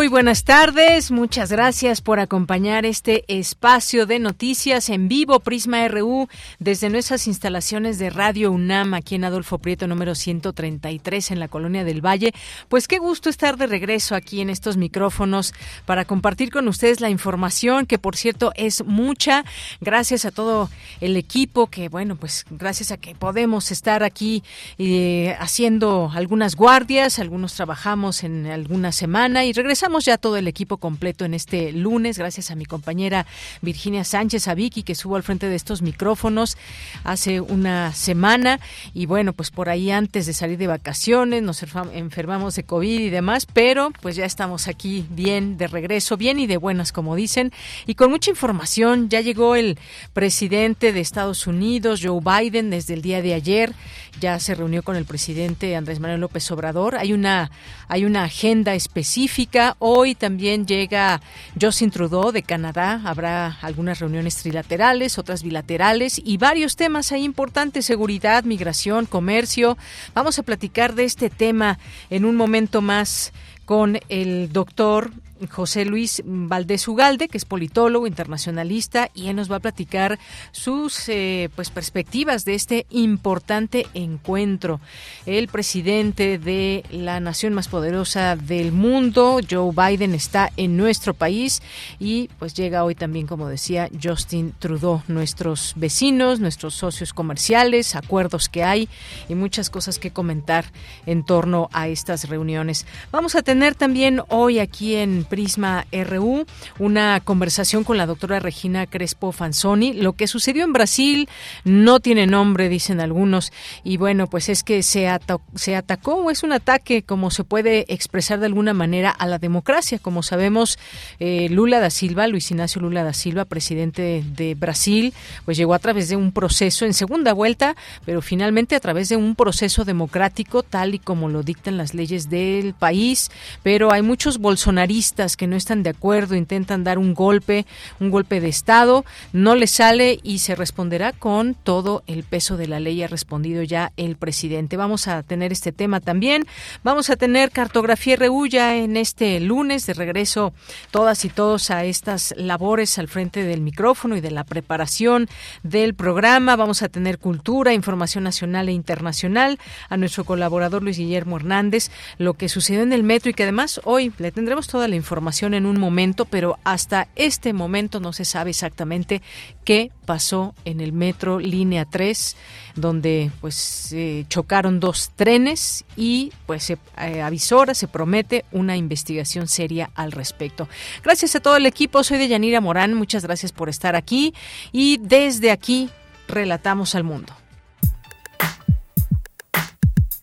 Muy buenas tardes, muchas gracias por acompañar este espacio de noticias en vivo Prisma RU desde nuestras instalaciones de Radio UNAM aquí en Adolfo Prieto número 133 en la Colonia del Valle. Pues qué gusto estar de regreso aquí en estos micrófonos para compartir con ustedes la información que por cierto es mucha. Gracias a todo el equipo que bueno, pues gracias a que podemos estar aquí eh, haciendo algunas guardias, algunos trabajamos en alguna semana y regresamos ya todo el equipo completo en este lunes, gracias a mi compañera Virginia Sánchez, a Vicky, que estuvo al frente de estos micrófonos hace una semana. Y bueno, pues por ahí antes de salir de vacaciones nos enfermamos de COVID y demás, pero pues ya estamos aquí bien de regreso, bien y de buenas, como dicen, y con mucha información. Ya llegó el presidente de Estados Unidos, Joe Biden, desde el día de ayer. Ya se reunió con el presidente Andrés Manuel López Obrador. Hay una, hay una agenda específica Hoy también llega Justin Trudeau de Canadá. Habrá algunas reuniones trilaterales, otras bilaterales y varios temas ahí importantes, seguridad, migración, comercio. Vamos a platicar de este tema en un momento más con el doctor José Luis Valdés Ugalde, que es politólogo internacionalista, y él nos va a platicar sus eh, pues perspectivas de este importante encuentro. El presidente de la nación más poderosa del mundo, Joe Biden, está en nuestro país y pues llega hoy también, como decía Justin Trudeau, nuestros vecinos, nuestros socios comerciales, acuerdos que hay y muchas cosas que comentar en torno a estas reuniones. Vamos a tener también hoy aquí en Prisma RU, una conversación con la doctora Regina Crespo Fanzoni. Lo que sucedió en Brasil no tiene nombre, dicen algunos, y bueno, pues es que se, atacó o es un ataque, como se puede expresar de alguna manera, a la democracia. Como sabemos, eh, Lula da Silva, Luis Ignacio Lula da Silva, presidente de Brasil, pues llegó a través de un proceso en segunda vuelta, pero finalmente a través de un proceso democrático, tal y como lo dictan las leyes del país, pero hay muchos bolsonaristas que no están de acuerdo, intentan dar un golpe, un golpe de Estado, no le sale y se responderá con todo el peso de la ley, ha respondido ya el presidente. Vamos a tener este tema también. Vamos a tener cartografía RU ya en este lunes de regreso todas y todos a estas labores al frente del micrófono y de la preparación del programa. Vamos a tener cultura, información nacional e internacional a nuestro colaborador Luis Guillermo Hernández, lo que sucedió en el metro y que además hoy le tendremos toda la información información en un momento, pero hasta este momento no se sabe exactamente qué pasó en el metro línea 3, donde pues chocaron dos trenes y pues se eh, avisora, se promete una investigación seria al respecto. Gracias a todo el equipo, soy de Yanira Morán, muchas gracias por estar aquí y desde aquí relatamos al mundo.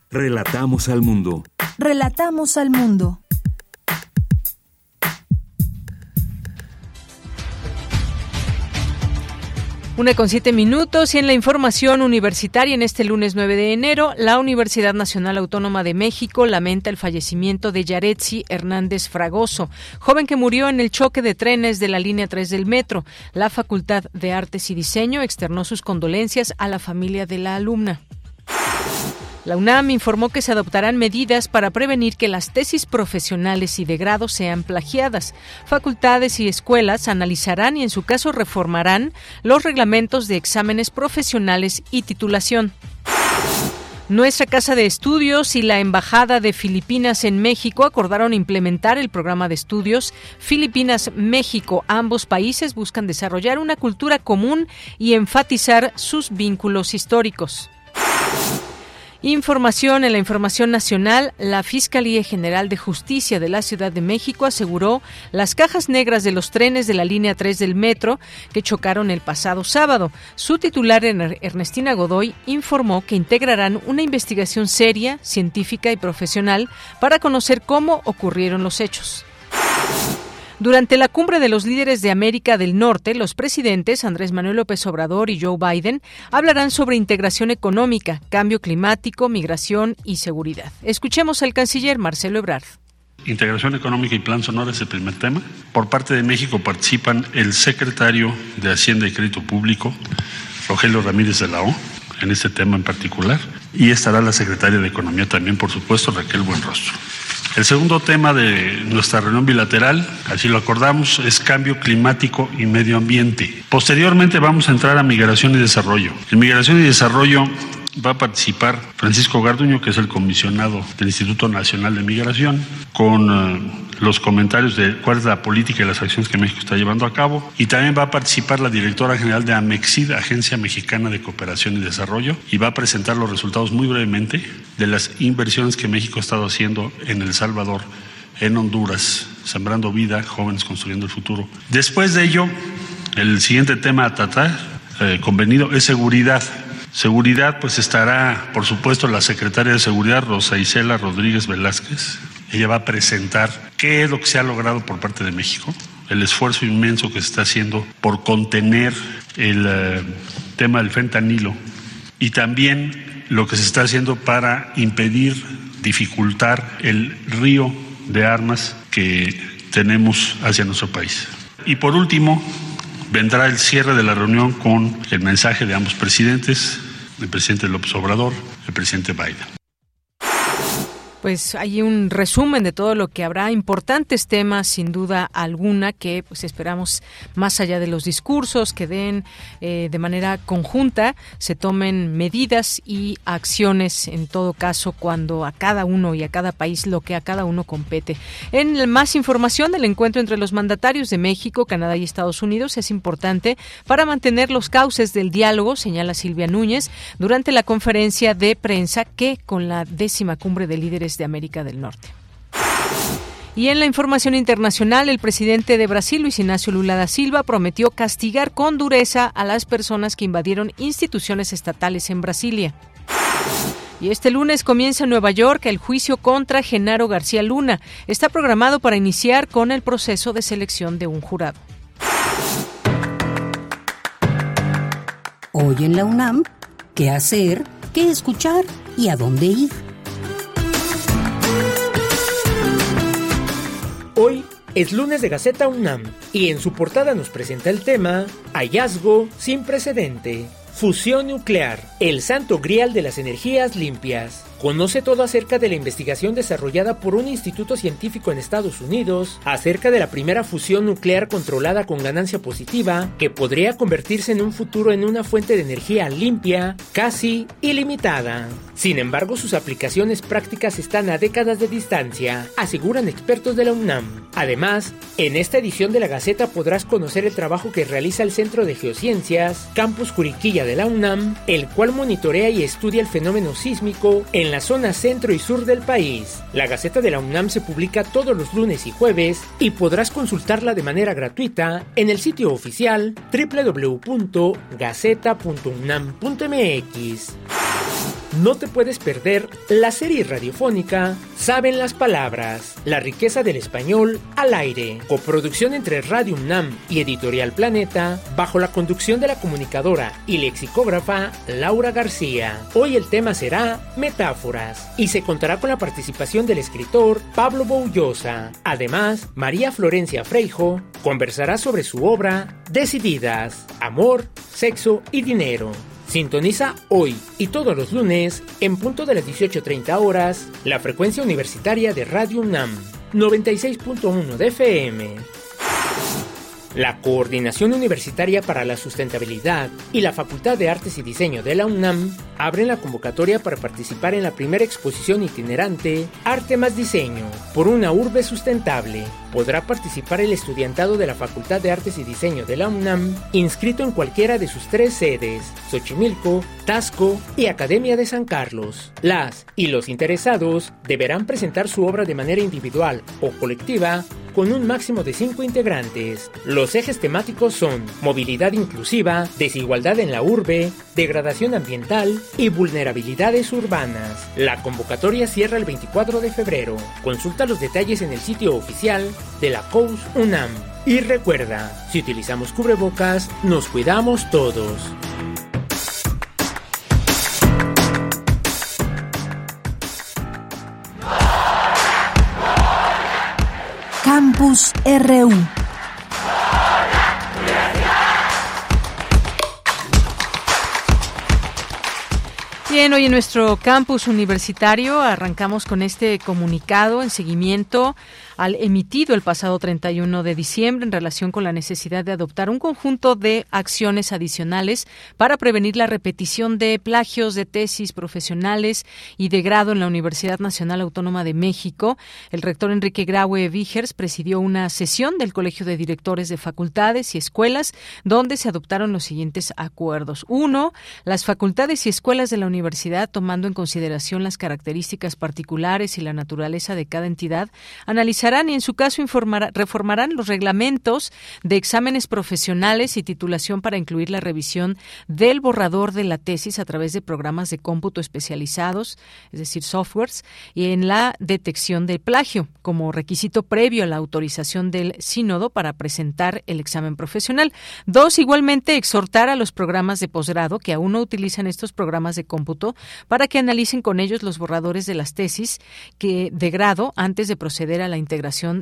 Relatamos al mundo. Relatamos al mundo. Una con siete minutos y en la información universitaria en este lunes 9 de enero, la Universidad Nacional Autónoma de México lamenta el fallecimiento de Yaretsi Hernández Fragoso, joven que murió en el choque de trenes de la línea 3 del metro. La Facultad de Artes y Diseño externó sus condolencias a la familia de la alumna. La UNAM informó que se adoptarán medidas para prevenir que las tesis profesionales y de grado sean plagiadas. Facultades y escuelas analizarán y en su caso reformarán los reglamentos de exámenes profesionales y titulación. Nuestra Casa de Estudios y la Embajada de Filipinas en México acordaron implementar el programa de estudios Filipinas-México. Ambos países buscan desarrollar una cultura común y enfatizar sus vínculos históricos. Información en la información nacional, la Fiscalía General de Justicia de la Ciudad de México aseguró las cajas negras de los trenes de la línea 3 del metro que chocaron el pasado sábado. Su titular, Ernestina Godoy, informó que integrarán una investigación seria, científica y profesional para conocer cómo ocurrieron los hechos. Durante la cumbre de los líderes de América del Norte, los presidentes Andrés Manuel López Obrador y Joe Biden hablarán sobre integración económica, cambio climático, migración y seguridad. Escuchemos al canciller Marcelo Ebrard. Integración económica y plan sonora es el primer tema. Por parte de México participan el secretario de Hacienda y Crédito Público, Rogelio Ramírez de la O, en este tema en particular, y estará la secretaria de Economía también, por supuesto, Raquel Buenrostro. El segundo tema de nuestra reunión bilateral, así lo acordamos, es cambio climático y medio ambiente. Posteriormente vamos a entrar a migración y desarrollo. En migración y desarrollo va a participar Francisco Garduño, que es el comisionado del Instituto Nacional de Migración, con eh, los comentarios de cuál es la política y las acciones que México está llevando a cabo. Y también va a participar la directora general de AMEXID, Agencia Mexicana de Cooperación y Desarrollo, y va a presentar los resultados muy brevemente de las inversiones que México ha estado haciendo en El Salvador, en Honduras, sembrando vida, jóvenes construyendo el futuro. Después de ello, el siguiente tema a tratar, eh, convenido, es seguridad. Seguridad, pues estará, por supuesto, la secretaria de Seguridad, Rosa Isela Rodríguez Velázquez. Ella va a presentar qué es lo que se ha logrado por parte de México, el esfuerzo inmenso que se está haciendo por contener el eh, tema del fentanilo y también lo que se está haciendo para impedir, dificultar el río de armas que tenemos hacia nuestro país. Y por último, vendrá el cierre de la reunión con el mensaje de ambos presidentes, el presidente López Obrador, el presidente Biden pues hay un resumen de todo lo que habrá, importantes temas sin duda alguna que pues esperamos más allá de los discursos que den eh, de manera conjunta, se tomen medidas y acciones en todo caso cuando a cada uno y a cada país lo que a cada uno compete. En más información del encuentro entre los mandatarios de México, Canadá y Estados Unidos es importante para mantener los cauces del diálogo, señala Silvia Núñez, durante la conferencia de prensa que con la décima cumbre de líderes de América del Norte. Y en la información internacional, el presidente de Brasil, Luis Ignacio Lula da Silva, prometió castigar con dureza a las personas que invadieron instituciones estatales en Brasilia. Y este lunes comienza en Nueva York el juicio contra Genaro García Luna. Está programado para iniciar con el proceso de selección de un jurado. Hoy en la UNAM, ¿qué hacer? ¿Qué escuchar? ¿Y a dónde ir? Hoy es lunes de Gaceta UNAM y en su portada nos presenta el tema Hallazgo sin precedente. Fusión nuclear, el santo grial de las energías limpias. Conoce todo acerca de la investigación desarrollada por un instituto científico en Estados Unidos acerca de la primera fusión nuclear controlada con ganancia positiva que podría convertirse en un futuro en una fuente de energía limpia, casi ilimitada. Sin embargo, sus aplicaciones prácticas están a décadas de distancia, aseguran expertos de la UNAM. Además, en esta edición de la Gaceta podrás conocer el trabajo que realiza el Centro de Geociencias, Campus Curiquilla de la UNAM, el cual monitorea y estudia el fenómeno sísmico en en la zona centro y sur del país. La Gaceta de la UNAM se publica todos los lunes y jueves y podrás consultarla de manera gratuita en el sitio oficial www.gaceta.unam.mx. No te puedes perder la serie radiofónica Saben las Palabras, la riqueza del español al aire, coproducción entre Radio UNAM y Editorial Planeta, bajo la conducción de la comunicadora y lexicógrafa Laura García. Hoy el tema será Metáforas y se contará con la participación del escritor Pablo Boullosa. Además, María Florencia Freijo conversará sobre su obra Decididas, Amor, Sexo y Dinero. Sintoniza hoy y todos los lunes, en punto de las 18.30 horas, la frecuencia universitaria de Radio UNAM, 96.1 de FM. La Coordinación Universitaria para la Sustentabilidad y la Facultad de Artes y Diseño de la UNAM abren la convocatoria para participar en la primera exposición itinerante Arte más Diseño por una urbe sustentable. Podrá participar el estudiantado de la Facultad de Artes y Diseño de la UNAM inscrito en cualquiera de sus tres sedes, Xochimilco, Tasco y Academia de San Carlos. Las y los interesados deberán presentar su obra de manera individual o colectiva con un máximo de cinco integrantes. Los ejes temáticos son movilidad inclusiva, desigualdad en la urbe, degradación ambiental y vulnerabilidades urbanas. La convocatoria cierra el 24 de febrero. Consulta los detalles en el sitio oficial de la COUS UNAM. Y recuerda, si utilizamos cubrebocas, nos cuidamos todos. Campus RU. Bien, hoy en nuestro campus universitario arrancamos con este comunicado en seguimiento al emitido el pasado 31 de diciembre en relación con la necesidad de adoptar un conjunto de acciones adicionales para prevenir la repetición de plagios de tesis profesionales y de grado en la Universidad Nacional Autónoma de México. El rector Enrique Graue Vigers presidió una sesión del Colegio de Directores de Facultades y Escuelas donde se adoptaron los siguientes acuerdos. Uno, las facultades y escuelas de la universidad, tomando en consideración las características particulares y la naturaleza de cada entidad, analizar y en su caso reformarán los reglamentos de exámenes profesionales y titulación para incluir la revisión del borrador de la tesis a través de programas de cómputo especializados, es decir, softwares, y en la detección del plagio como requisito previo a la autorización del sínodo para presentar el examen profesional. Dos, igualmente exhortar a los programas de posgrado que aún no utilizan estos programas de cómputo para que analicen con ellos los borradores de las tesis que de grado antes de proceder a la integración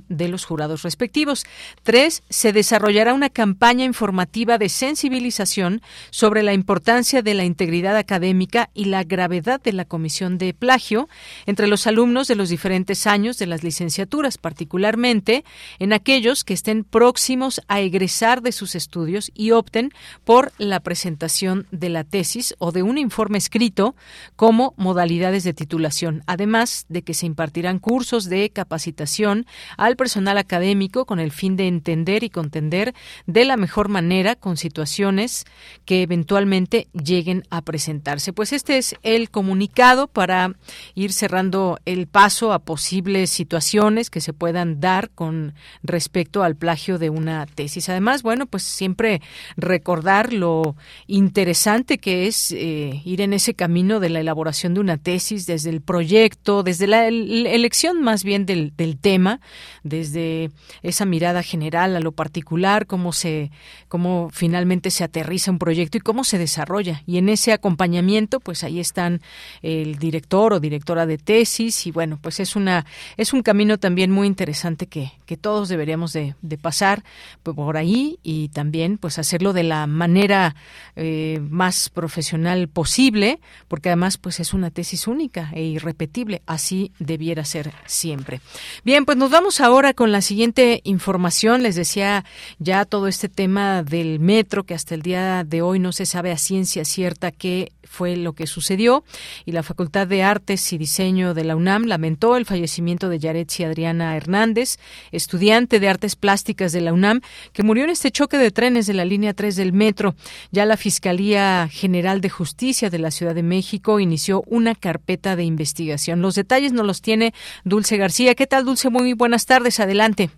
de los jurados respectivos. Tres, se desarrollará una campaña informativa de sensibilización sobre la importancia de la integridad académica y la gravedad de la comisión de plagio entre los alumnos de los diferentes años de las licenciaturas, particularmente en aquellos que estén próximos a egresar de sus estudios y opten por la presentación de la tesis o de un informe escrito como modalidades de titulación, además de que se impartirán cursos de capacitación al personal académico con el fin de entender y contender de la mejor manera con situaciones que eventualmente lleguen a presentarse. Pues este es el comunicado para ir cerrando el paso a posibles situaciones que se puedan dar con respecto al plagio de una tesis. Además, bueno, pues siempre recordar lo interesante que es eh, ir en ese camino de la elaboración de una tesis desde el proyecto, desde la elección más bien del tema desde esa mirada general a lo particular, cómo se, cómo finalmente se aterriza un proyecto y cómo se desarrolla. Y en ese acompañamiento, pues ahí están el director o directora de tesis, y bueno, pues es una, es un camino también muy interesante que, que todos deberíamos de, pasar por ahí y también pues hacerlo de la manera eh, más profesional posible, porque además pues es una tesis única e irrepetible, así debiera ser siempre. Bien, pues nos vamos ahora con la siguiente información. Les decía ya todo este tema del metro, que hasta el día de hoy no se sabe a ciencia cierta qué fue lo que sucedió. Y la Facultad de Artes y Diseño de la UNAM lamentó el fallecimiento de Yaretsi Adriana Hernández, estudiante de Artes Plásticas de la UNAM, que murió en este choque de trenes de la línea 3 del metro. Ya la Fiscalía General de Justicia de la Ciudad de México inició una carpeta de investigación. Los detalles nos los tiene Dulce García. ¿Qué tal, Dulce? Buenas tardes. Adelante.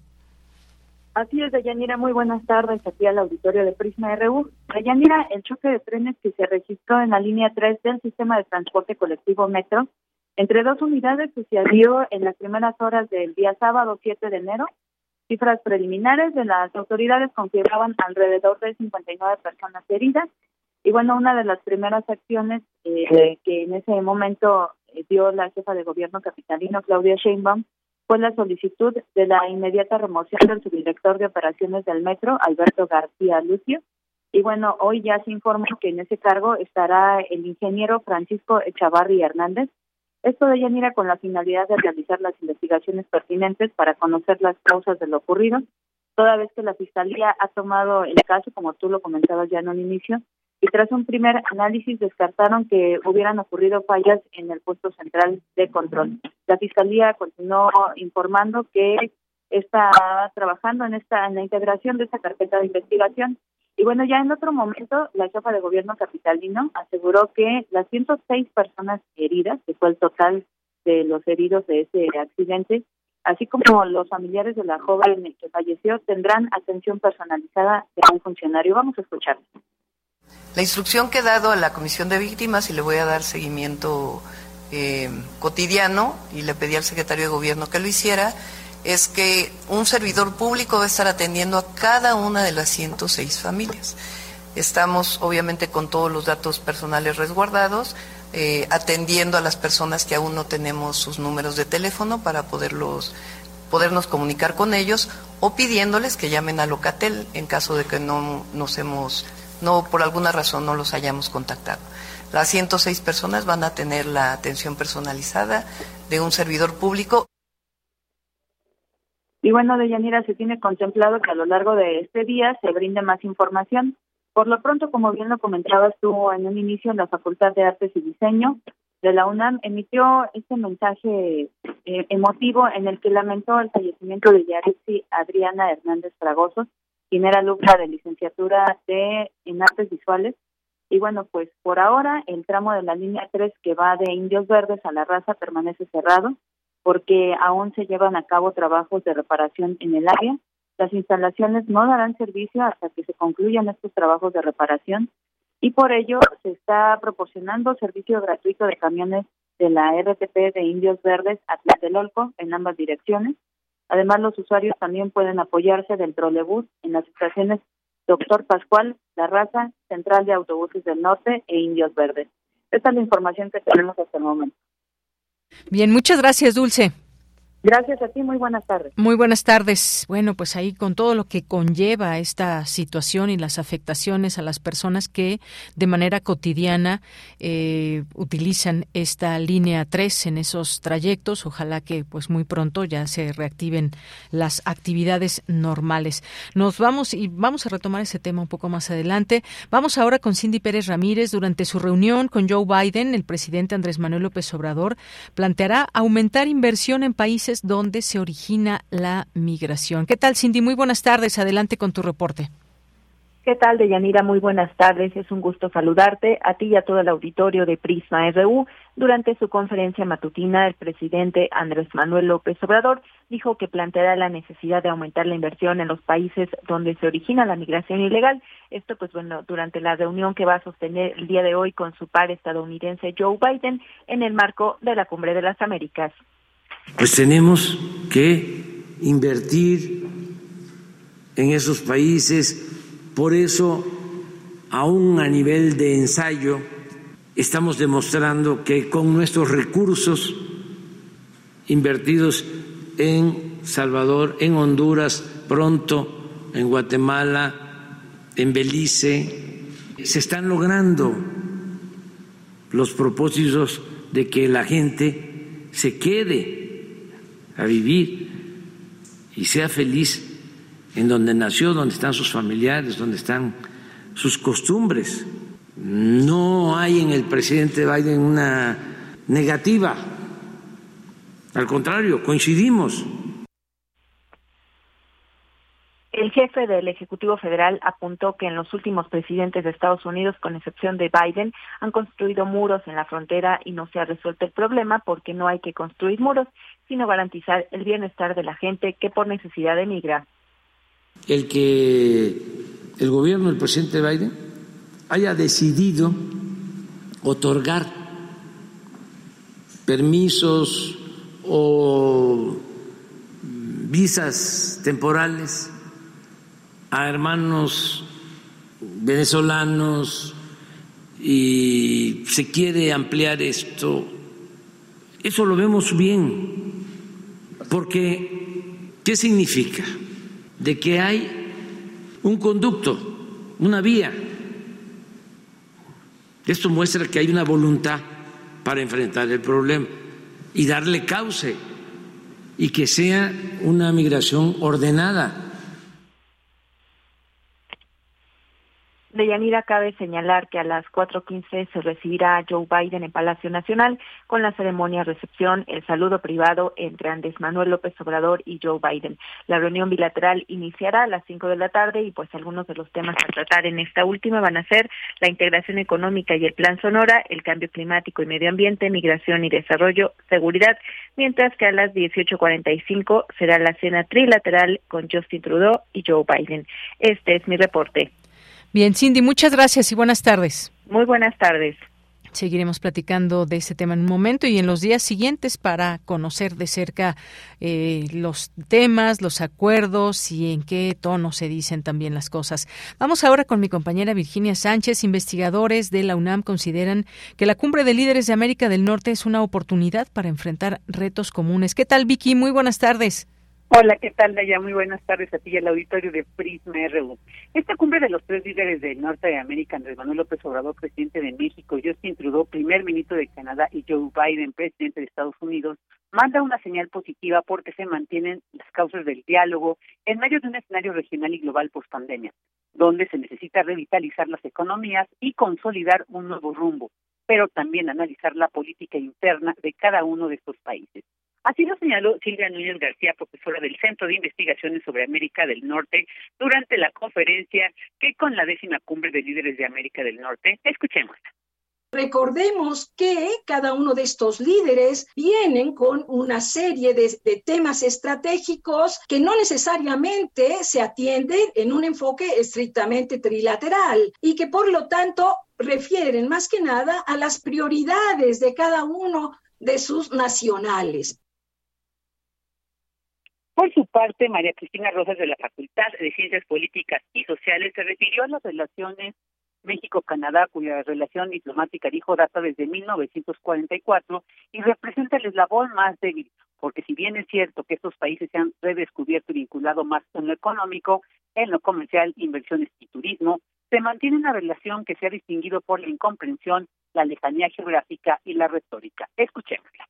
Así es, Deyanira, muy buenas tardes aquí al auditorio de Prisma RU. Deyanira, el choque de trenes que se registró en la línea 3 del sistema de transporte colectivo Metro entre dos unidades sucedió en las primeras horas del día sábado 7 de enero. Cifras preliminares de las autoridades confirmaban alrededor de 59 personas heridas. Y bueno, una de las primeras acciones eh, que en ese momento eh, dio la jefa de gobierno capitalino, Claudia Sheinbaum, fue la solicitud de la inmediata remoción del subdirector de operaciones del metro, Alberto García Lucio. Y bueno, hoy ya se informó que en ese cargo estará el ingeniero Francisco Echavarri Hernández. Esto de Yanira con la finalidad de realizar las investigaciones pertinentes para conocer las causas de lo ocurrido. toda vez que la Fiscalía ha tomado el caso, como tú lo comentabas ya en un inicio, y tras un primer análisis descartaron que hubieran ocurrido fallas en el puesto central de control. La Fiscalía continuó informando que está trabajando en esta en la integración de esta carpeta de investigación y bueno, ya en otro momento, la jefa de gobierno capitalino aseguró que las 106 personas heridas, que fue el total de los heridos de ese accidente, así como los familiares de la joven que falleció, tendrán atención personalizada de un funcionario. Vamos a escuchar. La instrucción que he dado a la Comisión de Víctimas, y le voy a dar seguimiento eh, cotidiano, y le pedí al secretario de Gobierno que lo hiciera, es que un servidor público va a estar atendiendo a cada una de las 106 familias. Estamos obviamente con todos los datos personales resguardados, eh, atendiendo a las personas que aún no tenemos sus números de teléfono para poderlos podernos comunicar con ellos o pidiéndoles que llamen a Locatel en caso de que no nos hemos no por alguna razón no los hayamos contactado. Las 106 personas van a tener la atención personalizada de un servidor público. Y bueno, Deyanira, se tiene contemplado que a lo largo de este día se brinde más información. Por lo pronto, como bien lo comentabas tú en un inicio, la Facultad de Artes y Diseño de la UNAM emitió este mensaje eh, emotivo en el que lamentó el fallecimiento de Yaritzi Adriana Hernández Fragoso, quien era alumna de licenciatura de, en Artes Visuales. Y bueno, pues por ahora el tramo de la línea 3 que va de Indios Verdes a la raza permanece cerrado porque aún se llevan a cabo trabajos de reparación en el área. Las instalaciones no darán servicio hasta que se concluyan estos trabajos de reparación y por ello se está proporcionando servicio gratuito de camiones de la RTP de Indios Verdes a Tlatelolco en ambas direcciones. Además, los usuarios también pueden apoyarse del trolebús en las estaciones Doctor Pascual, La Raza, Central de Autobuses del Norte e Indios Verdes. Esta es la información que tenemos hasta el momento. Bien, muchas gracias, Dulce. Gracias a ti, muy buenas tardes. Muy buenas tardes. Bueno, pues ahí con todo lo que conlleva esta situación y las afectaciones a las personas que de manera cotidiana eh, utilizan esta línea 3 en esos trayectos. Ojalá que pues muy pronto ya se reactiven las actividades normales. Nos vamos y vamos a retomar ese tema un poco más adelante. Vamos ahora con Cindy Pérez Ramírez. Durante su reunión con Joe Biden, el presidente Andrés Manuel López Obrador planteará aumentar inversión en países donde se origina la migración. ¿Qué tal, Cindy? Muy buenas tardes. Adelante con tu reporte. ¿Qué tal, Deyanira? Muy buenas tardes. Es un gusto saludarte a ti y a todo el auditorio de Prisma RU. Durante su conferencia matutina, el presidente Andrés Manuel López Obrador dijo que planteará la necesidad de aumentar la inversión en los países donde se origina la migración ilegal. Esto, pues bueno, durante la reunión que va a sostener el día de hoy con su par estadounidense Joe Biden en el marco de la Cumbre de las Américas pues tenemos que invertir en esos países. Por eso, aún a nivel de ensayo, estamos demostrando que con nuestros recursos invertidos en Salvador, en Honduras, pronto en Guatemala, en Belice, se están logrando los propósitos de que la gente se quede a vivir y sea feliz en donde nació, donde están sus familiares, donde están sus costumbres. No hay en el presidente Biden una negativa, al contrario, coincidimos. El jefe del Ejecutivo Federal apuntó que en los últimos presidentes de Estados Unidos, con excepción de Biden, han construido muros en la frontera y no se ha resuelto el problema porque no hay que construir muros, sino garantizar el bienestar de la gente que por necesidad emigra. El que el gobierno del presidente Biden haya decidido otorgar permisos o visas temporales a hermanos venezolanos y se quiere ampliar esto, eso lo vemos bien, porque ¿qué significa? De que hay un conducto, una vía. Esto muestra que hay una voluntad para enfrentar el problema y darle cauce y que sea una migración ordenada Deyanira, cabe señalar que a las 4.15 se recibirá a Joe Biden en Palacio Nacional con la ceremonia recepción, el saludo privado entre Andrés Manuel López Obrador y Joe Biden. La reunión bilateral iniciará a las 5 de la tarde y pues algunos de los temas a tratar en esta última van a ser la integración económica y el plan Sonora, el cambio climático y medio ambiente, migración y desarrollo, seguridad, mientras que a las 18.45 será la cena trilateral con Justin Trudeau y Joe Biden. Este es mi reporte. Bien, Cindy, muchas gracias y buenas tardes. Muy buenas tardes. Seguiremos platicando de este tema en un momento y en los días siguientes para conocer de cerca eh, los temas, los acuerdos y en qué tono se dicen también las cosas. Vamos ahora con mi compañera Virginia Sánchez. Investigadores de la UNAM consideran que la cumbre de líderes de América del Norte es una oportunidad para enfrentar retos comunes. ¿Qué tal, Vicky? Muy buenas tardes. Hola, ¿qué tal, Daya? Muy buenas tardes a ti y al auditorio de Prisma RU. Esta cumbre de los tres líderes del norte de América, Andrés Manuel López Obrador, presidente de México, Justin Trudeau, primer ministro de Canadá, y Joe Biden, presidente de Estados Unidos, manda una señal positiva porque se mantienen las causas del diálogo en medio de un escenario regional y global post pandemia, donde se necesita revitalizar las economías y consolidar un nuevo rumbo, pero también analizar la política interna de cada uno de estos países. Así lo señaló Silvia Núñez García, profesora del Centro de Investigaciones sobre América del Norte, durante la conferencia que con la décima cumbre de líderes de América del Norte. Escuchemos. Recordemos que cada uno de estos líderes vienen con una serie de, de, temas estratégicos que no necesariamente se atienden en un enfoque estrictamente trilateral y que por lo tanto refieren más que nada a las prioridades de cada uno de sus nacionales. Por su parte, María Cristina Rosas de la Facultad de Ciencias Políticas y Sociales se refirió a las relaciones México-Canadá, cuya relación diplomática dijo data desde 1944 y representa el eslabón más débil, porque si bien es cierto que estos países se han redescubierto y vinculado más en lo económico, en lo comercial, inversiones y turismo, se mantiene una relación que se ha distinguido por la incomprensión, la lejanía geográfica y la retórica. Escuchémosla.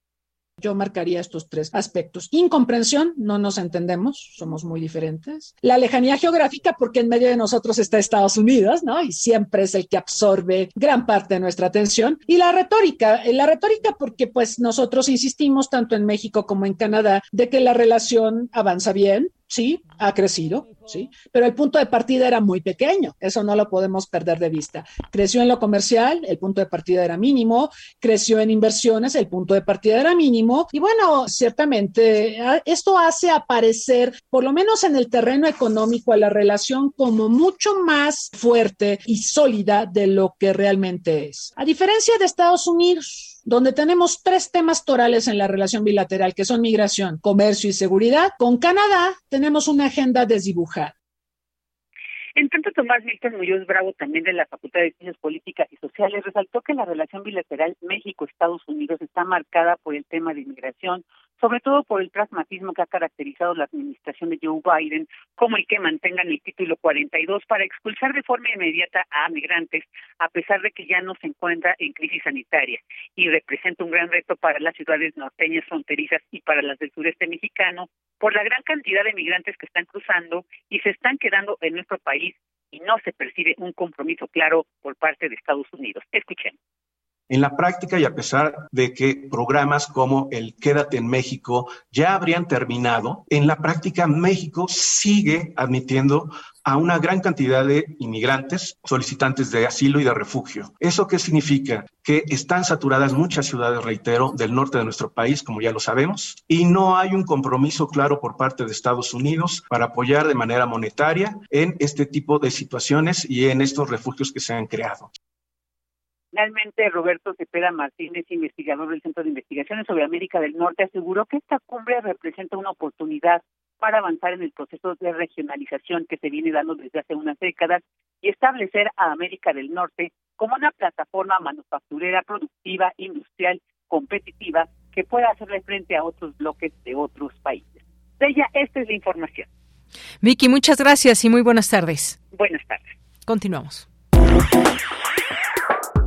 Yo marcaría estos tres aspectos. Incomprensión, no nos entendemos, somos muy diferentes. La lejanía geográfica, porque en medio de nosotros está Estados Unidos, ¿no? Y siempre es el que absorbe gran parte de nuestra atención. Y la retórica, la retórica porque pues nosotros insistimos tanto en México como en Canadá de que la relación avanza bien, sí, ha crecido, sí, pero el punto de partida era muy pequeño, eso no lo podemos perder de vista. Creció en lo comercial, el punto de partida era mínimo, creció en inversiones, el punto de partida era mínimo, y bueno, ciertamente esto hace aparecer, por lo menos en el terreno económico, a la relación como mucho más fuerte y sólida de lo que realmente es. A diferencia de Estados Unidos, donde tenemos tres temas torales en la relación bilateral, que son migración, comercio y seguridad. Con Canadá tenemos una agenda desdibujada. En tanto, Tomás Milton Muñoz Bravo, también de la Facultad de Ciencias Políticas y Sociales, resaltó que la relación bilateral México-Estados Unidos está marcada por el tema de inmigración, sobre todo por el pragmatismo que ha caracterizado la administración de Joe Biden, como el que mantengan el título 42 para expulsar de forma inmediata a migrantes, a pesar de que ya no se encuentra en crisis sanitaria, y representa un gran reto para las ciudades norteñas fronterizas y para las del sureste mexicano, por la gran cantidad de migrantes que están cruzando y se están quedando en nuestro país y no se percibe un compromiso claro por parte de Estados Unidos. Escuchen. En la práctica y a pesar de que programas como el Quédate en México ya habrían terminado, en la práctica México sigue admitiendo a una gran cantidad de inmigrantes solicitantes de asilo y de refugio. ¿Eso qué significa? Que están saturadas muchas ciudades, reitero, del norte de nuestro país, como ya lo sabemos, y no hay un compromiso claro por parte de Estados Unidos para apoyar de manera monetaria en este tipo de situaciones y en estos refugios que se han creado. Finalmente, Roberto Cepeda Martínez, investigador del Centro de Investigaciones sobre América del Norte, aseguró que esta cumbre representa una oportunidad para avanzar en el proceso de regionalización que se viene dando desde hace unas décadas y establecer a América del Norte como una plataforma manufacturera, productiva, industrial, competitiva, que pueda hacerle frente a otros bloques de otros países. De ella, esta es la información. Vicky, muchas gracias y muy buenas tardes. Buenas tardes. Continuamos.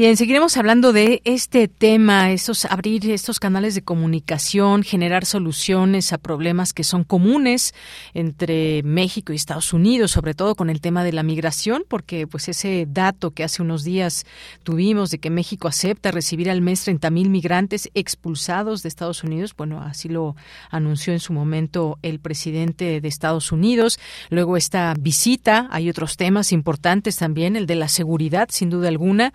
Bien, seguiremos hablando de este tema, estos abrir estos canales de comunicación, generar soluciones a problemas que son comunes entre México y Estados Unidos, sobre todo con el tema de la migración, porque pues ese dato que hace unos días tuvimos de que México acepta recibir al mes 30 mil migrantes expulsados de Estados Unidos, bueno, así lo anunció en su momento el presidente de Estados Unidos. Luego esta visita, hay otros temas importantes también, el de la seguridad, sin duda alguna.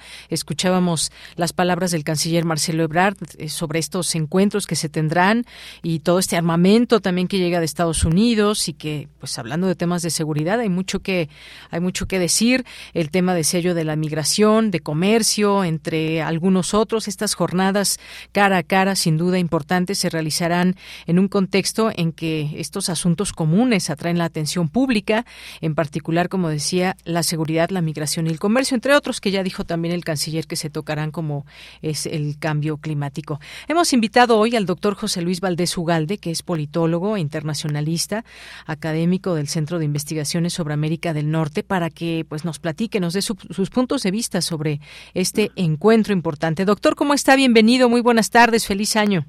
Escuchábamos las palabras del canciller Marcelo Ebrard eh, sobre estos encuentros que se tendrán y todo este armamento también que llega de Estados Unidos y que, pues hablando de temas de seguridad, hay mucho que hay mucho que decir. El tema de sello de la migración, de comercio, entre algunos otros. Estas jornadas cara a cara, sin duda importantes, se realizarán en un contexto en que estos asuntos comunes atraen la atención pública, en particular, como decía, la seguridad, la migración y el comercio, entre otros que ya dijo también el canciller que se tocarán como es el cambio climático. Hemos invitado hoy al doctor José Luis Valdés Ugalde, que es politólogo internacionalista, académico del Centro de Investigaciones sobre América del Norte, para que pues nos platique, nos dé sus puntos de vista sobre este encuentro importante. Doctor, ¿cómo está? Bienvenido, muy buenas tardes, feliz año.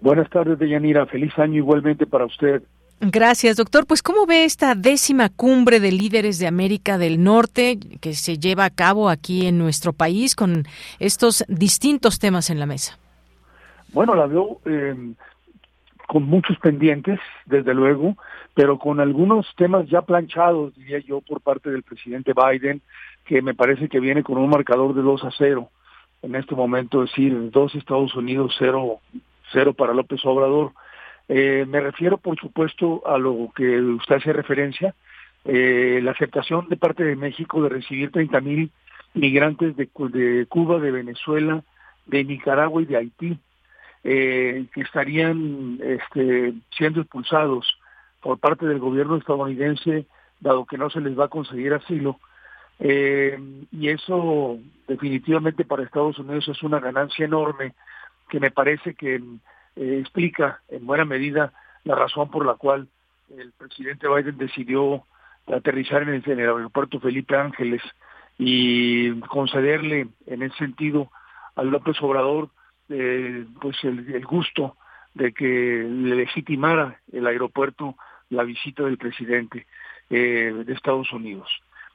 Buenas tardes, Deyanira, feliz año igualmente para usted. Gracias, doctor. Pues, ¿cómo ve esta décima cumbre de líderes de América del Norte que se lleva a cabo aquí en nuestro país con estos distintos temas en la mesa? Bueno, la veo em, con muchos pendientes, desde luego, pero con algunos temas ya planchados, diría yo, por parte del presidente Biden, que me parece que viene con un marcador de 2 a 0 en este momento, es decir, dos Estados Unidos, cero, cero para López Obrador eh, me refiero, por supuesto, a lo que usted hace referencia, eh, la aceptación de parte de México de recibir 30 mil migrantes de, Cuba, de Venezuela, de Nicaragua y de Haití, eh, que estarían este, siendo expulsados por parte del gobierno estadounidense, dado que no se les va a conseguir asilo. y eso definitivamente para Estados Unidos es una ganancia enorme que me parece que eh, explica en buena medida la razón por la cual el presidente Biden decidió aterrizar en el, aeropuerto Felipe Ángeles y concederle en ese sentido al López Obrador eh, pues el, gusto de que le legitimara el aeropuerto la visita del presidente eh, de Estados Unidos.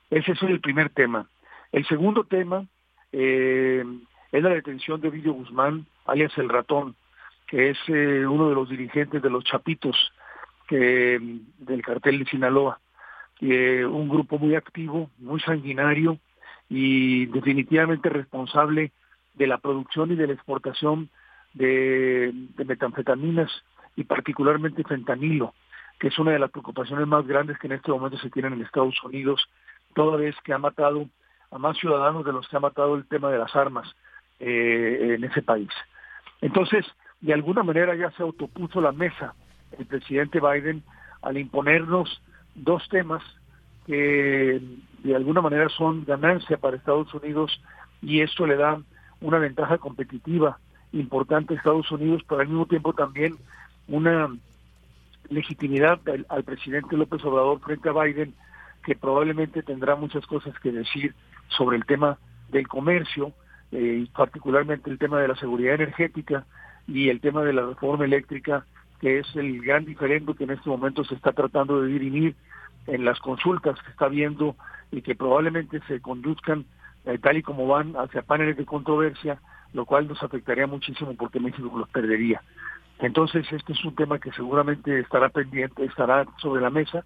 Ese es el primer tema. El segundo tema es la detención de Vidio Guzmán, alias el ratón, que es eh, uno de los dirigentes de los Chapitos del cartel de Sinaloa. Eh, un grupo muy activo, muy sanguinario y definitivamente responsable de la producción y de la exportación de, de metanfetaminas y particularmente fentanilo, que es una de las preocupaciones más grandes que en este momento se tienen en Estados Unidos, toda vez que ha matado a más ciudadanos de los que ha matado el tema de las armas eh, en ese país. Entonces, de alguna manera ya se autopuso la mesa el presidente Biden al imponernos dos temas que de alguna manera son ganancia para Estados Unidos y esto le da una ventaja competitiva importante a Estados Unidos, pero al mismo tiempo también una legitimidad al, presidente López Obrador frente a Biden, que probablemente tendrá muchas cosas que decir sobre el tema del comercio, eh, y particularmente el tema de la seguridad energética, y el tema de la reforma eléctrica, que es el gran diferendo que en este momento se está tratando de dirimir en las consultas que está viendo y que probablemente se conduzcan eh, tal y como van hacia paneles de controversia, lo cual nos afectaría muchísimo porque México los perdería. Entonces, este es un tema que seguramente estará pendiente, estará sobre la mesa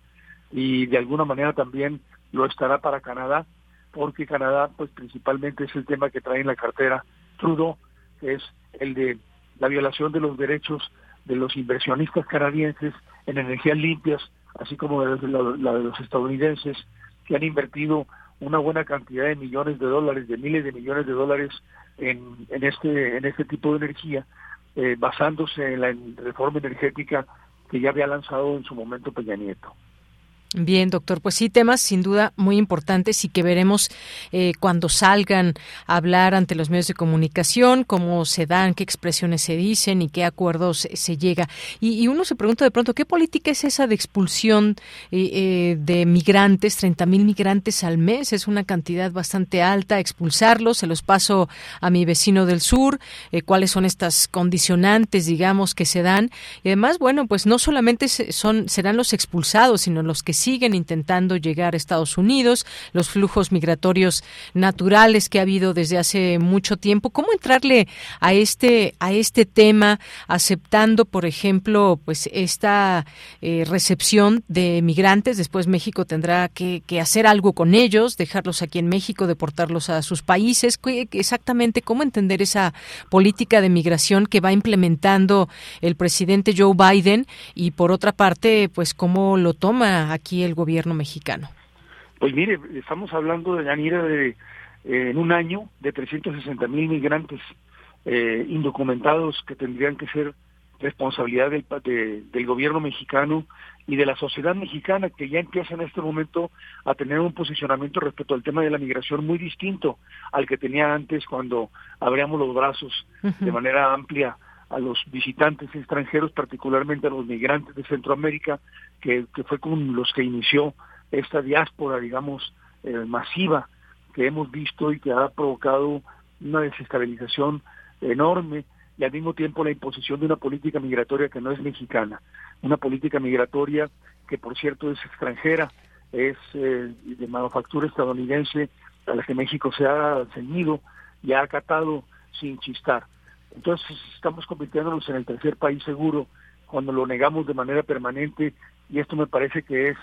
y de alguna manera también lo estará para Canadá, porque Canadá, pues principalmente es el tema que trae en la cartera Trudeau, que es el de la violación de los derechos de los inversionistas canadienses en energías limpias, así como de la, de los estadounidenses, que han invertido una buena cantidad de millones de dólares, de miles de millones de dólares en, este en este tipo de energía, eh, basándose en la reforma energética que ya había lanzado en su momento Peña Nieto. Bien, doctor. Pues sí, temas sin duda muy importantes y que veremos eh, cuando salgan a hablar ante los medios de comunicación, cómo se dan, qué expresiones se dicen y qué acuerdos se llega. Y, uno se pregunta de pronto, ¿qué política es esa de expulsión eh, eh, de migrantes? 30 mil migrantes al mes es una cantidad bastante alta. Expulsarlos, se los paso a mi vecino del sur. ¿Cuáles son estas condicionantes, digamos, que se dan? Y además, bueno, pues no solamente son serán los expulsados, sino los que siguen intentando llegar a Estados Unidos, los flujos migratorios naturales que ha habido desde hace mucho tiempo. ¿Cómo entrarle a este a este tema aceptando, por ejemplo, pues esta eh, recepción de migrantes? Después México tendrá que, hacer algo con ellos, dejarlos aquí en México, deportarlos a sus países. Exactamente cómo entender esa política de migración que va implementando el presidente Joe Biden y por otra parte, pues cómo lo toma aquí el gobierno mexicano? Pues mire, estamos hablando de de eh, en un año de 360 mil migrantes eh, indocumentados que tendrían que ser responsabilidad del, del gobierno mexicano y de la sociedad mexicana que ya empieza en este momento a tener un posicionamiento respecto al tema de la migración muy distinto al que tenía antes cuando abríamos los brazos de manera amplia a los visitantes extranjeros, particularmente a los migrantes de Centroamérica, que, fue con los que inició esta diáspora, digamos, eh, masiva que hemos visto y que ha provocado una desestabilización enorme y al mismo tiempo la imposición de una política migratoria que no es mexicana, una política migratoria que por cierto es extranjera, es eh, de manufactura estadounidense a la que México se ha ceñido y ha acatado sin chistar. Entonces estamos convirtiéndonos en el tercer país seguro cuando lo negamos de manera permanente y esto me parece que es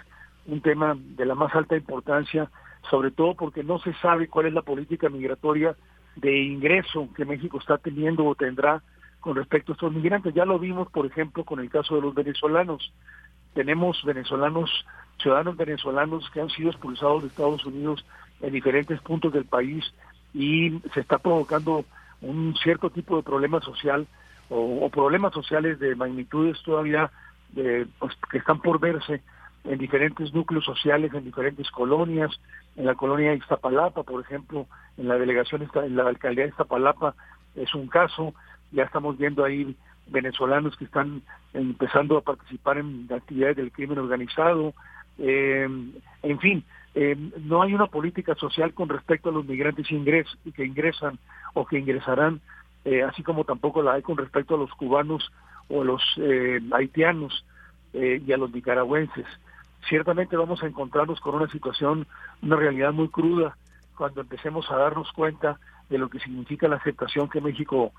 un tema de la más alta importancia, sobre todo porque no se sabe cuál es la política migratoria de ingreso que México está teniendo o tendrá con respecto a estos migrantes. Ya lo vimos, por ejemplo, con el caso de los venezolanos. Tenemos venezolanos, ciudadanos venezolanos que han sido expulsados de Estados Unidos en diferentes puntos del país y se está provocando un cierto tipo de problema social o, problemas sociales de magnitudes todavía de, pues, que están por verse en diferentes núcleos sociales, en diferentes colonias, en la colonia de Iztapalapa, por ejemplo, en la delegación, en la alcaldía de Iztapalapa es un caso, ya estamos viendo ahí venezolanos que están empezando a participar en actividades del crimen organizado, eh, en fin, eh, no hay una política social con respecto a los migrantes ingres, que ingresan o que ingresarán, eh, así como tampoco la hay con respecto a los cubanos o a los eh, haitianos y a los nicaragüenses. Ciertamente vamos a encontrarnos con una situación, una realidad muy cruda cuando empecemos a darnos cuenta de lo que significa la aceptación que México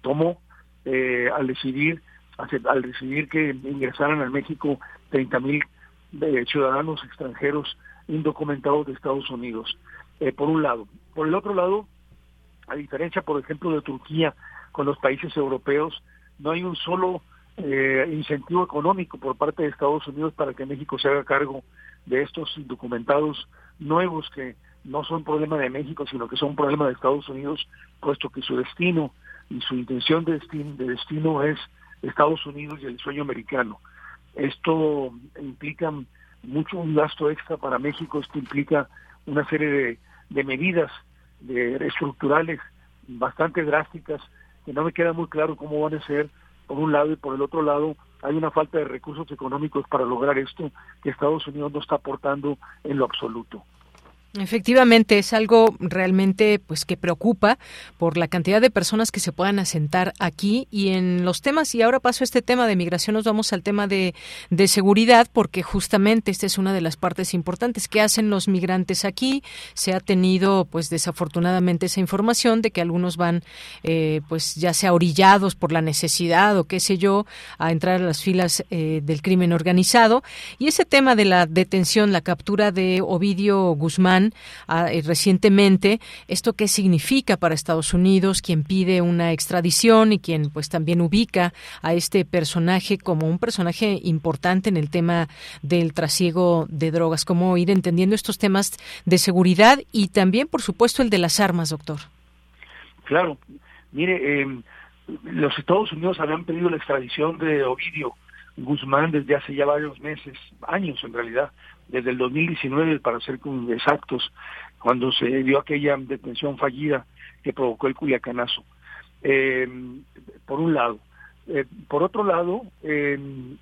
tomó al decidir al decidir que ingresaran a México 30 mil ciudadanos extranjeros indocumentados de Estados Unidos, eh, por un lado. Por el otro lado, a diferencia, por ejemplo, de Turquía con los países europeos, no hay un solo eh, incentivo económico por parte de Estados Unidos para que México se haga cargo de estos indocumentados nuevos que no son problema de México, sino que son problema de Estados Unidos, puesto que su destino y su intención de destino, de destino es Estados Unidos y el sueño americano. Esto implica mucho un gasto extra para México. Esto implica una serie de, medidas de, estructurales bastante drásticas que no me queda muy claro cómo van a ser por un lado y por el otro lado hay una falta de recursos económicos para lograr esto que Estados Unidos no está aportando en lo absoluto. Efectivamente, es algo realmente pues que preocupa por la cantidad de personas que se puedan asentar aquí y en los temas, y ahora paso a este tema de migración, nos vamos al tema de, de seguridad, porque justamente esta es una de las partes importantes. ¿Qué hacen los migrantes aquí? Se ha tenido, pues desafortunadamente, esa información de que algunos van, eh, pues ya sea orillados por la necesidad o qué sé yo, a entrar a las filas eh, del crimen organizado. Y ese tema de la detención, la captura de Ovidio Guzmán, Ah, eh, recientemente. ¿Esto qué significa para Estados Unidos, quien pide una extradición y quien pues también ubica a este personaje como un personaje importante en el tema del trasiego de drogas? ¿Cómo ir entendiendo estos temas de seguridad y también, por supuesto, el de las armas, doctor? Claro. Mire, em, los Estados Unidos habían pedido la extradición de Ovidio Guzmán desde hace ya varios meses, años en realidad, desde el 2019 para ser exactos, cuando se dio aquella detención fallida que provocó el Culiacanazo. Eh, por un lado. Eh, por otro lado, eh,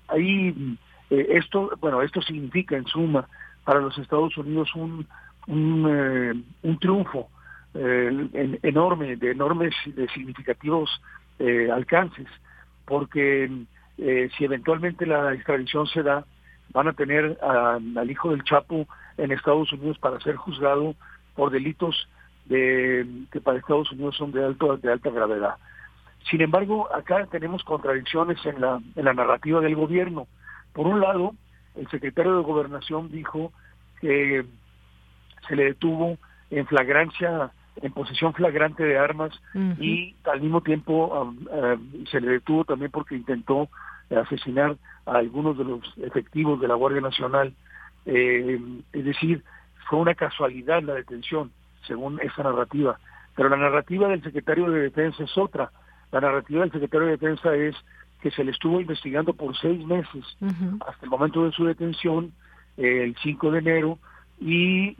ahí esto, bueno, esto significa en suma para los Estados Unidos un, un, un triunfo enorme, de enormes, de significativos alcances, porque si eventualmente la extradición se da, van a tener al hijo del Chapo en Estados Unidos para ser juzgado por delitos de, que para Estados Unidos son de, alto, de alta gravedad. Sin embargo, acá tenemos contradicciones en la, en la narrativa del gobierno. Por un lado, el secretario de Gobernación dijo que se le detuvo en flagrancia, en posesión flagrante de armas y al mismo tiempo se le detuvo también porque intentó asesinar a algunos de los efectivos de la Guardia Nacional. Eh, es decir, fue una casualidad la detención, según esa narrativa. Pero la narrativa del secretario de Defensa es otra. La narrativa del secretario de Defensa es que se le estuvo investigando por seis meses hasta el momento de su detención, el 5 de enero, y,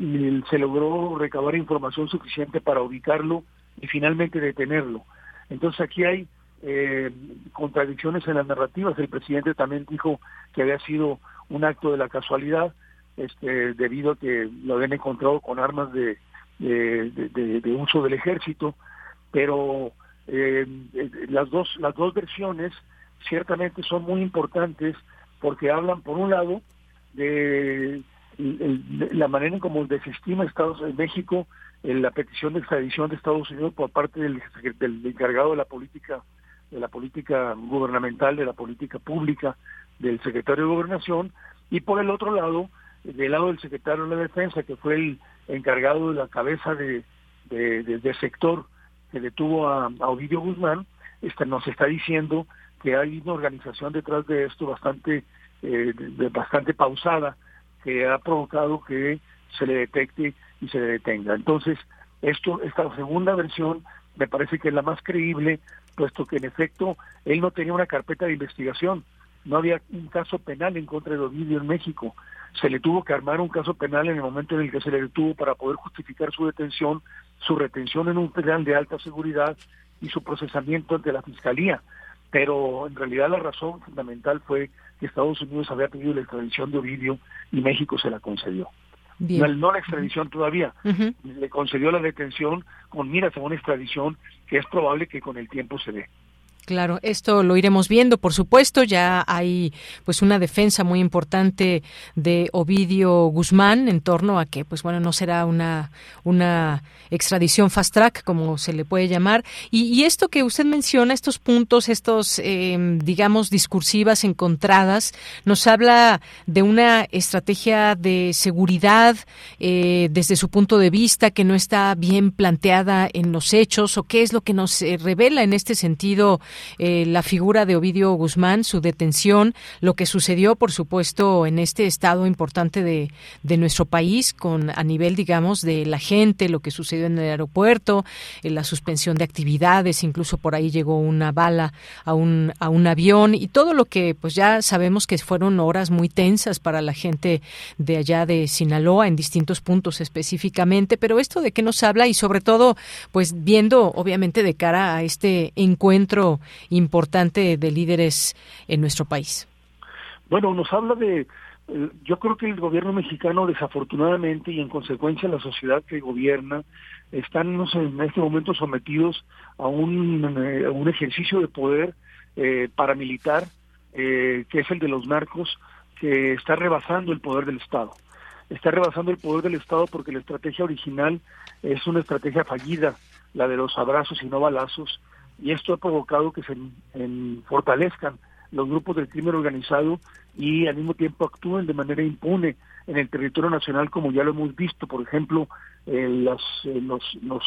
se logró recabar información suficiente para ubicarlo y finalmente detenerlo. Entonces aquí hay eh, contradicciones en las narrativas. El presidente también dijo que había sido un acto de la casualidad, este, debido a que lo habían encontrado con armas de, de, uso del ejército, pero eh, las dos las dos versiones ciertamente son muy importantes porque hablan por un lado de, la manera en cómo desestima Estados en México la petición de extradición de Estados Unidos por parte del, del encargado de la política de la política gubernamental, de la política pública del secretario de Gobernación, y por el otro lado del lado del secretario de la Defensa, que fue el encargado de la cabeza de, de, sector que detuvo a, Ovidio Guzmán, este, nos está diciendo que hay una organización detrás de esto bastante, eh, bastante pausada, que ha provocado que se le detecte y se le detenga. Entonces, esto, esta segunda versión me parece que es la más creíble, puesto que en efecto él no tenía una carpeta de investigación, no había un caso penal en contra de Ovidio en México se le tuvo que armar un caso penal en el momento en el que se le detuvo para poder justificar su detención, su retención en un penal de alta seguridad y su procesamiento ante la Fiscalía. Pero en realidad la razón fundamental fue que Estados Unidos había pedido la extradición de Ovidio y México se la concedió. No, la extradición todavía, le concedió la detención con miras a una extradición que es probable que con el tiempo se dé. Claro, esto lo iremos viendo, por supuesto. Ya hay pues una defensa muy importante de Ovidio Guzmán en torno a que pues bueno no será una una extradición fast track como se le puede llamar. Y, esto que usted menciona, estos puntos, estos em, digamos discursivas encontradas, nos habla de una estrategia de seguridad eh, desde su punto de vista que no está bien planteada en los hechos o qué es lo que nos eh, revela en este sentido eh, la figura de Ovidio Guzmán, su detención, lo que sucedió, por supuesto, en este estado importante de, de nuestro país, con a nivel, digamos, de la gente, lo que sucedió en el aeropuerto, eh, la suspensión de actividades, incluso por ahí llegó una bala a un, a un avión y todo lo que, pues ya sabemos que fueron horas muy tensas para la gente de allá de Sinaloa en distintos puntos específicamente, pero esto de qué nos habla y sobre todo, pues viendo obviamente de cara a este encuentro importante de líderes en nuestro país? Bueno, nos habla de, eh, yo creo que el gobierno mexicano desafortunadamente y en consecuencia la sociedad que gobierna están en este momento sometidos a un, eh, un ejercicio de poder eh, paramilitar que es el de los narcos que está rebasando el poder del Estado. Está rebasando el poder del Estado porque la estrategia original es una estrategia fallida, la de los abrazos y no balazos, y esto ha provocado que se fortalezcan los grupos del crimen organizado y al mismo tiempo actúen de manera impune en el territorio nacional como ya lo hemos visto, por ejemplo, eh, los, los, los,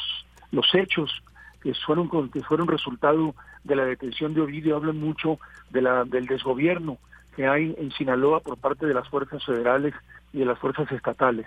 los hechos que fueron que fueron resultado de la detención de Ovidio hablan mucho de la del desgobierno que hay en Sinaloa por parte de las fuerzas federales y de las fuerzas estatales.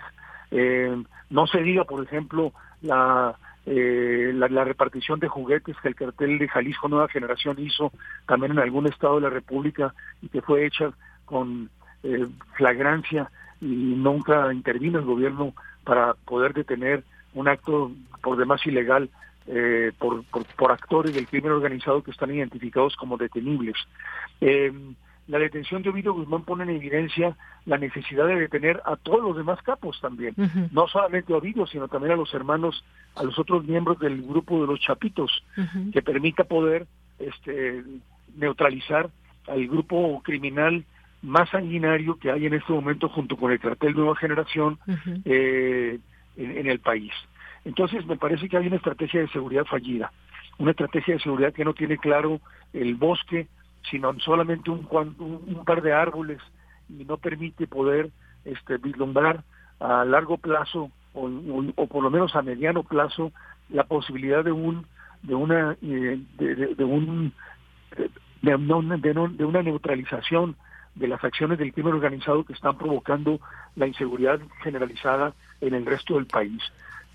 Eh, no se diga, por ejemplo, la eh, la, repartición de juguetes que el cartel de Jalisco Nueva Generación hizo también en algún estado de la República y que fue hecha con eh, flagrancia y nunca intervino el gobierno para poder detener un acto por demás ilegal eh, por, por, actores del crimen organizado que están identificados como detenibles. Eh, la detención de Ovidio Guzmán pone en evidencia la necesidad de detener a todos los demás capos también, no solamente a Ovidio, sino también a los hermanos, a los otros miembros del grupo de los Chapitos, que permita poder este, neutralizar al grupo criminal más sanguinario que hay en este momento junto con el cartel Nueva Generación eh, en, el país. Entonces me parece que hay una estrategia de seguridad fallida, una estrategia de seguridad que no tiene claro el bosque, sino solamente un, un, par de árboles y no permite poder este, vislumbrar a largo plazo o, por lo menos a mediano plazo la posibilidad de un de una eh, de, un de, una, de una neutralización de las acciones del crimen organizado que están provocando la inseguridad generalizada en el resto del país.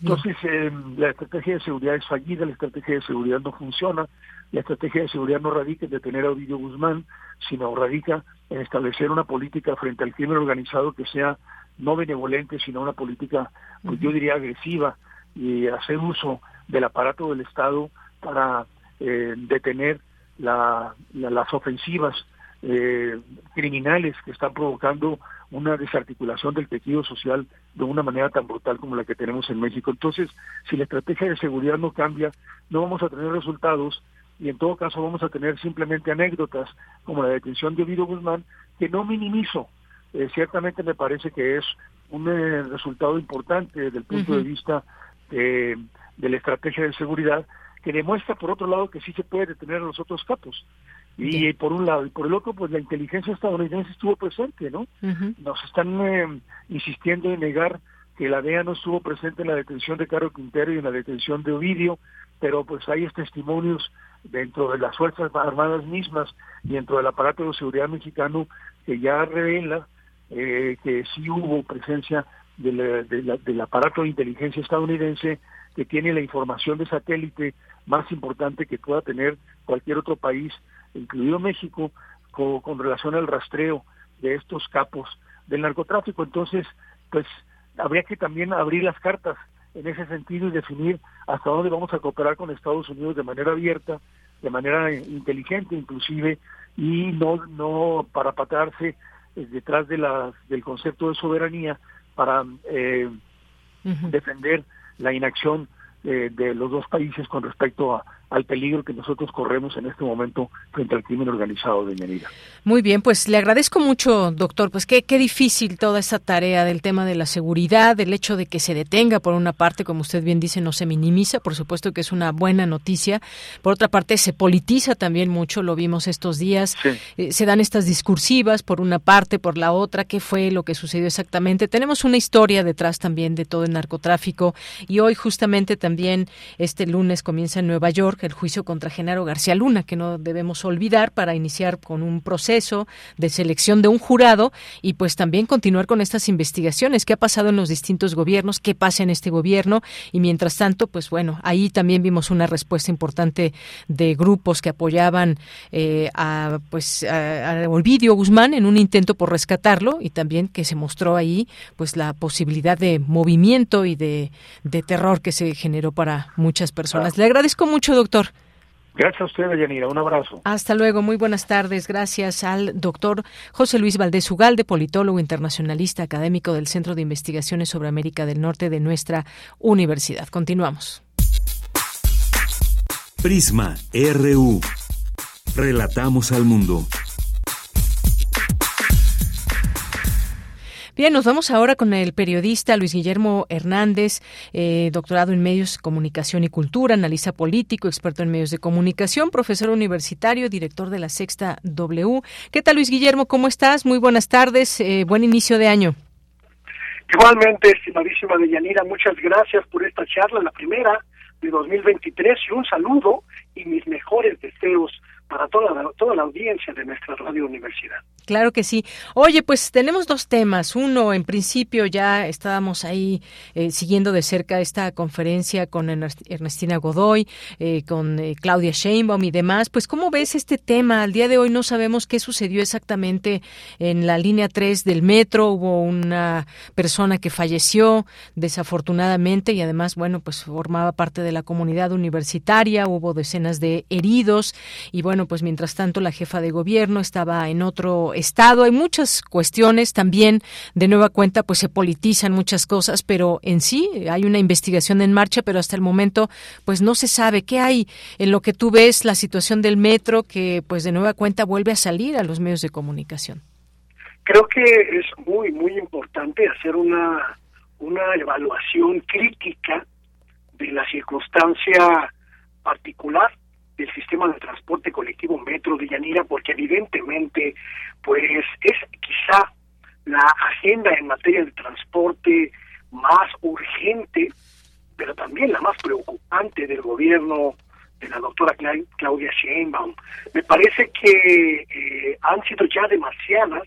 Entonces, eh, la estrategia de seguridad es fallida, la estrategia de seguridad no funciona, la estrategia de seguridad no radica en detener a Ovidio Guzmán, sino radica en establecer una política frente al crimen organizado que sea no benevolente, sino una política, pues yo diría, agresiva y hacer uso del aparato del Estado para eh, detener las ofensivas eh, criminales que están provocando una desarticulación del tejido social de una manera tan brutal como la que tenemos en México. Entonces, si la estrategia de seguridad no cambia, no vamos a tener resultados y en todo caso vamos a tener simplemente anécdotas como la detención de Ovidio Guzmán, que no minimizo. Eh, ciertamente me parece que es un eh, resultado importante desde el punto de vista de la estrategia de seguridad, que demuestra por otro lado que sí se puede detener a los otros capos. Y por un lado, y por el otro, pues la inteligencia estadounidense estuvo presente, ¿no? Nos están eh, insistiendo en negar que la DEA no estuvo presente en la detención de Caro Quintero y en la detención de Ovidio, pero pues hay testimonios dentro de las Fuerzas Armadas mismas y dentro del aparato de seguridad mexicano que ya revela eh, que sí hubo presencia del aparato de inteligencia estadounidense que tiene la información de satélite más importante que pueda tener cualquier otro país incluido México, con, relación al rastreo de estos capos del narcotráfico. Entonces, pues habría que también abrir las cartas en ese sentido y definir hasta dónde vamos a cooperar con Estados Unidos de manera abierta, de manera inteligente inclusive, y no, no para patarse eh, detrás de la, del concepto de soberanía para eh, defender la inacción eh, de los dos países con respecto a, al peligro que nosotros corremos en este momento frente al crimen organizado de Yanira. Muy bien, pues le agradezco mucho, doctor. Pues qué, qué difícil toda esta tarea del tema de la seguridad, el hecho de que se detenga por una parte, como usted bien dice, no se minimiza, por supuesto que es una buena noticia. Por otra parte, se politiza también mucho, lo vimos estos días. Eh, se dan estas discursivas por una parte, por la otra, qué fue lo que sucedió exactamente. Tenemos una historia detrás también de todo el narcotráfico y hoy justamente también este lunes comienza en Nueva York el juicio contra Genaro García Luna, que no debemos olvidar para iniciar con un proceso de selección de un jurado y pues también continuar con estas investigaciones, qué ha pasado en los distintos gobiernos, qué pasa en este gobierno y mientras tanto, pues bueno, ahí también vimos una respuesta importante de grupos que apoyaban eh, a pues a, a Olvidio Guzmán en un intento por rescatarlo y también que se mostró ahí pues la posibilidad de movimiento y de, de terror que se generó para muchas personas. Le agradezco mucho, doctor Gracias a usted, Yanira. Un abrazo. Hasta luego. Muy buenas tardes. Gracias al doctor José Luis Valdés Ugalde, politólogo internacionalista académico del Centro de Investigaciones sobre América del Norte de nuestra universidad. Continuamos. Prisma RU. Relatamos al mundo. Bien, nos vamos ahora con el periodista Luis Guillermo Hernández, eh, doctorado en medios, comunicación y cultura, analista político, experto en medios de comunicación, profesor universitario, director de la Sexta W. ¿Qué tal, Luis Guillermo? ¿Cómo estás? Muy buenas tardes. Eh, buen inicio de año. Igualmente, estimadísima Deyanira, muchas gracias por esta charla, la primera de 2023, y un saludo y mis mejores deseos para toda la, toda la audiencia de nuestra radio universidad. Claro que sí. Oye, pues tenemos dos temas. Uno, en principio ya estábamos ahí eh, siguiendo de cerca esta conferencia con Ernestina Godoy, eh, con eh, Claudia Sheinbaum y demás. Pues, ¿cómo ves este tema? Al día de hoy no sabemos qué sucedió exactamente en la línea 3 del metro. Hubo una persona que falleció desafortunadamente y además, bueno, pues formaba parte de la comunidad universitaria. Hubo decenas de heridos y bueno, pues mientras tanto la jefa de gobierno estaba en otro Estado. Hay muchas cuestiones también, de nueva cuenta, pues se politizan muchas cosas, pero en sí hay una investigación en marcha, pero hasta el momento, pues no se sabe qué hay en lo que tú ves la situación del metro que, pues de nueva cuenta vuelve a salir a los medios de comunicación. Creo que es muy, muy importante hacer una, una evaluación crítica de la circunstancia particular del sistema de transporte colectivo Metro de Yanira, porque evidentemente pues es quizá la agenda en materia de transporte más urgente, pero también la más preocupante del gobierno de la doctora Claudia Sheinbaum. Me parece que eh, han sido ya demasiadas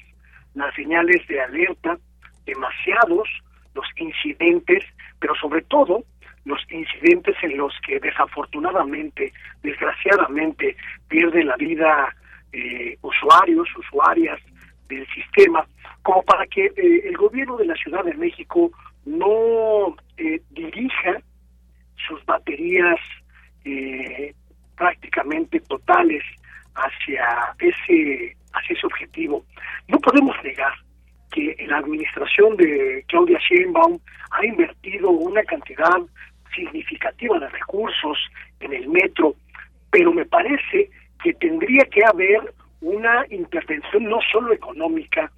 las señales de alerta, demasiados los incidentes, pero sobre todo los incidentes en los que desafortunadamente, desgraciadamente, pierden la vida eh, usuarios, usuarias del sistema, como para que eh, el gobierno de la Ciudad de México no eh, dirija sus baterías prácticamente totales hacia ese hacia ese objetivo. No podemos negar que la administración de Claudia Sheinbaum ha invertido una cantidad significativa de recursos en el metro, pero me parece que tendría que haber una intervención no solo económica,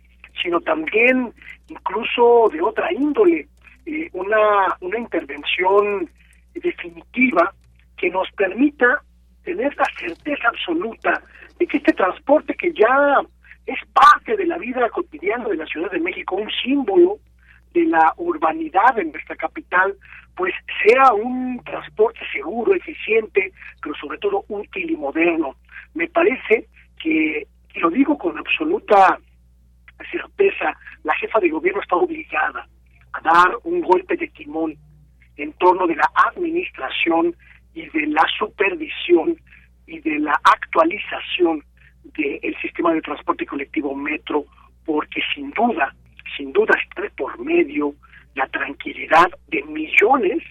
sino también incluso de otra índole, eh, una, una intervención definitiva que nos permita tener la certeza absoluta de que este transporte que ya es parte de la vida cotidiana de la Ciudad de México, un símbolo de la urbanidad en nuestra capital, pues sea un transporte seguro, eficiente, pero sobre todo útil y moderno. Me parece que, y lo digo con absoluta certeza, la jefa de gobierno está obligada a dar un golpe de timón en torno de la administración y de la supervisión y de la actualización del sistema de transporte colectivo metro, porque sin duda, sin duda está por medio la tranquilidad de millones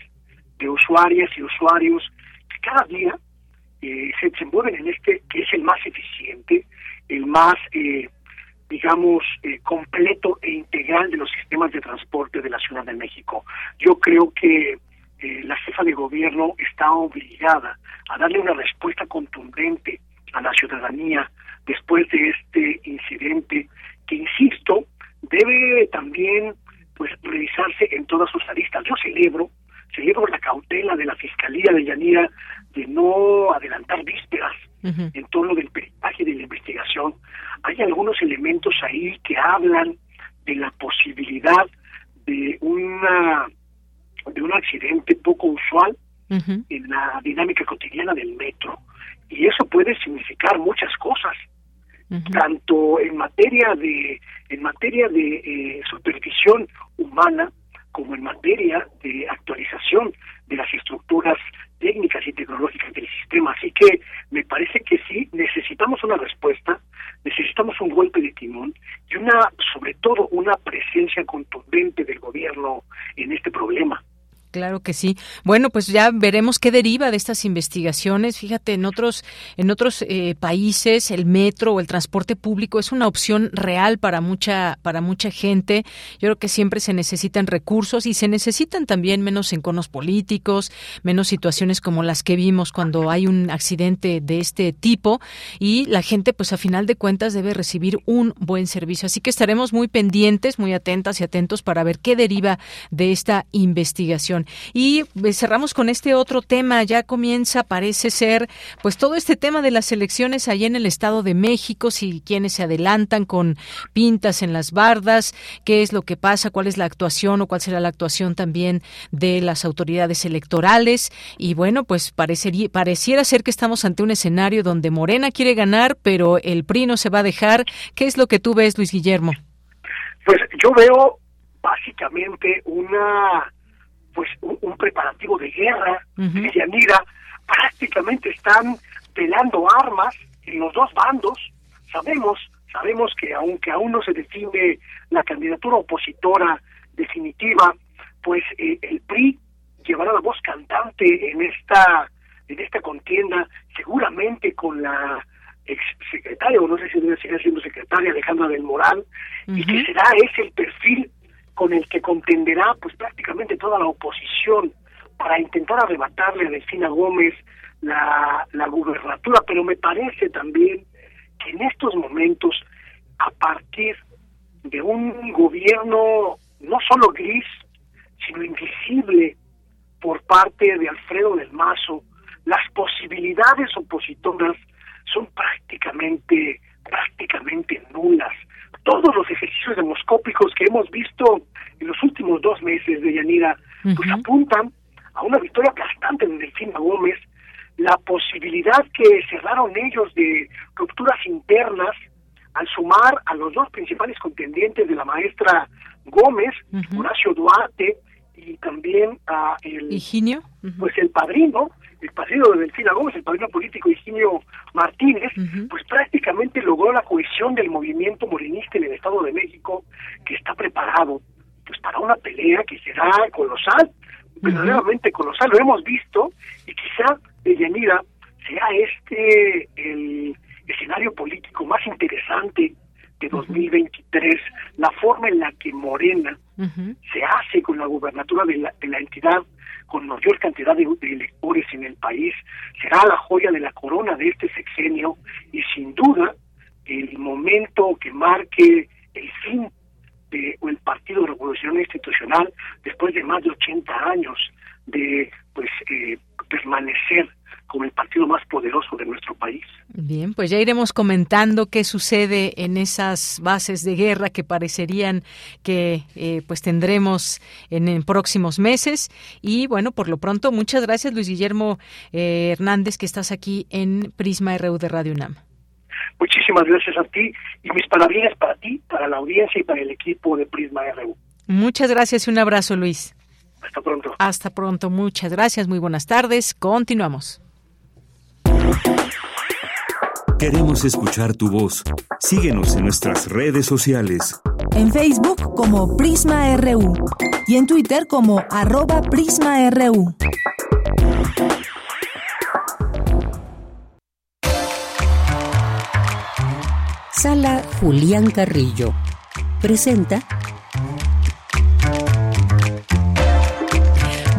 de usuarias y usuarios que cada día eh, se desenvuelven en este que es el más eficiente, el más, eh, digamos, eh, completo e integral de los sistemas de transporte de la Ciudad de México. Yo creo que la jefa de gobierno está obligada a darle una respuesta contundente a la ciudadanía después de este incidente que, insisto, debe también pues revisarse en todas sus aristas. Yo celebro, celebro la cautela de la Fiscalía de Yanira de no adelantar vísperas en torno del peritaje de la investigación. Hay algunos elementos ahí que hablan de la posibilidad de una de un accidente poco usual en la dinámica cotidiana del metro y eso puede significar muchas cosas tanto en materia de en materia de eh, supervisión humana como en materia de actualización de las estructuras técnicas y tecnológicas del sistema. Así que me parece que sí, necesitamos una respuesta, necesitamos un golpe de timón y una, sobre todo, una presencia contundente del gobierno en este problema. Claro que sí. Bueno, pues ya veremos qué deriva de estas investigaciones. Fíjate, en otros en otros eh, países el metro o el transporte público es una opción real para mucha para mucha gente. Yo creo que siempre se necesitan recursos y se necesitan también menos enconos políticos, menos situaciones como las que vimos cuando hay un accidente de este tipo y la gente, pues a final de cuentas debe recibir un buen servicio. Así que estaremos muy pendientes, muy atentas y atentos para ver qué deriva de esta investigación. Y eh, cerramos con este otro tema. Ya comienza, parece ser, pues todo este tema de las elecciones allá en el Estado de México, si quienes se adelantan con pintas en las bardas, qué es lo que pasa, cuál es la actuación o cuál será la actuación también de las autoridades electorales. Y bueno, pues parecería, pareciera ser que estamos ante un escenario donde Morena quiere ganar, pero el PRI no se va a dejar. ¿Qué es lo que tú ves, Luis Guillermo? Pues yo veo básicamente una pues un, preparativo de guerra de Yanira prácticamente están pelando armas en los dos bandos. Sabemos sabemos que aunque aún no se define la candidatura opositora definitiva pues eh, el PRI llevará la voz cantante en esta en esta contienda seguramente con la ex secretaria o no sé si debe seguir siendo secretaria Alejandra del Moral y que será ese el perfil con el que contenderá pues prácticamente toda la oposición para intentar arrebatarle a Delfina Gómez la, la gubernatura, pero me parece también que en estos momentos, a partir de un gobierno no solo gris, sino invisible por parte de Alfredo del Mazo, las posibilidades opositoras son prácticamente prácticamente nulas todos los ejercicios demoscópicos que hemos visto en los últimos dos meses de Yanira, pues apuntan a una victoria aplastante de Delfina Gómez, la posibilidad que cerraron ellos de rupturas internas al sumar a los dos principales contendientes de la maestra Gómez, Horacio Duarte y también a el Higinio, pues el padrino el padrino de Delfina Gómez, el padrino político Higinio Martínez, pues prácticamente logró la cohesión del movimiento morenista en el Estado de México, que está preparado pues para una pelea que será colosal, verdaderamente colosal, lo hemos visto, y quizá de Yanira sea este el escenario político más interesante de 2023, la forma en la que Morena se hace con la gubernatura de la, de la entidad con mayor cantidad de, electores en el país, será la joya de la corona de este sexenio y sin duda el momento que marque el fin de el Partido Revolucionario Institucional después de más de 80 años de pues eh, permanecer como el partido más poderoso de nuestro país. Bien, pues ya iremos comentando qué sucede en esas bases de guerra que parecerían que eh, pues tendremos en, próximos meses. Y bueno, por lo pronto, muchas gracias Luis Guillermo eh, Hernández que estás aquí en Prisma RU de Radio UNAM. Muchísimas gracias a ti y mis parabienes para ti, para la audiencia y para el equipo de Prisma RU. Muchas gracias y un abrazo Luis. Hasta pronto. Hasta pronto, muchas gracias, muy buenas tardes. Continuamos. Queremos escuchar tu voz. Síguenos en nuestras redes sociales. En Facebook como Prisma RU y en Twitter como arroba PrismaRU. Sala Julián Carrillo presenta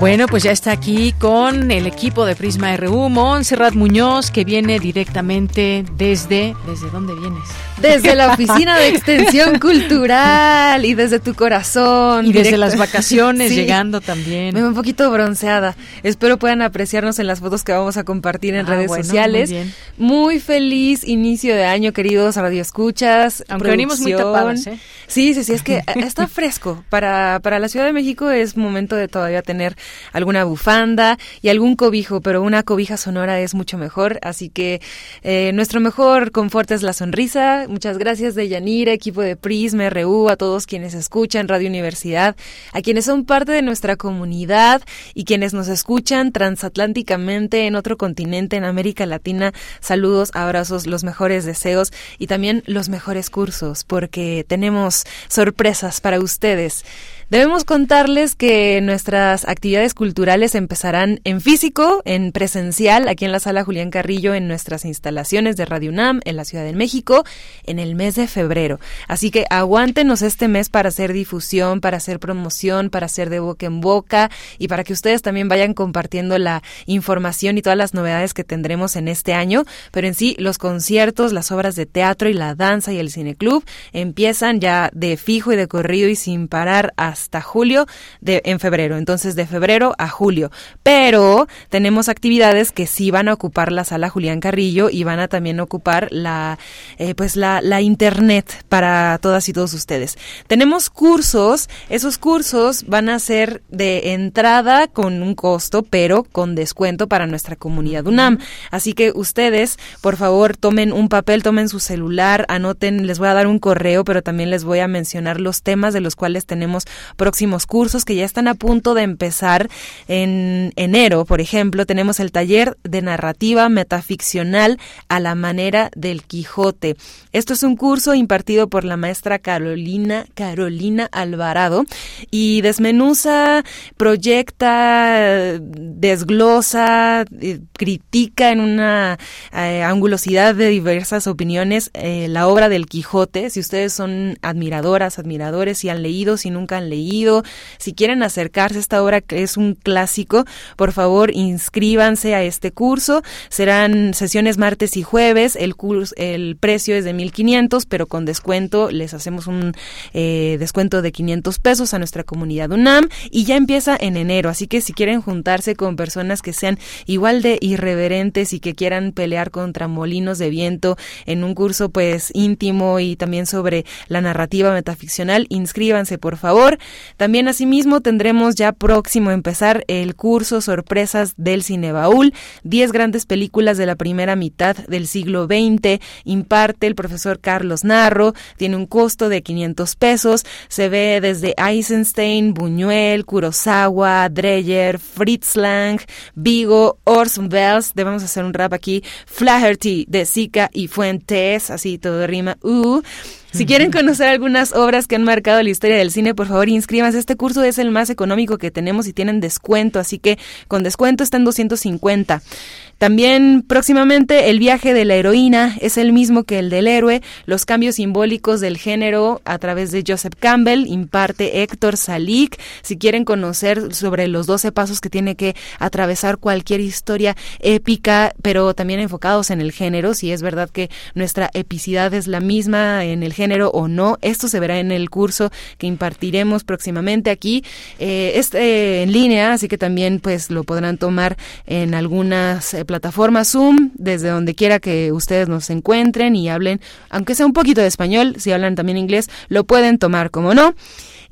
Bueno, pues ya está aquí con el equipo de Prisma RU, Montserrat Muñoz, que viene directamente desde... ¿Desde dónde vienes? Desde la Oficina de Extensión Cultural y desde tu corazón. Y desde las vacaciones llegando también. Me veo un poquito bronceada. Espero puedan apreciarnos en las fotos que vamos a compartir en ah, redes sociales. Muy, feliz inicio de año, queridos radioescuchas. Aunque venimos muy tapadas, ¿eh? Sí, sí, sí, es que está fresco. Para, para la Ciudad de México es momento de todavía tener alguna bufanda y algún cobijo, pero una cobija sonora es mucho mejor. Así que eh, nuestro mejor confort es la sonrisa. Muchas gracias de Yanira, equipo de Prisma, RU, a todos quienes escuchan Radio Universidad, a quienes son parte de nuestra comunidad y quienes nos escuchan transatlánticamente en otro continente, en América Latina. Saludos, abrazos, los mejores deseos y también los mejores cursos, porque tenemos sorpresas para ustedes. Debemos contarles que nuestras actividades culturales empezarán en físico, en presencial, aquí en la sala Julián Carrillo, en nuestras instalaciones de Radio UNAM, en la Ciudad de México, en el mes de febrero. Así que aguántenos este mes para hacer difusión, para hacer promoción, para hacer de boca en boca y para que ustedes también vayan compartiendo la información y todas las novedades que tendremos en este año. Pero en sí, los conciertos, las obras de teatro y la danza y el cineclub empiezan ya de fijo y de corrido y sin parar hasta hasta julio de en febrero, entonces de febrero a julio. Pero tenemos actividades que sí van a ocupar la sala Julián Carrillo y van a también ocupar la eh, pues la, la internet para todas y todos ustedes. Tenemos cursos, esos cursos van a ser de entrada con un costo, pero con descuento para nuestra comunidad UNAM. Así que ustedes, por favor, tomen un papel, tomen su celular, anoten, les voy a dar un correo, pero también les voy a mencionar los temas de los cuales tenemos próximos cursos que ya están a punto de empezar en enero. Por ejemplo, tenemos el taller de narrativa metaficcional a la manera del Quijote. Esto es un curso impartido por la maestra Carolina, Carolina Alvarado y desmenuza, proyecta, desglosa, eh, critica en una eh, angulosidad de diversas opiniones eh, la obra del Quijote. Si ustedes son admiradoras, admiradores, si han leído, si nunca han leído, si quieren acercarse a esta obra que es un clásico, por favor inscríbanse a este curso. Serán sesiones martes y jueves. El, curso, el precio es de 1500, pero con descuento les hacemos un eh, descuento de 500 pesos a nuestra comunidad UNAM y ya empieza en enero. Así que si quieren juntarse con personas que sean igual de irreverentes y que quieran pelear contra molinos de viento en un curso pues íntimo y también sobre la narrativa metaficcional, inscríbanse por favor. También asimismo tendremos ya próximo a empezar el curso Sorpresas del Cinebaúl, 10 grandes películas de la primera mitad del siglo XX, imparte el profesor Carlos Narro, tiene un costo de 500 pesos, se ve desde Eisenstein, Buñuel, Kurosawa, Dreyer, Fritz Lang, Vigo, Orson Welles, debemos hacer un rap aquí, Flaherty de Zika y Fuentes, así todo rima, uh, si quieren conocer algunas obras que han marcado la historia del cine, por favor inscríbanse. Este curso es el más económico que tenemos y tienen descuento, así que con descuento está en 250. También próximamente el viaje de la heroína es el mismo que el del héroe, los cambios simbólicos del género a través de Joseph Campbell, imparte Héctor Salik. Si quieren conocer sobre los 12 pasos que tiene que atravesar cualquier historia épica, pero también enfocados en el género, si es verdad que nuestra epicidad es la misma en el género o no, esto se verá en el curso que impartiremos próximamente aquí. Eh, es eh, en línea, así que también pues lo podrán tomar en algunas eh, plataforma Zoom, desde donde quiera que ustedes nos encuentren y hablen, aunque sea un poquito de español, si hablan también inglés, lo pueden tomar, como no.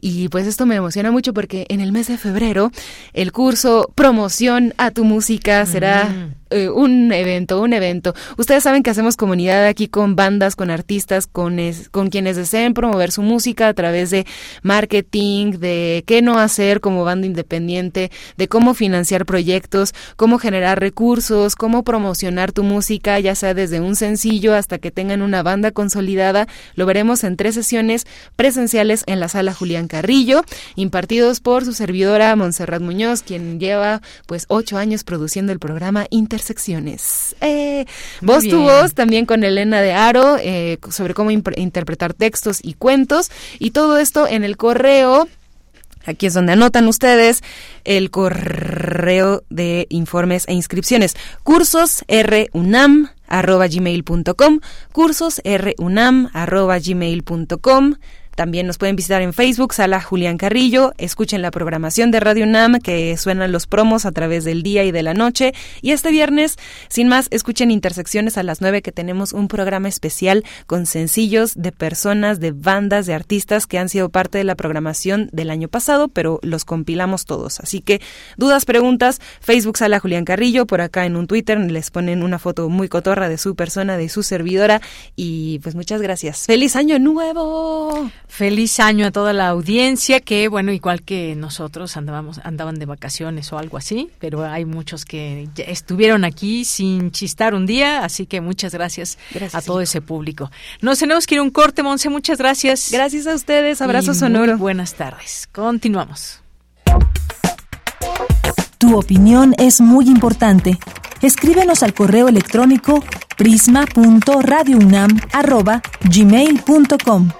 Y pues esto me emociona mucho porque en el mes de febrero el curso Promoción a tu música será mm. Eh, un evento, un evento. Ustedes saben que hacemos comunidad aquí con bandas, con artistas, con, con quienes deseen promover su música a través de marketing, de qué no hacer como banda independiente, de cómo financiar proyectos, cómo generar recursos, cómo promocionar tu música, ya sea desde un sencillo hasta que tengan una banda consolidada. Lo veremos en tres sesiones presenciales en la sala Julián Carrillo, impartidos por su servidora Montserrat Muñoz, quien lleva pues ocho años produciendo el programa Inter secciones. Eh, voz tu voz también con Elena de Aro eh, sobre cómo interpretar textos y cuentos y todo esto en el correo Aquí es donde anotan ustedes el correo de informes e inscripciones. Cursos runam arroba gmail.com, cursos runam arroba gmail.com, también nos pueden visitar en Facebook, Sala Julián Carrillo. Escuchen la programación de Radio UNAM que suenan los promos a través del día y de la noche. Y este viernes, sin más, escuchen Intersecciones a las 9 que tenemos un programa especial con sencillos de personas, de bandas, de artistas que han sido parte de la programación del año pasado, pero los compilamos todos. Así que dudas, preguntas, Facebook Sala Julián Carrillo, por acá en un Twitter les ponen una foto muy cotorra de su persona, de su servidora. Y pues muchas gracias. ¡Feliz año nuevo! Feliz año a toda la audiencia que, bueno, igual que nosotros andábamos, andaban de vacaciones o algo así, pero hay muchos que estuvieron aquí sin chistar un día, así que muchas gracias, a todo ese público. Nos tenemos que ir un corte, Monse, muchas gracias. Gracias a ustedes, abrazo sonoro. buenas tardes. Continuamos. Tu opinión es muy importante. Escríbenos al correo electrónico prisma.radiounam@gmail.com.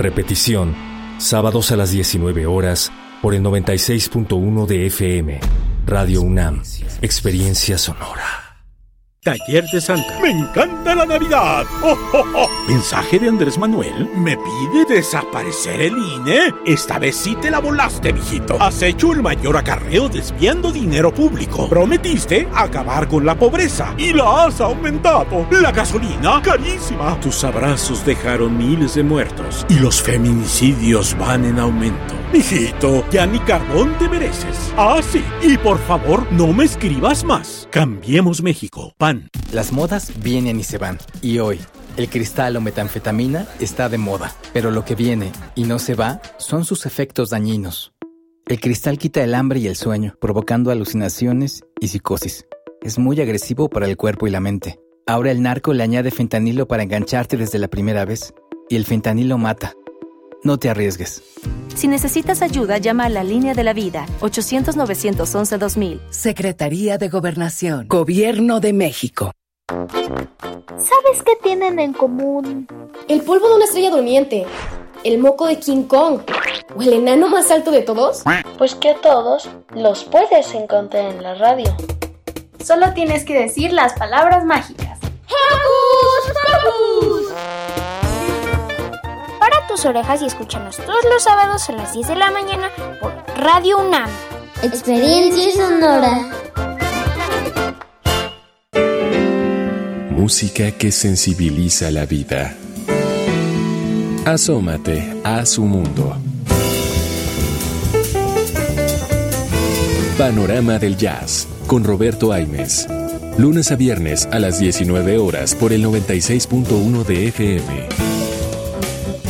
Repetición, sábados a las 19 horas por el 96.1 de FM. Radio UNAM. Experiencia sonora. Taller de Santa. Me encanta la Navidad. Oh, oh, oh. Mensaje de Andrés Manuel. Me pide desaparecer el INE. Esta vez sí te la volaste, mijito. Has hecho el mayor acarreo desviando dinero público. Prometiste acabar con la pobreza y la has aumentado. La gasolina, carísima. Tus abrazos dejaron miles de muertos y los feminicidios van en aumento. Mijito, ya ni carbón te mereces. Ah, sí. Y por favor, no me escribas más. Cambiemos México. PAN. Las modas vienen y se van. Y hoy, el cristal o metanfetamina está de moda. Pero lo que viene y no se va son sus efectos dañinos. El cristal quita el hambre y el sueño, provocando alucinaciones y psicosis. Es muy agresivo para el cuerpo y la mente. Ahora el narco le añade fentanilo para engancharte desde la primera vez. Y el fentanilo mata. No te arriesgues. Si necesitas ayuda, llama a la línea de la vida 800-911-2000. Secretaría de Gobernación. Gobierno de México. ¿Sabes qué tienen en común? El polvo de una estrella durmiente, el moco de King Kong o el enano más alto de todos. Pues que a todos los puedes encontrar en la radio. Solo tienes que decir las palabras mágicas. ¡Hocus Pocus! Tus orejas y escúchanos todos los sábados a las 10 de la mañana por Radio UNAM. Experiencia sonora. Música que sensibiliza la vida. Asómate a su mundo. Panorama del Jazz con Roberto Aimes. Lunes a viernes a las 19 horas por el 96.1 de FM.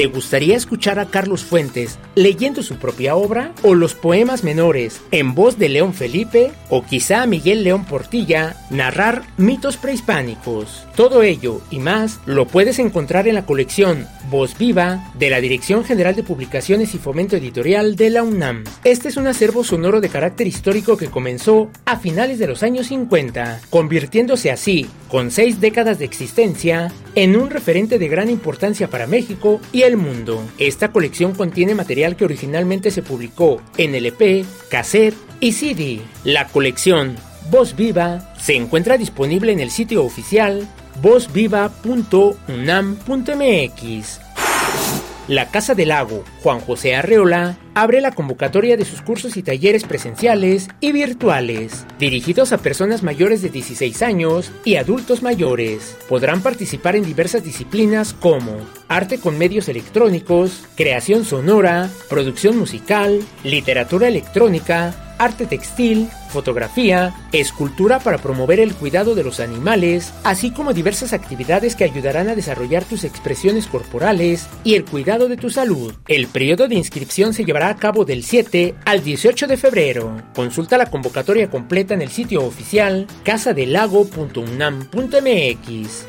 ¿Te gustaría escuchar a Carlos Fuentes leyendo su propia obra? ¿O los poemas menores en voz de León Felipe? ¿O quizá a Miguel León Portilla narrar mitos prehispánicos? Todo ello y más lo puedes encontrar en la colección Voz Viva de la Dirección General de Publicaciones y Fomento Editorial de la UNAM. Este es un acervo sonoro de carácter histórico que comenzó a finales de los años 50, convirtiéndose así, con seis décadas de existencia, en un referente de gran importancia para México y el mundo. Esta colección contiene material que originalmente se publicó en LP, cassette y CD. La colección Voz Viva se encuentra disponible en el sitio oficial vozviva.unam.mx. La Casa del Lago Juan José Arreola abre la convocatoria de sus cursos y talleres presenciales y virtuales, dirigidos a personas mayores de 16 años y adultos mayores. Podrán participar en diversas disciplinas como arte con medios electrónicos, creación sonora, producción musical, literatura electrónica, arte textil, fotografía, escultura para promover el cuidado de los animales, así como diversas actividades que ayudarán a desarrollar tus expresiones corporales y el cuidado de tu salud. El periodo de inscripción se llevará a cabo del 7 al 18 de febrero. Consulta la convocatoria completa en el sitio oficial casadelago.unam.mx.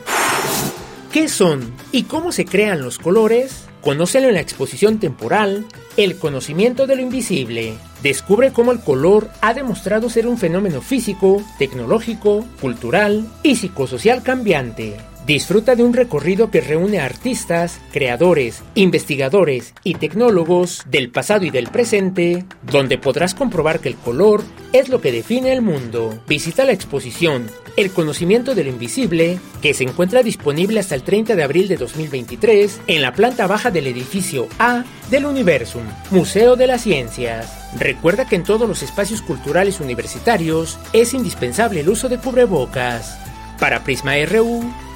¿Qué son y cómo se crean los colores? Conócelo en la exposición temporal El conocimiento de lo invisible. Descubre cómo el color ha demostrado ser un fenómeno físico, tecnológico, cultural y psicosocial cambiante. Disfruta de un recorrido que reúne a artistas, creadores, investigadores y tecnólogos del pasado y del presente, donde podrás comprobar que el color es lo que define el mundo. Visita la exposición El conocimiento de lo invisible, que se encuentra disponible hasta el 30 de abril de 2023 en la planta baja del edificio A del Universum, Museo de las Ciencias. Recuerda que en todos los espacios culturales universitarios es indispensable el uso de cubrebocas. Para Prisma RU,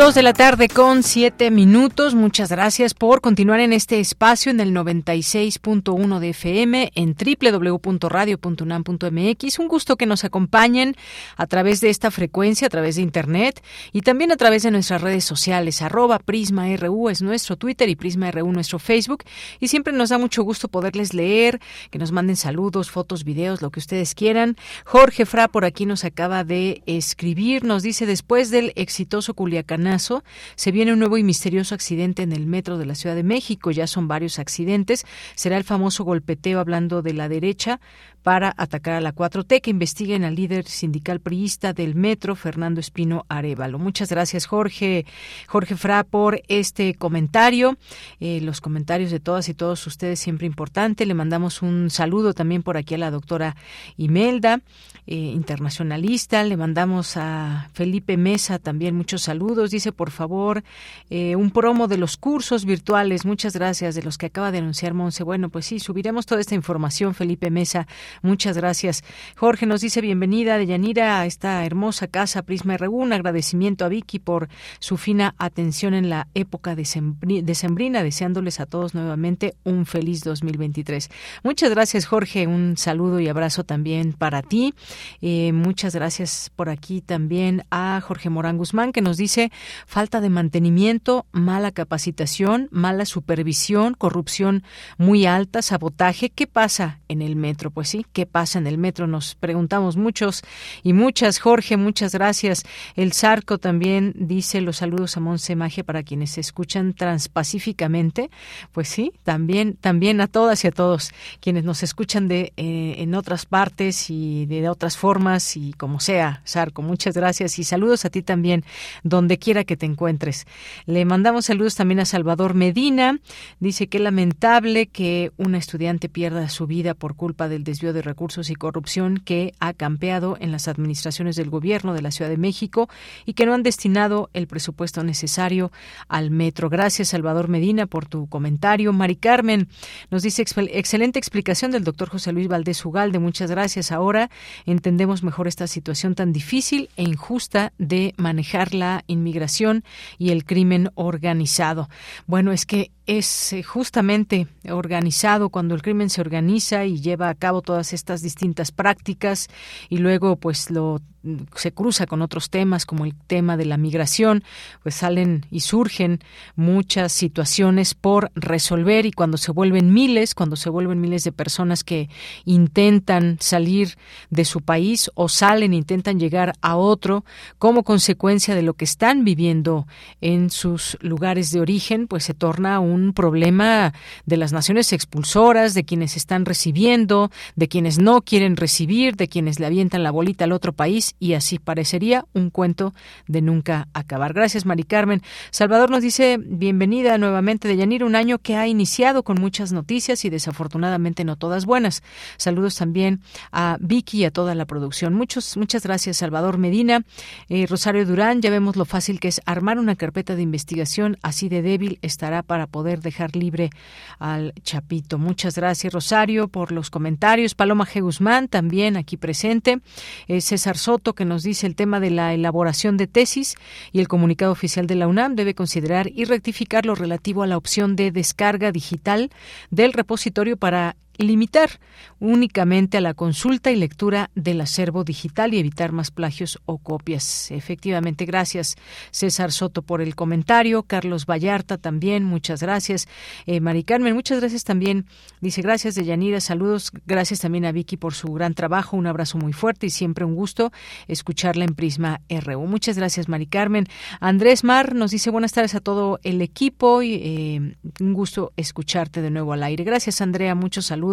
Dos de la tarde con siete minutos. Muchas gracias por continuar en este espacio en el 96.1 de FM en www.radio.unam.mx. Un gusto que nos acompañen a través de esta frecuencia, a través de Internet y también a través de nuestras redes sociales. Arroba PrismaRU es nuestro Twitter y PrismaRU nuestro Facebook. Y siempre nos da mucho gusto poderles leer, que nos manden saludos, fotos, videos, lo que ustedes quieran. Jorge Fra por aquí nos acaba de escribir. Nos dice después del exitoso Culiacán se viene un nuevo y misterioso accidente en el metro de la Ciudad de México. Ya son varios accidentes. Será el famoso golpeteo hablando de la derecha para atacar a la 4T, que investiguen al líder sindical priista del metro, Fernando Espino Arevalo. Muchas gracias, Jorge, Jorge Fra, por este comentario. Eh, los comentarios de todas y todos ustedes siempre importante. Le mandamos un saludo también por aquí a la doctora Imelda, eh, internacionalista. Le mandamos a Felipe Mesa también muchos saludos. Dice, por favor, eh, un promo de los cursos virtuales. Muchas gracias de los que acaba de anunciar Monse. Bueno, pues sí, subiremos toda esta información, Felipe Mesa, Muchas gracias. Jorge nos dice bienvenida de Yanira a esta hermosa casa Prisma RU. Un agradecimiento a Vicky por su fina atención en la época decembrina, deseándoles a todos nuevamente un feliz 2023. Muchas gracias, Jorge. Un saludo y abrazo también para ti. Eh, muchas gracias por aquí también a Jorge Morán Guzmán, que nos dice falta de mantenimiento, mala capacitación, mala supervisión, corrupción muy alta, sabotaje. ¿Qué pasa en el metro? Pues sí, ¿Qué pasa en el metro? Nos preguntamos muchos y muchas. Jorge, muchas gracias. El Zarco también dice los saludos a Monse Magia para quienes se escuchan transpacíficamente. Pues sí, también, también a todas y a todos quienes nos escuchan de eh, en otras partes y de otras formas y como sea. Zarco, muchas gracias y saludos a ti también, donde quiera que te encuentres. Le mandamos saludos también a Salvador Medina. Dice que lamentable que una estudiante pierda su vida por culpa del desvío de recursos y corrupción que ha campeado en las administraciones del gobierno de la Ciudad de México y que no han destinado el presupuesto necesario al metro. Gracias, Salvador Medina, por tu comentario. Mari Carmen nos dice excelente explicación del doctor José Luis Valdés Ugalde. Muchas gracias. Ahora entendemos mejor esta situación tan difícil e injusta de manejar la inmigración y el crimen organizado. Bueno, es que es eh, justamente organizado cuando el crimen se organiza y lleva a cabo todas estas distintas prácticas y luego pues lo se cruza con otros temas como el tema de la migración, pues salen y surgen muchas situaciones por resolver y cuando se vuelven miles, cuando se vuelven miles de personas que intentan salir de su país o salen, intentan llegar a otro como consecuencia de lo que están viviendo en sus lugares de origen, pues se torna un problema de las naciones expulsoras, de quienes están recibiendo, de quienes no quieren recibir, de quienes le avientan la bolita al otro país y así parecería un cuento de nunca acabar. Gracias, Mari Carmen. Salvador nos dice bienvenida nuevamente de Yanir, un año que ha iniciado con muchas noticias y desafortunadamente no todas buenas. Saludos también a Vicky y a toda la producción. Muchos, muchas gracias, Salvador Medina. Eh, Rosario Durán, ya vemos lo fácil que es armar una carpeta de investigación, así de débil estará para poder dejar libre al Chapito. Muchas gracias, Rosario, por los comentarios. Paloma G. Guzmán, también aquí presente. Eh, César Soto, que nos dice el tema de la elaboración de tesis y el comunicado oficial de la UNAM debe considerar y rectificar lo relativo a la opción de descarga digital del repositorio para limitar únicamente a la consulta y lectura del acervo digital y evitar más plagios o copias. Efectivamente, gracias César Soto por el comentario, Carlos Vallarta también, muchas gracias. Eh, Mari Carmen, muchas gracias también. Dice gracias de Yanira, saludos, gracias también a Vicky por su gran trabajo, un abrazo muy fuerte y siempre un gusto escucharla en Prisma RU. Muchas gracias, Mari Carmen. Andrés Mar nos dice buenas tardes a todo el equipo y eh, un gusto escucharte de nuevo al aire. Gracias, Andrea, muchos saludos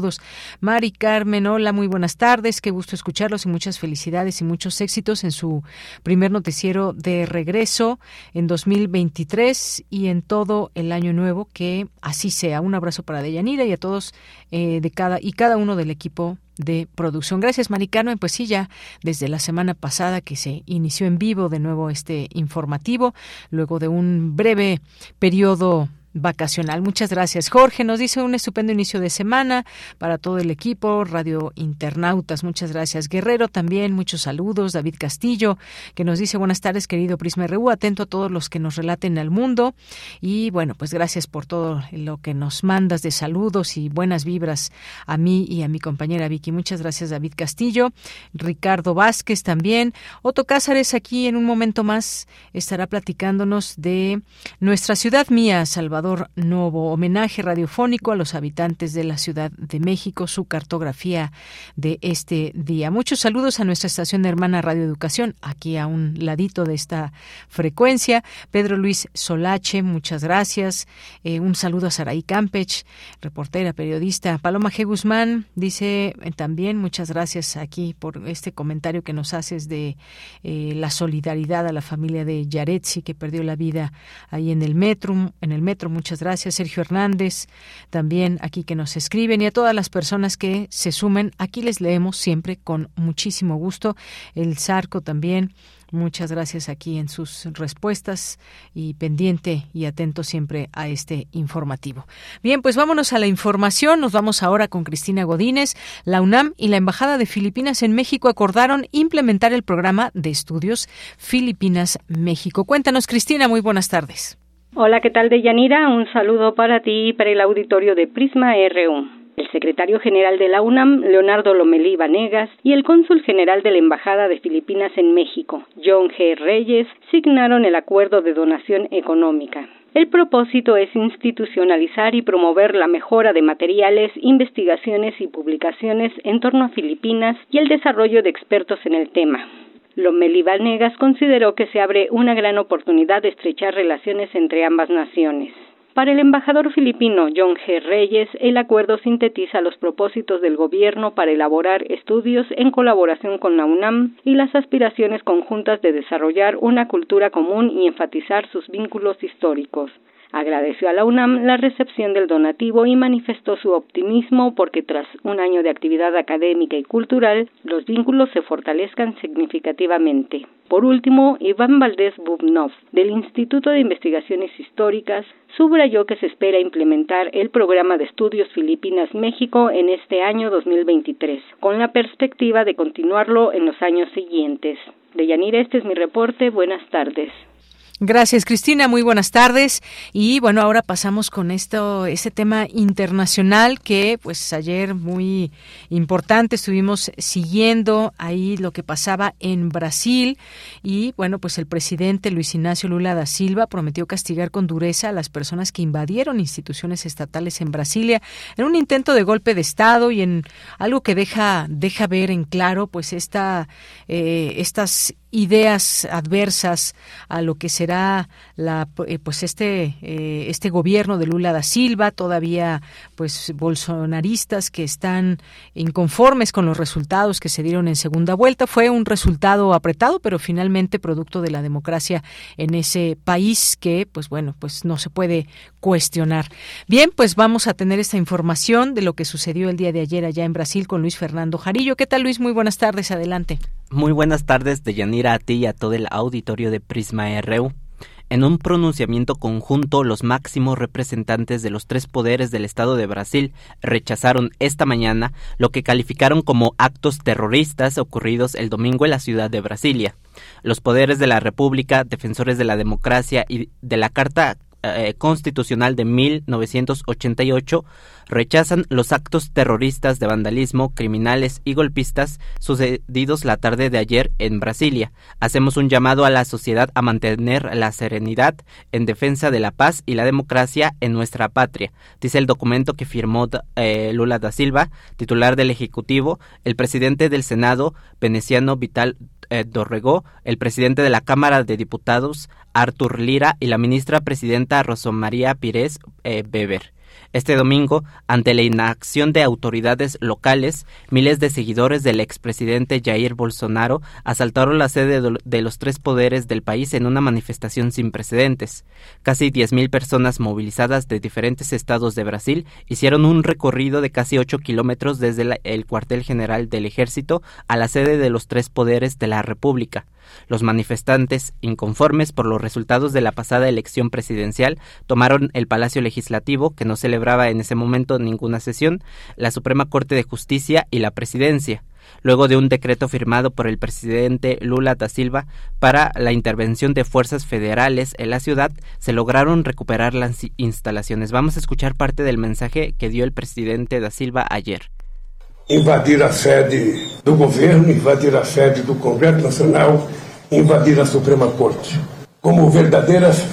Mari Carmen, hola, muy buenas tardes. Qué gusto escucharlos y muchas felicidades y muchos éxitos en su primer noticiero de regreso en 2023 y en todo el año nuevo. Que así sea. Un abrazo para Deyanira y a todos eh, de cada y cada uno del equipo de producción. Gracias, Mari Carmen. Pues sí, ya desde la semana pasada que se inició en vivo de nuevo este informativo, luego de un breve periodo vacacional. Muchas gracias, Jorge. Nos dice un estupendo inicio de semana para todo el equipo, Radio Internautas. Muchas gracias. Guerrero también, muchos saludos. David Castillo, que nos dice buenas tardes, querido Prisma RU. Atento a todos los que nos relaten al mundo. Y bueno, pues gracias por todo lo que nos mandas de saludos y buenas vibras a mí y a mi compañera Vicky. Muchas gracias, David Castillo. Ricardo Vázquez también. Otto Cázares aquí en un momento más estará platicándonos de nuestra ciudad mía, Salvador Novo. Homenaje radiofónico a los habitantes de la Ciudad de México, su cartografía de este día. Muchos saludos a nuestra estación hermana Radio Educación, aquí a un ladito de esta frecuencia. Pedro Luis Solache, muchas gracias. Eh, un saludo a Saraí Campech, reportera, periodista. Paloma G. Guzmán dice eh, también muchas gracias aquí por este comentario que nos haces de eh, la solidaridad a la familia de Yaretsi que perdió la vida ahí en el metro, en el metro. Muchas gracias, Sergio Hernández, también aquí que nos escriben y a todas las personas que se sumen. Aquí les leemos siempre con muchísimo gusto. El Zarco también. Muchas gracias aquí en sus respuestas y pendiente y atento siempre a este informativo. Bien, pues vámonos a la información. Nos vamos ahora con Cristina Godínez. La UNAM y la Embajada de Filipinas en México acordaron implementar el programa de estudios Filipinas México. Cuéntanos, Cristina, muy buenas tardes. Hola, ¿qué tal, Deyanira? Un saludo para ti y para el auditorio de Prisma RU. El secretario general de la UNAM, Leonardo Lomelí Vanegas, y el cónsul general de la Embajada de Filipinas en México, John G. Reyes, signaron el acuerdo de donación económica. El propósito es institucionalizar y promover la mejora de materiales, investigaciones y publicaciones en torno a Filipinas y el desarrollo de expertos en el tema. Lomelí Vanegas consideró que se abre una gran oportunidad de estrechar relaciones entre ambas naciones. Para el embajador filipino John G. Reyes, el acuerdo sintetiza los propósitos del gobierno para elaborar estudios en colaboración con la UNAM y las aspiraciones conjuntas de desarrollar una cultura común y enfatizar sus vínculos históricos. Agradeció a la UNAM la recepción del donativo y manifestó su optimismo porque tras un año de actividad académica y cultural, los vínculos se fortalezcan significativamente. Por último, Iván Valdés Bubnov, del Instituto de Investigaciones Históricas, subrayó que se espera implementar el programa de estudios Filipinas-México en este año 2023, con la perspectiva de continuarlo en los años siguientes. Deyanira, este es mi reporte. Buenas tardes. Gracias, Cristina. Muy buenas tardes. Y bueno, ahora pasamos con esto, ese tema internacional que, pues, ayer muy importante. Estuvimos siguiendo ahí lo que pasaba en Brasil y, bueno, pues el presidente Luis Ignacio Lula da Silva prometió castigar con dureza a las personas que invadieron instituciones estatales en Brasilia en un intento de golpe de Estado y en algo que deja deja ver en claro, pues, esta eh, estas ideas adversas a lo que será la eh, pues este eh, este gobierno de Lula da Silva todavía pues bolsonaristas que están inconformes con los resultados que se dieron en segunda vuelta. Fue un resultado apretado pero finalmente producto de la democracia en ese país que pues bueno pues no se puede cuestionar. Bien pues vamos a tener esta información de lo que sucedió el día de ayer allá en Brasil con Luis Fernando Jarillo. Qué tal Luis muy buenas tardes. Adelante muy buenas tardes de Yanira a ti y a todo el auditorio de Prisma RU. En un pronunciamiento conjunto, los máximos representantes de los tres poderes del Estado de Brasil rechazaron esta mañana lo que calificaron como actos terroristas ocurridos el domingo en la ciudad de Brasilia. Los poderes de la República, defensores de la democracia y de la Carta eh, Constitucional de 1988 rechazan los actos terroristas de vandalismo, criminales y golpistas sucedidos la tarde de ayer en Brasilia. Hacemos un llamado a la sociedad a mantener la serenidad en defensa de la paz y la democracia en nuestra patria, dice el documento que firmó eh, Lula da Silva, titular del Ejecutivo, el presidente del Senado, veneciano Vital eh, Dorregó, el presidente de la Cámara de Diputados, Artur Lira, y la ministra presidenta Rosa María Pires eh, Weber. Este domingo, ante la inacción de autoridades locales, miles de seguidores del expresidente Jair Bolsonaro asaltaron la sede de los tres poderes del país en una manifestación sin precedentes. Casi 10.000 personas movilizadas de diferentes estados de Brasil hicieron un recorrido de casi 8 kilómetros desde el cuartel general del ejército a la sede de los tres poderes de la República. Los manifestantes, inconformes por los resultados de la pasada elección presidencial, tomaron el Palacio Legislativo, que no celebraba en ese momento ninguna sesión, la Suprema Corte de Justicia y la Presidencia luego de un decreto firmado por el presidente Lula da Silva para la intervención de fuerzas federales en la ciudad, se lograron recuperar las instalaciones. Vamos a escuchar parte del mensaje que dio el presidente da Silva ayer. Invadir a sede do governo, invadir a sede do Congresso Nacional, invadir a Suprema Corte, como verdadeiras,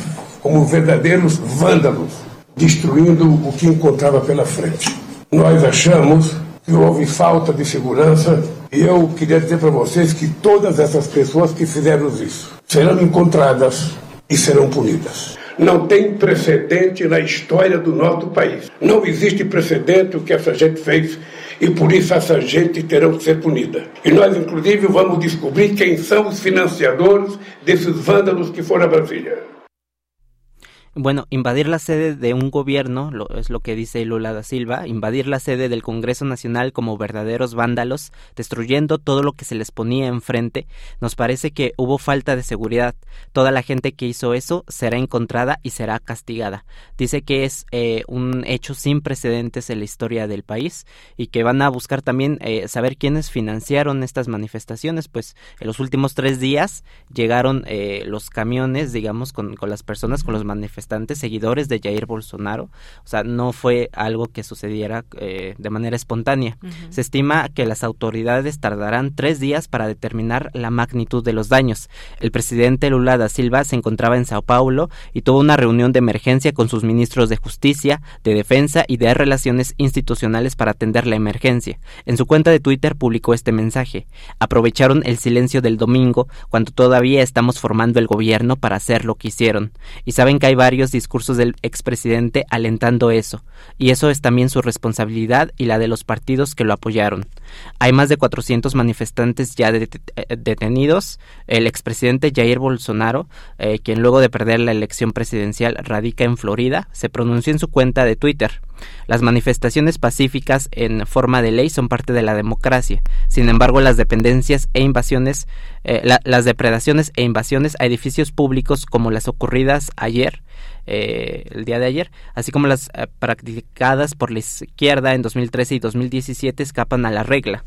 como verdadeiros vândalos, destruindo o que encontrava pela frente. Nós achamos que houve falta de segurança e eu queria dizer para vocês que todas essas pessoas que fizeram isso serão encontradas e serão punidas. Não tem precedente na história do nosso país. Não existe precedente o que essa gente fez e por isso essa gente terá que ser punida. E nós, inclusive, vamos descobrir quem são os financiadores desses vândalos que foram a Brasília. Bueno, invadir la sede de un gobierno, lo, es lo que dice Lula da Silva, invadir la sede del Congreso Nacional como verdaderos vándalos, destruyendo todo lo que se les ponía enfrente, nos parece que hubo falta de seguridad. Toda la gente que hizo eso será encontrada y será castigada. Dice que es eh, un hecho sin precedentes en la historia del país y que van a buscar también eh, saber quiénes financiaron estas manifestaciones, pues en los últimos tres días llegaron eh, los camiones, digamos, con, con las personas, con los manifestantes seguidores de Jair Bolsonaro. O sea, no fue algo que sucediera eh, de manera espontánea. Se estima que las autoridades tardarán tres días para determinar la magnitud de los daños. El presidente Lula da Silva se encontraba en Sao Paulo y tuvo una reunión de emergencia con sus ministros de Justicia, de Defensa y de Relaciones Institucionales para atender la emergencia. En su cuenta de Twitter publicó este mensaje. Aprovecharon el silencio del domingo cuando todavía estamos formando el gobierno para hacer lo que hicieron. Y saben que hay varios discursos del expresidente alentando eso, y eso es también su responsabilidad y la de los partidos que lo apoyaron. Hay más de 400 manifestantes ya eh, detenidos. El expresidente Jair Bolsonaro, eh, quien luego de perder la elección presidencial radica en Florida, se pronunció en su cuenta de Twitter. Las manifestaciones pacíficas en forma de ley son parte de la democracia. Sin embargo, las dependencias e invasiones, eh, las depredaciones e invasiones a edificios públicos como las ocurridas ayer eh, el día de ayer, así como las eh, practicadas por la izquierda en 2013 y 2017 escapan a la regla.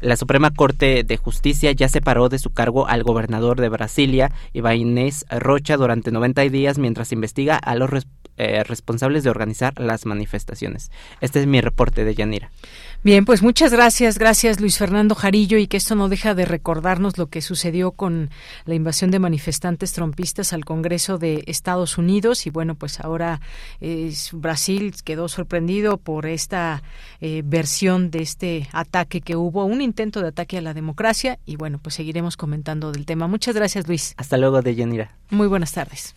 La Suprema Corte de Justicia ya separó de su cargo al gobernador de Brasilia, Ibainés Rocha, durante 90 días mientras investiga a los eh, responsables de organizar las manifestaciones. Este es mi reporte de Yanira. Bien, pues muchas gracias, gracias Luis Fernando Jarillo y que esto no deja de recordarnos lo que sucedió con la invasión de manifestantes trompistas al Congreso de Estados Unidos y bueno, pues ahora Brasil quedó sorprendido por esta eh, versión de este ataque que hubo, un intento de ataque a la democracia y bueno, pues seguiremos comentando del tema. Muchas gracias Luis. Hasta luego de Yanira. Muy buenas tardes.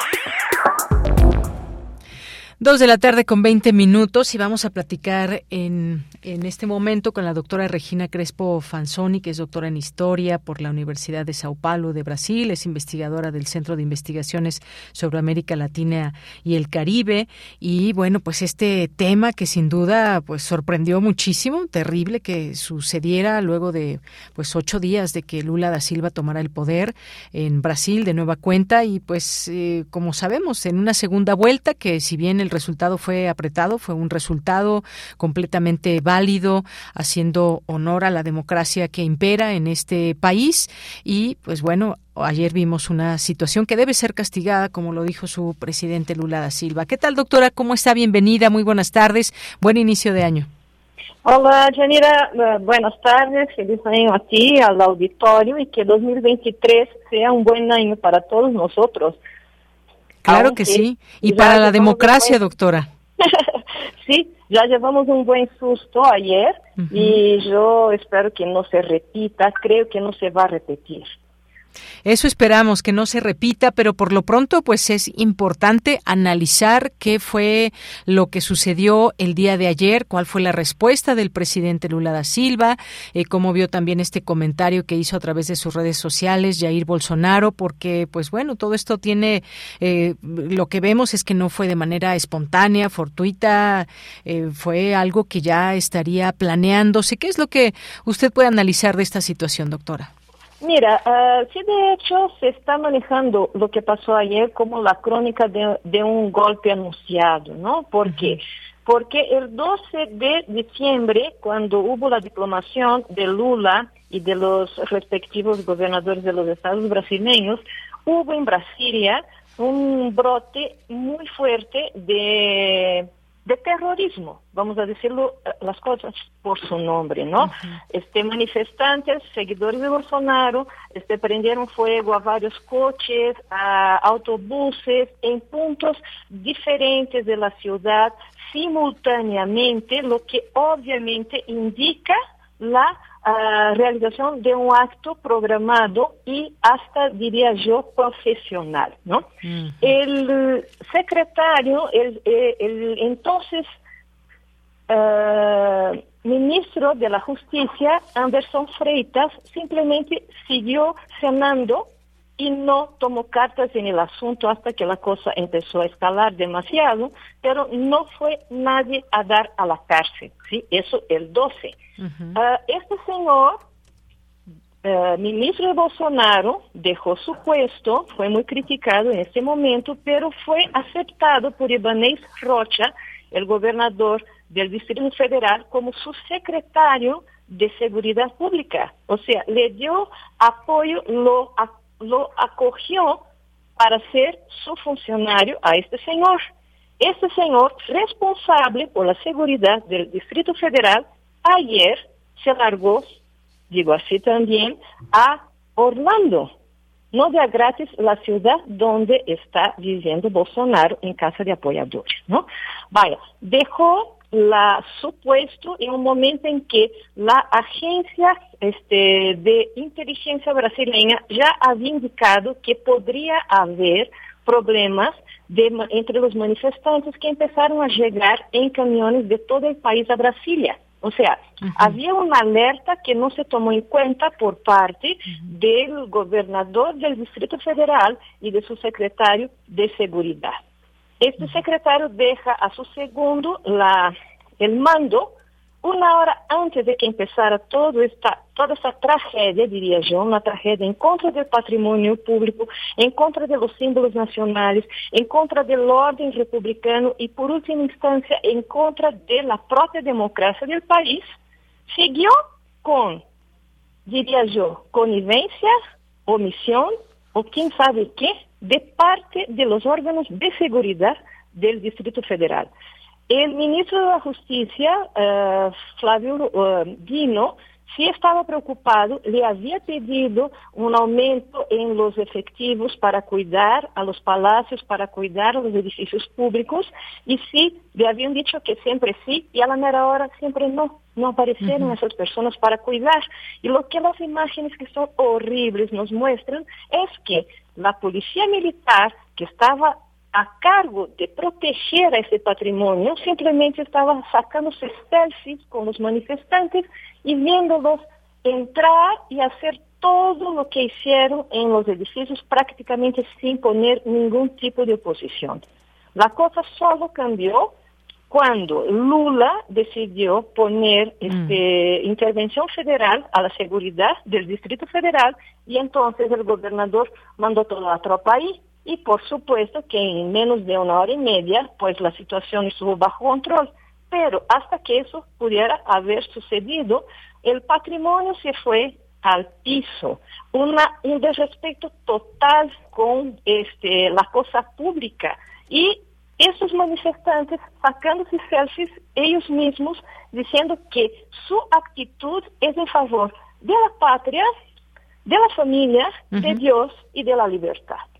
Dos de la tarde con 20 minutos y vamos a platicar en, en, este momento con la doctora Regina Crespo Fanzoni, que es doctora en Historia por la Universidad de Sao Paulo de Brasil, es investigadora del Centro de Investigaciones sobre América Latina y el Caribe. Y bueno, pues este tema que sin duda pues sorprendió muchísimo, terrible que sucediera luego de pues ocho días de que Lula da Silva tomara el poder en Brasil de nueva cuenta y pues eh, como sabemos en una segunda vuelta que si bien el resultado fue apretado, fue un resultado completamente válido, haciendo honor a la democracia que impera en este país y pues bueno, ayer vimos una situación que debe ser castigada, como lo dijo su presidente Lula da Silva. ¿Qué tal, doctora? ¿Cómo está? Bienvenida, muy buenas tardes, buen inicio de año. Hola, Janira, eh, buenas tardes, feliz año a ti, al auditorio y que 2023 sea un buen año para todos nosotros. Claro que sí. Y para la democracia, doctora. sí, ya llevamos un buen susto ayer y yo espero que no se repita, creo que no se va a repetir. Eso esperamos que no se repita, pero por lo pronto pues es importante analizar qué fue lo que sucedió el día de ayer, cuál fue la respuesta del presidente Lula da Silva, eh, cómo vio también este comentario que hizo a través de sus redes sociales Jair Bolsonaro, porque pues bueno, todo esto tiene, eh, lo que vemos es que no fue de manera espontánea, fortuita, eh, fue algo que ya estaría planeándose. ¿Qué es lo que usted puede analizar de esta situación, doctora? Mira, uh, sí de hecho se está manejando lo que pasó ayer como la crónica de, de un golpe anunciado, ¿no? ¿Por qué? Porque el 12 de diciembre, cuando hubo la diplomación de Lula y de los respectivos gobernadores de los estados brasileños, hubo en Brasilia un brote muy fuerte de de terrorismo, vamos a decirlo eh, las cosas por su nombre, ¿no? Este manifestantes, seguidores de Bolsonaro, este prendieron fuego a varios coches, a autobuses en puntos diferentes de la ciudad simultáneamente, lo que obviamente indica la realización de un acto programado y hasta, diría yo, profesional. ¿no? El secretario, el, el, entonces eh, ministro de la Justicia, Anderson Freitas, simplemente siguió cenando y no tomó cartas en el asunto hasta que la cosa empezó a escalar demasiado, pero no fue nadie a dar a la cárcel, ¿sí? Eso el 12. Ah, este señor, uh, ministro de Bolsonaro, dejó su puesto, fue muy criticado en este momento, pero fue aceptado por Ibanez Rocha, el gobernador del Distrito Federal, como su secretario de Seguridad Pública. O sea, le dio apoyo, lo apoyó lo acogió para ser su funcionario a este señor. Este señor, responsable por la seguridad del Distrito Federal, ayer se largó, digo así también, a Orlando, no de a gratis la ciudad donde está viviendo Bolsonaro en casa de apoyadores, ¿no? Vaya, dejó la supuesto en un momento en que la agencia este, de inteligencia brasileña ya había indicado que podría haber problemas de, entre los manifestantes que empezaron a llegar en camiones de todo el país a Brasilia. O sea, había una alerta que no se tomó en cuenta por parte del gobernador del Distrito Federal y de su secretario de Seguridad. Este secretario deja a su segundo la, el mando una hora antes de que empezara todo esta, toda esta tragedia, diría yo, una tragedia en contra del patrimonio público, en contra de los símbolos nacionales, en contra del orden republicano y por última instancia en contra de la propia democracia del país, siguió con, diría yo, connivencia, omisión o quién sabe qué, de parte de los órganos de seguridad del Distrito Federal. El ministro de la Justicia, uh, Flávio uh, Dino, sí estaba preocupado, le había pedido un aumento en los efectivos para cuidar a los palacios, para cuidar a los edificios públicos, y sí, le habían dicho que siempre sí, y a la mera hora siempre no, no aparecieron uh -huh. esas personas para cuidar. Y lo que las imágenes que son horribles nos muestran es que la policía militar que estaba a cargo de proteger a ese patrimonio simplemente estaba sacándose selfies con los manifestantes y viéndolos entrar y hacer todo lo que hicieron en los edificios prácticamente sin poner ningún tipo de oposición. La cosa solo cambió cuando Lula decidió poner este, mm. intervención federal a la seguridad del Distrito Federal y entonces el gobernador mandó toda la tropa ahí y por supuesto que en menos de una hora y media, pues la situación estuvo bajo control. Pero hasta que eso pudiera haber sucedido, el patrimonio se fue al piso. Una, un desrespeto total con este, la cosa pública. Y esos manifestantes sacándose selfies ellos mismos diciendo que su actitud es en favor de la patria, de la familia, uh -huh. de Dios y de la libertad.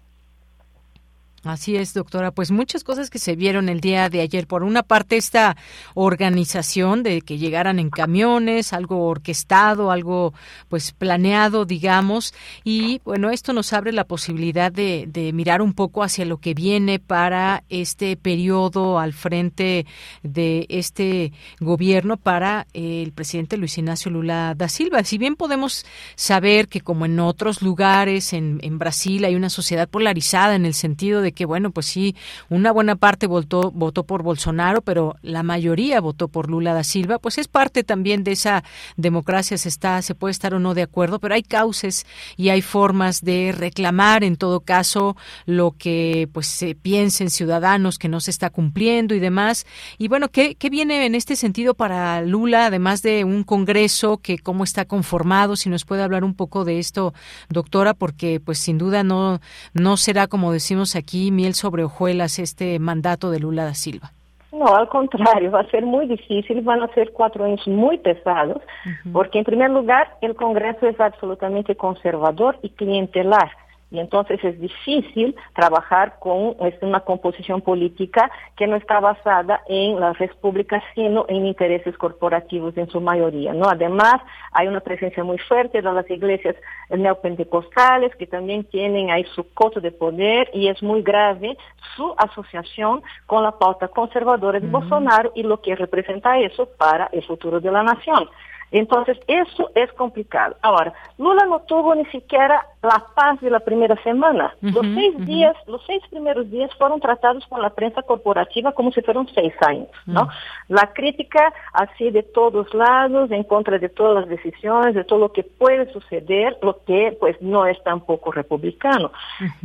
Así es, doctora. Pues muchas cosas que se vieron el día de ayer. Por una parte, esta organización de que llegaran en camiones, algo orquestado, algo pues planeado, digamos. Y bueno, esto nos abre la posibilidad de, mirar un poco hacia lo que viene para este periodo al frente de este gobierno para el presidente Luis Ignacio Lula da Silva. Si bien podemos saber que como en otros lugares, en, en Brasil hay una sociedad polarizada en el sentido de que, bueno, pues sí, una buena parte votó, votó por Bolsonaro, pero la mayoría votó por Lula da Silva, pues es parte también de esa democracia, se está, se puede estar o no de acuerdo, pero hay cauces y hay formas de reclamar en todo caso lo que pues se piensen ciudadanos que no se está cumpliendo y demás. Y bueno, ¿qué, ¿qué viene en este sentido para Lula, además de un congreso que cómo está conformado? Si nos puede hablar un poco de esto, doctora, porque pues sin duda no, no será como decimos aquí miel sobre hojuelas este mandato de Lula da Silva? No, al contrario, va a ser muy difícil, van a ser cuatro años muy pesados, porque en primer lugar el Congreso es absolutamente conservador y clientelar. Y entonces es difícil trabajar con una composición política que no está basada en las repúblicas, sino en intereses corporativos en su mayoría. ¿no? Además, hay una presencia muy fuerte de las iglesias neopentecostales que también tienen ahí su coto de poder y es muy grave su asociación con la pauta conservadora de Bolsonaro y lo que representa eso para el futuro de la nación. Entonces, eso es complicado. Ahora, Lula no tuvo ni siquiera la paz de la primera semana. los seis días, los seis primeros días fueron tratados por la prensa corporativa como si fueran seis años, ¿no? La crítica así de todos lados, en contra de todas las decisiones, de todo lo que puede suceder, lo que pues no es tampoco republicano.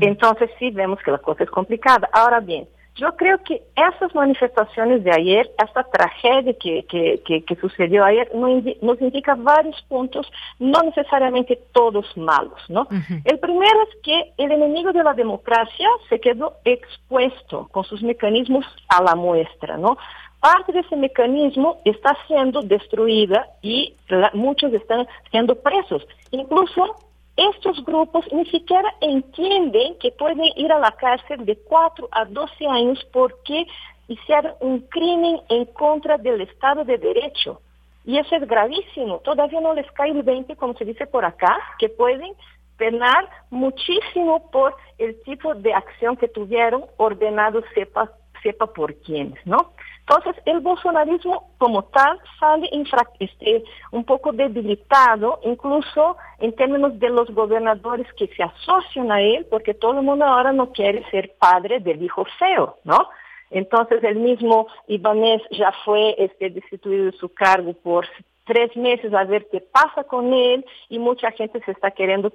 Entonces sí vemos que la cosa es complicada. Ahora bien, yo creo que esas manifestaciones de ayer, esta tragedia que, que, que, sucedió ayer, nos indica varios puntos, no necesariamente todos malos, ¿no? El primero es que el enemigo de la democracia se quedó expuesto con sus mecanismos a la muestra, ¿no? Parte de ese mecanismo está siendo destruida y muchos están siendo presos. Incluso estos grupos ni siquiera entienden que pueden ir a la cárcel de 4 a 12 años porque hicieron un crimen en contra del Estado de Derecho. Y eso es gravísimo. Todavía no les cae el 20, como se dice por acá, que pueden penar muchísimo por el tipo de acción que tuvieron ordenado sepa, sepa por quiénes, ¿no? Entonces, el bolsonarismo como tal sale este, un poco debilitado, incluso en términos de los gobernadores que se asocian a él, porque todo el mundo ahora no quiere ser padre del hijo feo, ¿no? Entonces, el mismo Ibanez ya fue este, destituido de su cargo por tres meses a ver qué pasa con él y mucha gente se está queriendo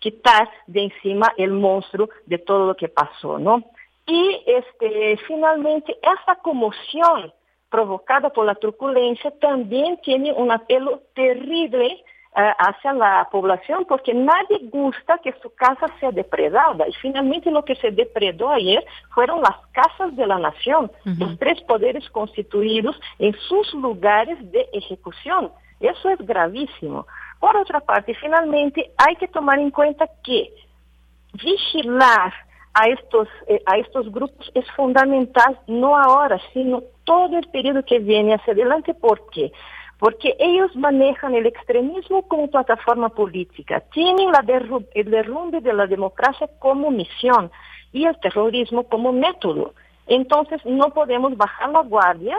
quitar de encima el monstruo de todo lo que pasó, ¿no? Y este, finalmente, esa conmoción provocada por la truculencia también tiene un apelo terrible eh, hacia la población porque nadie gusta que su casa sea depredada. Y finalmente lo que se depredó ayer fueron las casas de la nación, los tres poderes constituidos en sus lugares de ejecución. Eso es gravísimo. Por otra parte, finalmente hay que tomar en cuenta que vigilar a estos, eh, a estos grupos es fundamental, no ahora, sino todo el periodo que viene hacia adelante. ¿Por qué? Porque ellos manejan el extremismo como plataforma política, tienen la el derrumbe de la democracia como misión y el terrorismo como método. Entonces no podemos bajar la guardia,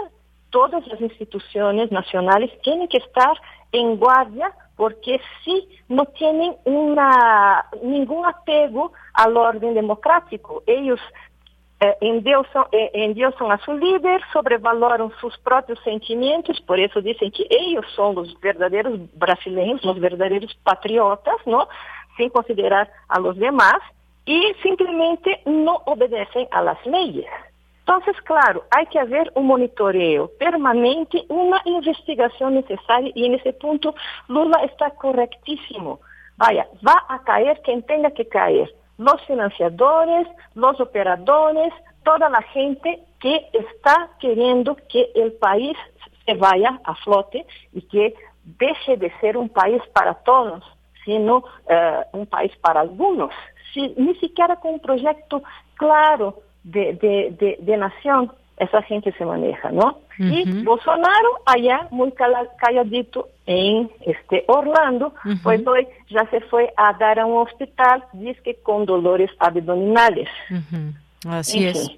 todas las instituciones nacionales tienen que estar en guardia porque si no tienen una, ningún apego al orden democrático. Ellos eh, endiosan, eh, endiosan, a su líder, sobrevaloran sus propios sentimientos, por eso dicen que ellos son los verdaderos brasileños, los verdaderos patriotas, ¿no? Sin considerar a los demás, y simplemente no obedecen a las leyes. Entonces, claro, hay que haber un monitoreo permanente, una investigación necesaria y en ese punto Lula está correctísimo. Vaya, va a caer quien tenga que caer, los financiadores, los operadores, toda la gente que está queriendo que el país se vaya a flote y que deje de ser un país para todos, sino eh, un país para algunos. ni siquiera con un proyecto claro de, de, de, nación esa gente se maneja, ¿no? Y Bolsonaro allá muy calladito en este Orlando, pues hoy ya se fue a dar a un hospital, dice que con dolores abdominales. Así es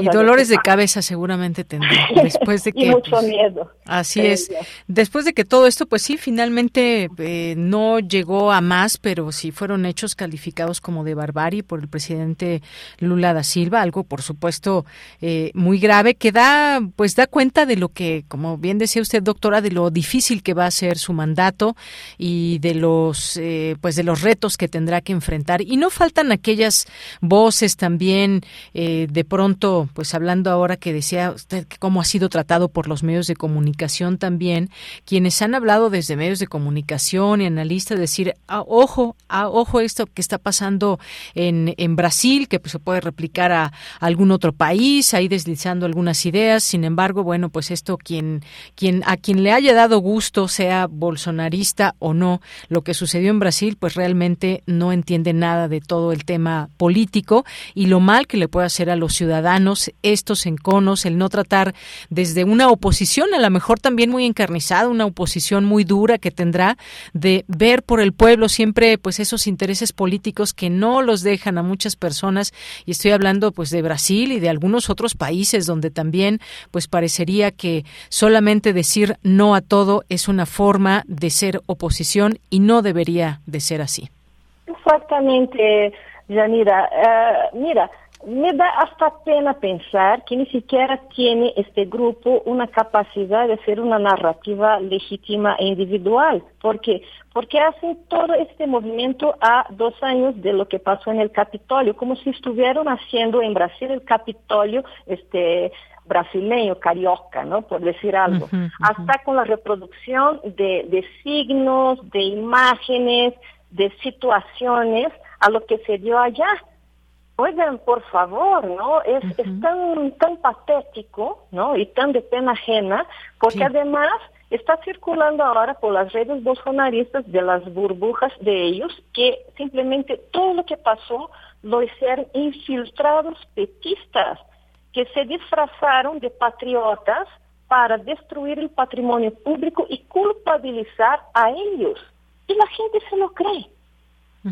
y dolores de cabeza seguramente tendrá después de que y mucho pues, miedo. Así es. Después de que todo esto, pues sí, finalmente eh, no llegó a más, pero sí fueron hechos calificados como de barbarie por el presidente Lula da Silva, algo por supuesto eh, muy grave que da, pues da cuenta de lo que, como bien decía usted, doctora, de lo difícil que va a ser su mandato y de los, eh, pues de los retos que tendrá que enfrentar. Y no faltan aquellas voces también de pronto pues hablando ahora que decía usted cómo ha sido tratado por los medios de comunicación también, quienes han hablado desde medios de comunicación y analistas, decir, ah, ojo, ah, ojo esto que está pasando en, Brasil, que pues, se puede replicar a, algún otro país, ahí deslizando algunas ideas, sin embargo, bueno, pues esto quien, quien, a quien le haya dado gusto, sea bolsonarista o no, lo que sucedió en Brasil, pues realmente no entiende nada de todo el tema político y lo mal que le puede hacer a los ciudadanos estos enconos, el no tratar desde una oposición, a lo mejor también muy encarnizada, una oposición muy dura que tendrá de ver por el pueblo siempre pues esos intereses políticos que no los dejan a muchas personas y estoy hablando pues de Brasil y de algunos otros países donde también pues parecería que solamente decir no a todo es una forma de ser oposición y no debería de ser así. Exactamente, Yanira. Uh, mira, me da hasta pena pensar que ni siquiera tiene este grupo una capacidad de hacer una narrativa legítima e individual, porque porque hacen todo este movimiento a dos años de lo que pasó en el Capitolio, como si estuvieran haciendo en Brasil el Capitolio este brasileño, carioca, ¿no? Por decir algo. Hasta con la reproducción de, de signos, de imágenes, de situaciones a lo que se dio allá. Oigan, por favor, ¿no? Es, tan, tan patético, ¿no? Y tan de pena ajena, porque además está circulando ahora por las redes bolsonaristas de las burbujas de ellos que simplemente todo lo que pasó lo hicieron infiltrados petistas que se disfrazaron de patriotas para destruir el patrimonio público y culpabilizar a ellos. Y la gente se lo cree.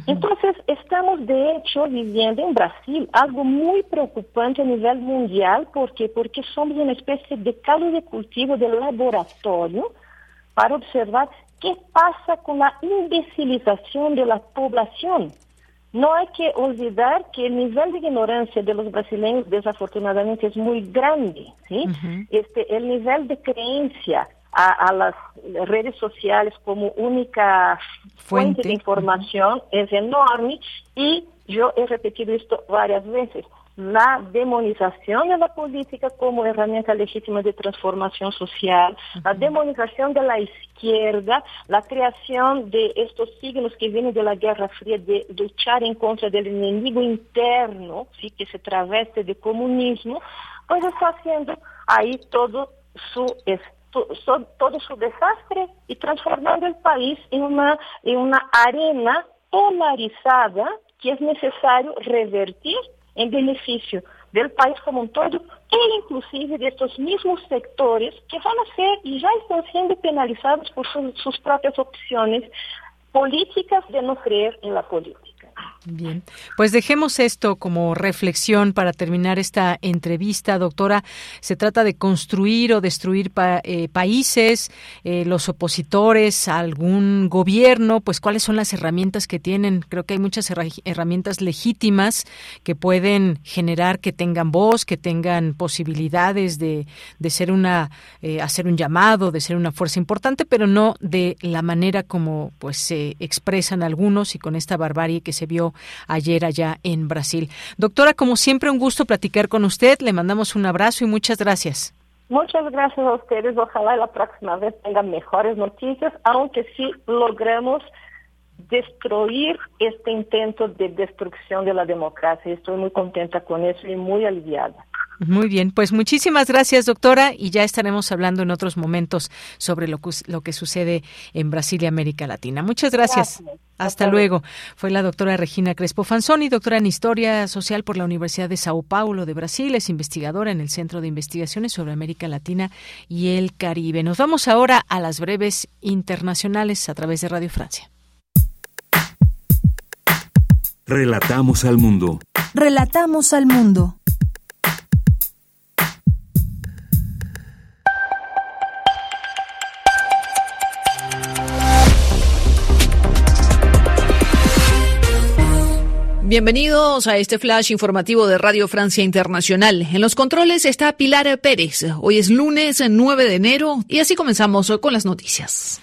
Entonces, estamos de hecho viviendo en Brasil algo muy preocupante a nivel mundial, porque porque somos una especie de caldo de cultivo del laboratorio para observar qué pasa con la imbecilización de la población. No hay que olvidar que el nivel de ignorancia de los brasileños desafortunadamente es muy grande, ¿sí? Este el nivel de creencia a, las redes sociales como única fuente. de información es enorme y yo he repetido esto varias veces. La demonización de la política como herramienta legítima de transformación social, la demonización de la izquierda, la creación de estos signos que vienen de la Guerra Fría de luchar en contra del enemigo interno, ¿sí? que se traveste de comunismo, pues está haciendo ahí todo su todo su desastre y transformando el país en una, en una arena polarizada que es necesario revertir en beneficio del país como un todo e inclusive de estos mismos sectores que van a ser y ya están siendo penalizados por sus propias opciones políticas de no creer en la política. Bien, pues dejemos esto como reflexión para terminar esta entrevista, doctora. Se trata de construir o destruir eh, países, eh, los opositores, algún gobierno, pues cuáles son las herramientas que tienen. Creo que hay muchas herramientas legítimas que pueden generar que tengan voz, que tengan posibilidades de, de ser una, eh, hacer un llamado, de ser una fuerza importante, pero no de la manera como pues se expresan algunos y con esta barbarie que se vio ayer allá en Brasil. Doctora, como siempre, un gusto platicar con usted. Le mandamos un abrazo y muchas gracias. Muchas gracias a ustedes. Ojalá la próxima vez tengan mejores noticias, aunque sí logremos destruir este intento de destrucción de la democracia. Estoy muy contenta con eso y muy aliviada. Muy bien, pues muchísimas gracias, doctora, y ya estaremos hablando en otros momentos sobre lo que, lo que sucede en Brasil y América Latina. Muchas gracias. Hasta, luego. Fue la doctora Regina Crespo Fanzoni, doctora en Historia Social por la Universidad de Sao Paulo de Brasil, es investigadora en el Centro de Investigaciones sobre América Latina y el Caribe. Nos vamos ahora a las breves internacionales a través de Radio Francia. Relatamos al mundo. Relatamos al mundo. Bienvenidos a este flash informativo de Radio Francia Internacional. En los controles está Pilar Pérez. Hoy es lunes 9 de enero y así comenzamos con las noticias.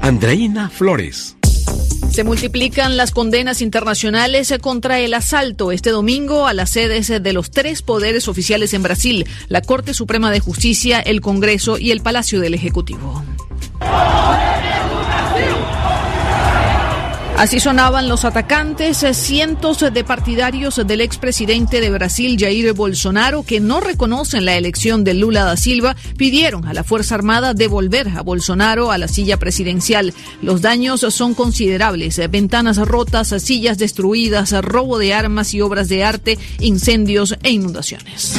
Andreina Flores. Se multiplican las condenas internacionales contra el asalto este domingo a las sedes de los tres poderes oficiales en Brasil, la Corte Suprema de Justicia, el Congreso y el Palacio del Ejecutivo. Así sonaban los atacantes, eh, cientos de partidarios del expresidente de Brasil, Jair Bolsonaro, que no reconocen la elección de Lula da Silva, pidieron a la Fuerza Armada devolver a Bolsonaro a la silla presidencial. Los daños son considerables, eh, ventanas rotas, sillas destruidas, robo de armas y obras de arte, incendios e inundaciones.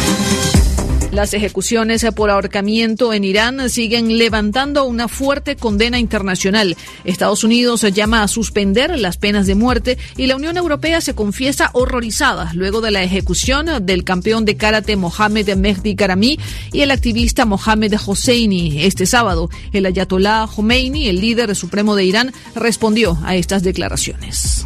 Las ejecuciones por ahorcamiento en Irán siguen levantando una fuerte condena internacional. Estados Unidos llama a suspender las penas de muerte y la Unión Europea se confiesa horrorizada luego de la ejecución del campeón de karate Mohamed Mehdi Karami y el activista Mohamed Hosseini este sábado. El ayatollah Khomeini, el líder supremo de Irán, respondió a estas declaraciones.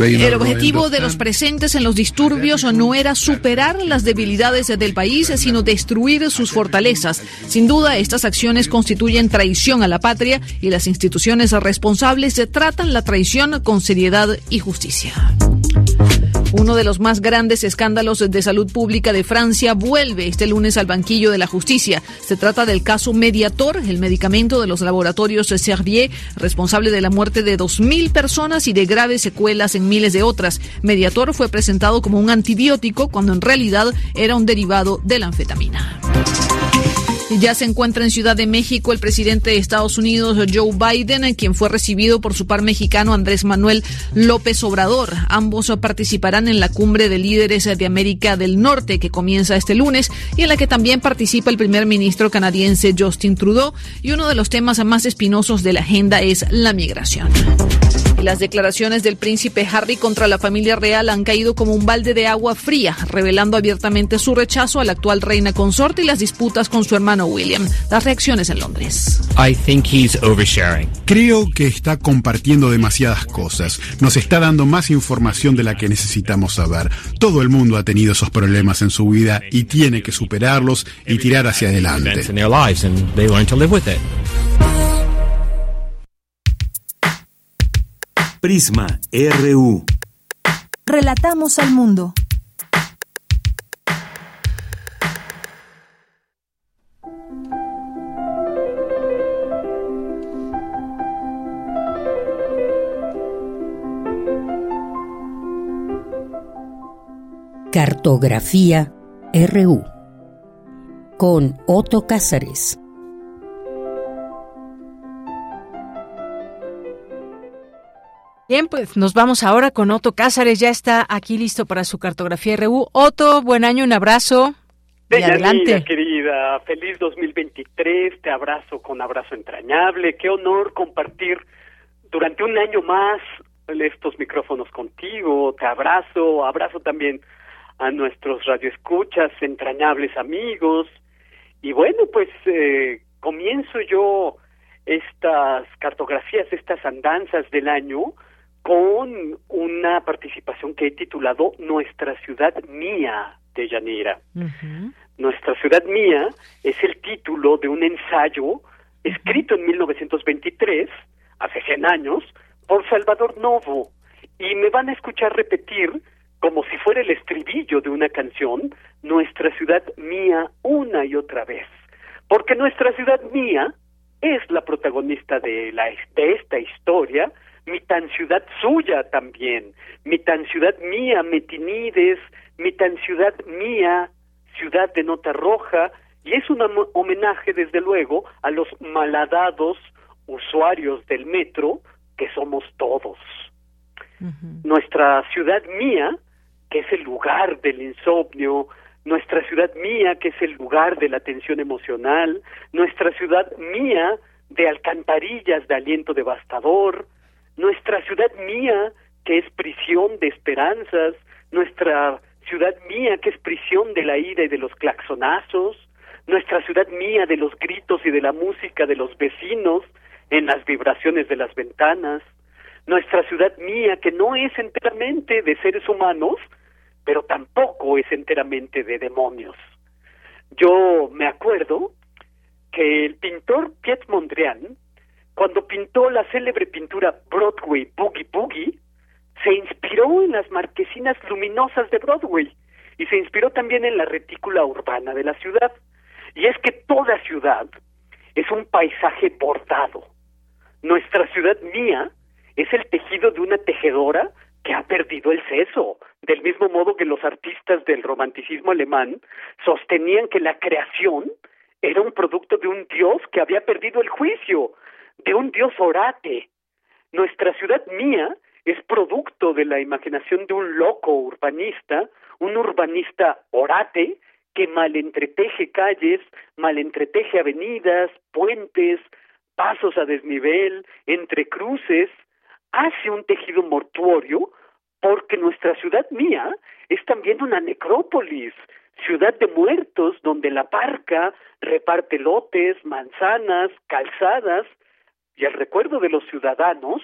El objetivo de los presentes en los disturbios no era superar las debilidades del país, sino destruir sus fortalezas. Sin duda, estas acciones constituyen traición a la patria y las instituciones responsables tratan la traición con seriedad y justicia. Uno de los más grandes escándalos de salud pública de Francia vuelve este lunes al banquillo de la justicia. Se trata del caso Mediator, el medicamento de los laboratorios Servier, responsable de la muerte de 2.000 personas y de graves secuelas en miles de otras. Mediator fue presentado como un antibiótico cuando en realidad era un derivado de la anfetamina. Ya se encuentra en Ciudad de México el presidente de Estados Unidos, Joe Biden, quien fue recibido por su par mexicano Andrés Manuel López Obrador. Ambos participarán en la cumbre de líderes de América del Norte que comienza este lunes y en la que también participa el primer ministro canadiense Justin Trudeau. Y uno de los temas más espinosos de la agenda es la migración. Las declaraciones del príncipe Harry contra la familia real han caído como un balde de agua fría, revelando abiertamente su rechazo a la actual reina consorte y las disputas con su hermano William. Las reacciones en Londres. Creo que está compartiendo demasiadas cosas. Nos está dando más información de la que necesitamos saber. Todo el mundo ha tenido esos problemas en su vida y tiene que superarlos y tirar hacia adelante. Prisma RU. Relatamos al mundo. Cartografía RU con Otto Cázares. Bien, pues nos vamos ahora con Otto Cázares, ya está aquí listo para su cartografía RU. Otto, buen año, un abrazo. Y adelante. querida, feliz 2023, te abrazo con abrazo entrañable, qué honor compartir durante un año más estos micrófonos contigo, te abrazo, abrazo también a nuestros radioescuchas, entrañables amigos, y bueno, pues eh, comienzo yo estas cartografías, estas andanzas del año, con una participación que he titulado Nuestra ciudad mía de Yanira. Nuestra ciudad mía es el título de un ensayo escrito en 1923, hace 100 años, por Salvador Novo. Y me van a escuchar repetir, como si fuera el estribillo de una canción, Nuestra ciudad mía una y otra vez. Porque nuestra ciudad mía es la protagonista de, la, de esta historia, mi tan ciudad suya también, mi tan ciudad mía, Metinides, mi tan ciudad mía, ciudad de nota roja, y es un homenaje, desde luego, a los malhadados usuarios del metro, que somos todos. Nuestra ciudad mía, que es el lugar del insomnio, nuestra ciudad mía, que es el lugar de la tensión emocional, nuestra ciudad mía de alcantarillas de aliento devastador, nuestra ciudad mía, que es prisión de esperanzas, nuestra ciudad mía, que es prisión de la ira y de los claxonazos, nuestra ciudad mía de los gritos y de la música de los vecinos en las vibraciones de las ventanas, nuestra ciudad mía que no es enteramente de seres humanos, pero tampoco es enteramente de demonios. Yo me acuerdo que el pintor Piet Mondrian, cuando pintó la célebre pintura Broadway Boogie Boogie, se inspiró en las marquesinas luminosas de Broadway y se inspiró también en la retícula urbana de la ciudad. Y es que toda ciudad es un paisaje bordado. Nuestra ciudad mía es el tejido de una tejedora que ha perdido el seso, del mismo modo que los artistas del romanticismo alemán sostenían que la creación era un producto de un dios que había perdido el juicio, de un dios orate. Nuestra ciudad mía es producto de la imaginación de un loco urbanista, un urbanista orate que malentreteje calles, malentreteje avenidas, puentes, pasos a desnivel, entre cruces, hace un tejido mortuorio porque nuestra ciudad mía es también una necrópolis, ciudad de muertos donde la parca reparte lotes, manzanas, calzadas, y el recuerdo de los ciudadanos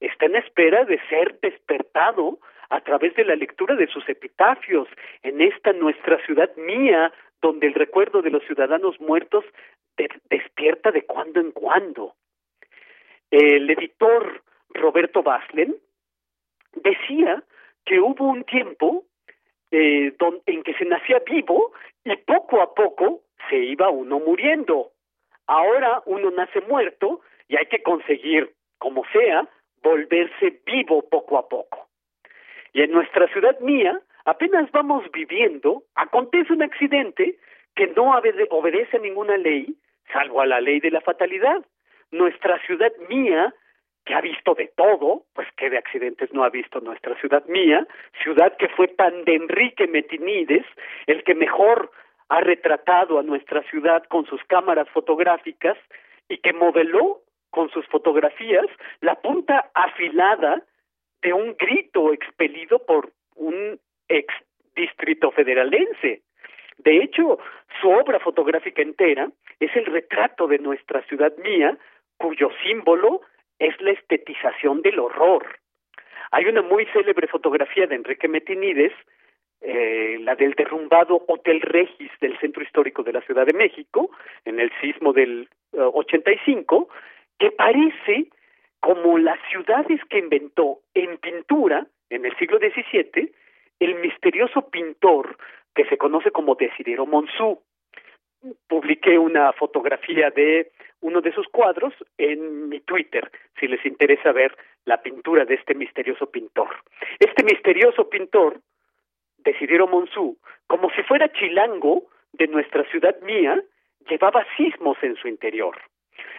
está en espera de ser despertado a través de la lectura de sus epitafios en esta nuestra ciudad mía, donde el recuerdo de los ciudadanos muertos despierta de cuando en cuando. El editor Roberto Baslen decía que hubo un tiempo eh, en que se nacía vivo y poco a poco se iba uno muriendo. Ahora uno nace muerto y hay que conseguir, como sea, volverse vivo poco a poco. Y en nuestra ciudad mía, apenas vamos viviendo, acontece un accidente que no obedece a ninguna ley, salvo a la ley de la fatalidad. Nuestra ciudad mía que ha visto de todo, pues que de accidentes no ha visto nuestra ciudad mía, ciudad que fue tan de Enrique Metinides, el que mejor ha retratado a nuestra ciudad con sus cámaras fotográficas y que modeló con sus fotografías la punta afilada de un grito expelido por un ex distrito federalense. De hecho, su obra fotográfica entera es el retrato de nuestra ciudad mía, cuyo símbolo es la estetización del horror. Hay una muy célebre fotografía de Enrique Metinides, eh, la del derrumbado Hotel Regis del Centro Histórico de la Ciudad de México, en el sismo del 85, eh, que parece como las ciudades que inventó en pintura en el siglo XVII el misterioso pintor que se conoce como Desidero Monsú. Publiqué una fotografía de uno de sus cuadros en mi Twitter, si les interesa ver la pintura de este misterioso pintor. Este misterioso pintor, Desidero Monsú, como si fuera chilango de nuestra ciudad mía, llevaba sismos en su interior.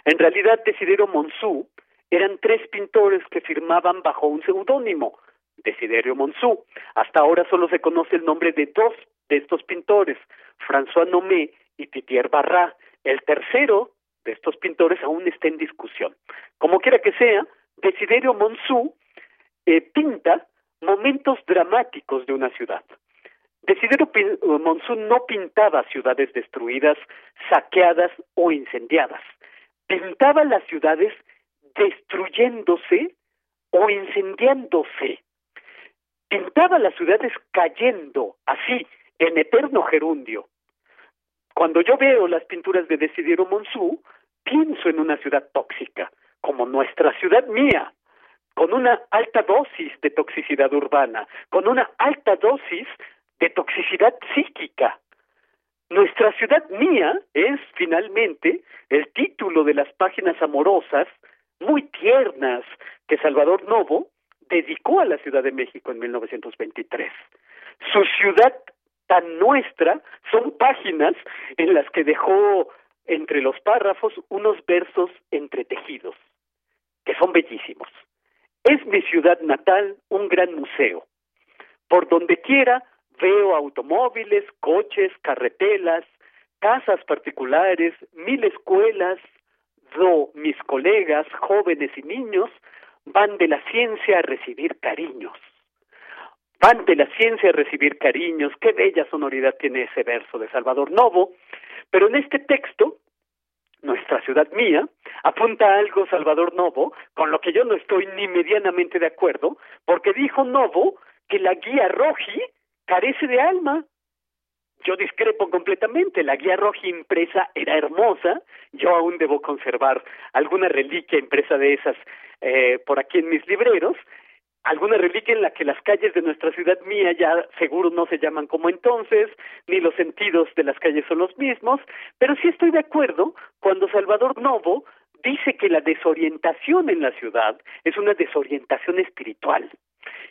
En realidad, Desidero Monsú eran tres pintores que firmaban bajo un seudónimo, Desiderio Monsú. Hasta ahora solo se conoce el nombre de dos de estos pintores, François Nomé y Titier Barra. El tercero de estos pintores aún está en discusión. Como quiera que sea, Desiderio Monsú eh, pinta momentos dramáticos de una ciudad. Desiderio Monsú no pintaba ciudades destruidas, saqueadas o incendiadas. Pintaba las ciudades destruyéndose o incendiándose. Pintaba las ciudades cayendo, así, en eterno gerundio. Cuando yo veo las pinturas de Desiderio Monsú, pienso en una ciudad tóxica, como nuestra ciudad mía, con una alta dosis de toxicidad urbana, con una alta dosis de toxicidad psíquica. Nuestra ciudad mía es finalmente el título de las páginas amorosas muy tiernas que Salvador Novo dedicó a la Ciudad de México en 1923. Su ciudad tan nuestra son páginas en las que dejó entre los párrafos unos versos entretejidos, que son bellísimos. Es mi ciudad natal un gran museo. Por donde quiera veo automóviles, coches, carretelas, casas particulares, mil escuelas, do mis colegas, jóvenes y niños, van de la ciencia a recibir cariños. Van de la ciencia a recibir cariños. Qué bella sonoridad tiene ese verso de Salvador Novo. Pero en este texto, nuestra ciudad mía, apunta algo Salvador Novo, con lo que yo no estoy ni medianamente de acuerdo, porque dijo Novo que la guía Roji carece de alma. Yo discrepo completamente. La guía roja impresa era hermosa. Yo aún debo conservar alguna reliquia impresa de esas eh, por aquí en mis libreros alguna reliquia en la que las calles de nuestra ciudad mía ya seguro no se llaman como entonces, ni los sentidos de las calles son los mismos, pero sí estoy de acuerdo cuando Salvador Novo dice que la desorientación en la ciudad es una desorientación espiritual.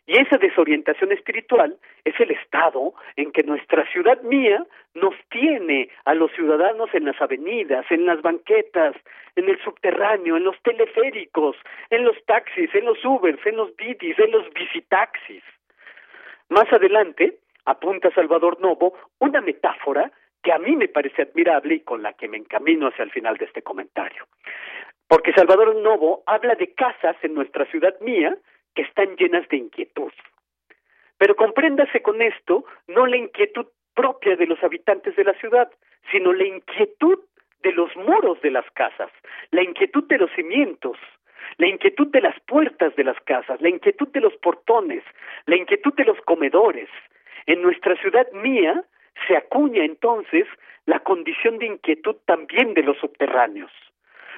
Y esa desorientación espiritual es el estado en que nuestra ciudad mía nos tiene a los ciudadanos en las avenidas, en las banquetas, en el subterráneo, en los teleféricos, en los taxis, en los Ubers, en los Didis, en los visitaxis. Más adelante, apunta Salvador Novo, una metáfora que a mí me parece admirable y con la que me encamino hacia el final de este comentario. Porque Salvador Novo habla de casas en nuestra ciudad mía que están llenas de inquietud. Pero compréndase con esto no la inquietud propia de los habitantes de la ciudad, sino la inquietud de los muros de las casas, la inquietud de los cimientos, la inquietud de las puertas de las casas, la inquietud de los portones, la inquietud de los comedores. En nuestra ciudad mía se acuña entonces la condición de inquietud también de los subterráneos.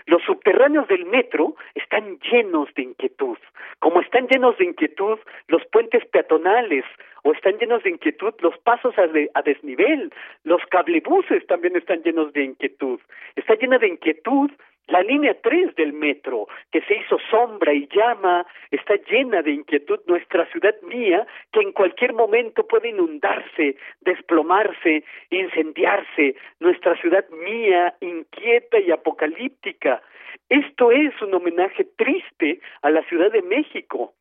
Los subterráneos del metro están llenos de inquietud, como están llenos de inquietud los puentes peatonales o están llenos de inquietud los pasos a, desnivel, los cablebuses también están llenos de inquietud, está llena de inquietud la línea 3 del metro, que se hizo sombra y llama, está llena de inquietud. Nuestra ciudad mía, que en cualquier momento puede inundarse, desplomarse, incendiarse. Nuestra ciudad mía, inquieta y apocalíptica. Esto es un homenaje triste a la Ciudad de México,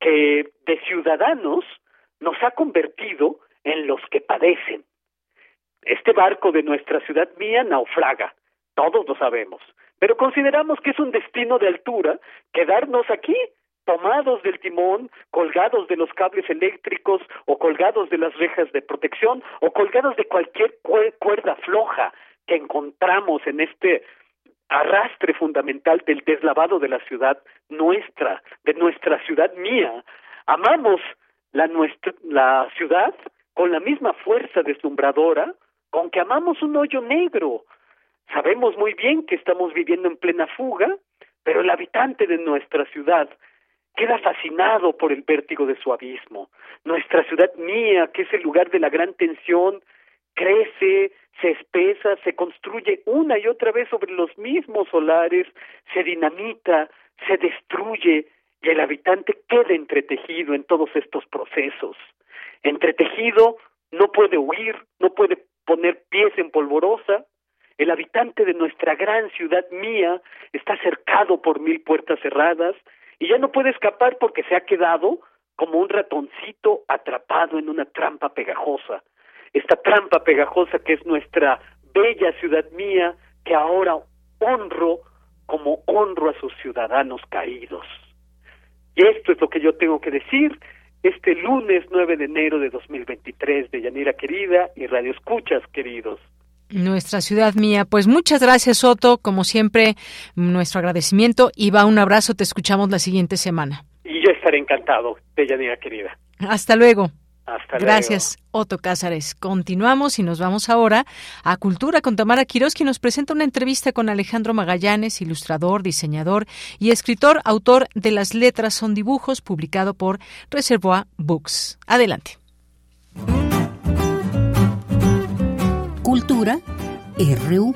que de ciudadanos nos ha convertido en los que padecen. Este barco de nuestra ciudad mía naufraga, todos lo sabemos pero consideramos que es un destino de altura quedarnos aquí tomados del timón, colgados de los cables eléctricos o colgados de las rejas de protección o colgados de cualquier cuerda floja que encontramos en este arrastre fundamental del deslavado de la ciudad nuestra, de nuestra ciudad mía. Amamos la, nuestra, la ciudad con la misma fuerza deslumbradora con que amamos un hoyo negro, Sabemos muy bien que estamos viviendo en plena fuga, pero el habitante de nuestra ciudad queda fascinado por el vértigo de su abismo. Nuestra ciudad mía, que es el lugar de la gran tensión, crece, se espesa, se construye una y otra vez sobre los mismos solares, se dinamita, se destruye y el habitante queda entretejido en todos estos procesos. Entretejido no puede huir, no puede poner pies en polvorosa, el habitante de nuestra gran ciudad mía está cercado por mil puertas cerradas y ya no puede escapar porque se ha quedado como un ratoncito atrapado en una trampa pegajosa. Esta trampa pegajosa que es nuestra bella ciudad mía que ahora honro como honro a sus ciudadanos caídos. Y esto es lo que yo tengo que decir este lunes 9 de enero de 2023 de Yanira querida y Radio Escuchas queridos. Nuestra ciudad mía. Pues muchas gracias, Soto. Como siempre, nuestro agradecimiento y va un abrazo. Te escuchamos la siguiente semana. Y yo estaré encantado, Deyanira querida. Hasta luego. Hasta Gracias, Otto Cázares. Continuamos y nos vamos ahora a Cultura con Tamara Quiroz, quien nos presenta una entrevista con Alejandro Magallanes, ilustrador, diseñador y escritor, autor de Las letras son dibujos, publicado por Reservoir Books. Adelante. Cultura RU.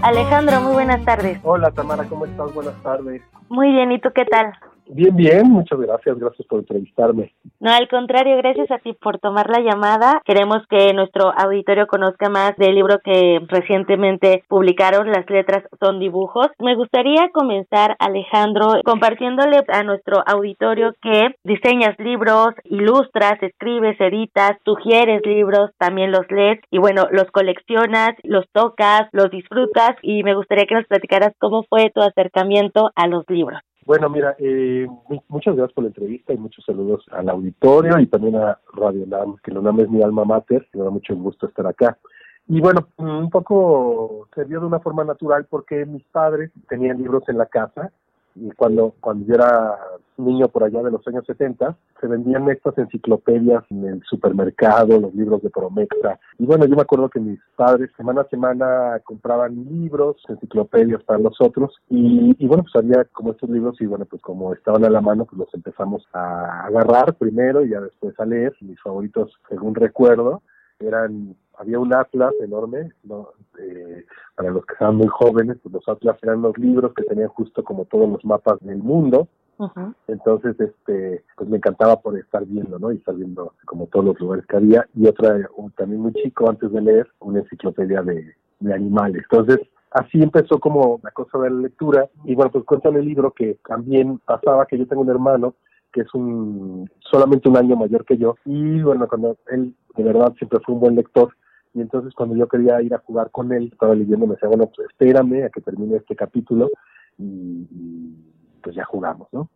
Alejandro, muy buenas tardes. Hola Tamara, ¿cómo estás? Buenas tardes. Muy bien, ¿y tú qué tal? Bien, bien, muchas gracias, gracias por entrevistarme. No, al contrario, gracias a ti por tomar la llamada. Queremos que nuestro auditorio conozca más del libro que recientemente publicaron, Las letras son dibujos. Me gustaría comenzar, Alejandro, compartiéndole a nuestro auditorio que diseñas libros, ilustras, escribes, editas, sugieres libros, también los lees y bueno, los coleccionas, los tocas, los disfrutas y me gustaría que nos platicaras cómo fue tu acercamiento a los libros. Bueno, mira, eh, muchas gracias por la entrevista y muchos saludos al auditorio y también a Radio NAM, que la NAM es mi alma mater, me da mucho gusto estar acá. Y bueno, un poco se dio de una forma natural porque mis padres tenían libros en la casa y cuando, cuando yo era niño por allá de los años 70, se vendían estas enciclopedias en el supermercado, los libros de Promexa. Y bueno, yo me acuerdo que mis padres semana a semana compraban libros, enciclopedias para nosotros. Y, y bueno, pues había como estos libros y bueno, pues como estaban a la mano, pues los empezamos a agarrar primero y ya después a leer. Mis favoritos, según recuerdo, eran había un atlas enorme, ¿no? Eh, para los que estaban muy jóvenes, pues los atlas eran los libros que tenían justo como todos los mapas del mundo. Entonces, este, pues me encantaba por estar viendo, ¿no? Y estar viendo como todos los lugares que había. Y otra, también muy chico, antes de leer, una enciclopedia de, de animales. Entonces, así empezó como la cosa de la lectura. Y bueno, pues cuéntame el libro que también pasaba que yo tengo un hermano que es un solamente un año mayor que yo y bueno cuando él de verdad siempre fue un buen lector y entonces cuando yo quería ir a jugar con él, estaba leyendo, me decía, bueno, pues espérame a que termine este capítulo y, pues ya jugamos, ¿no?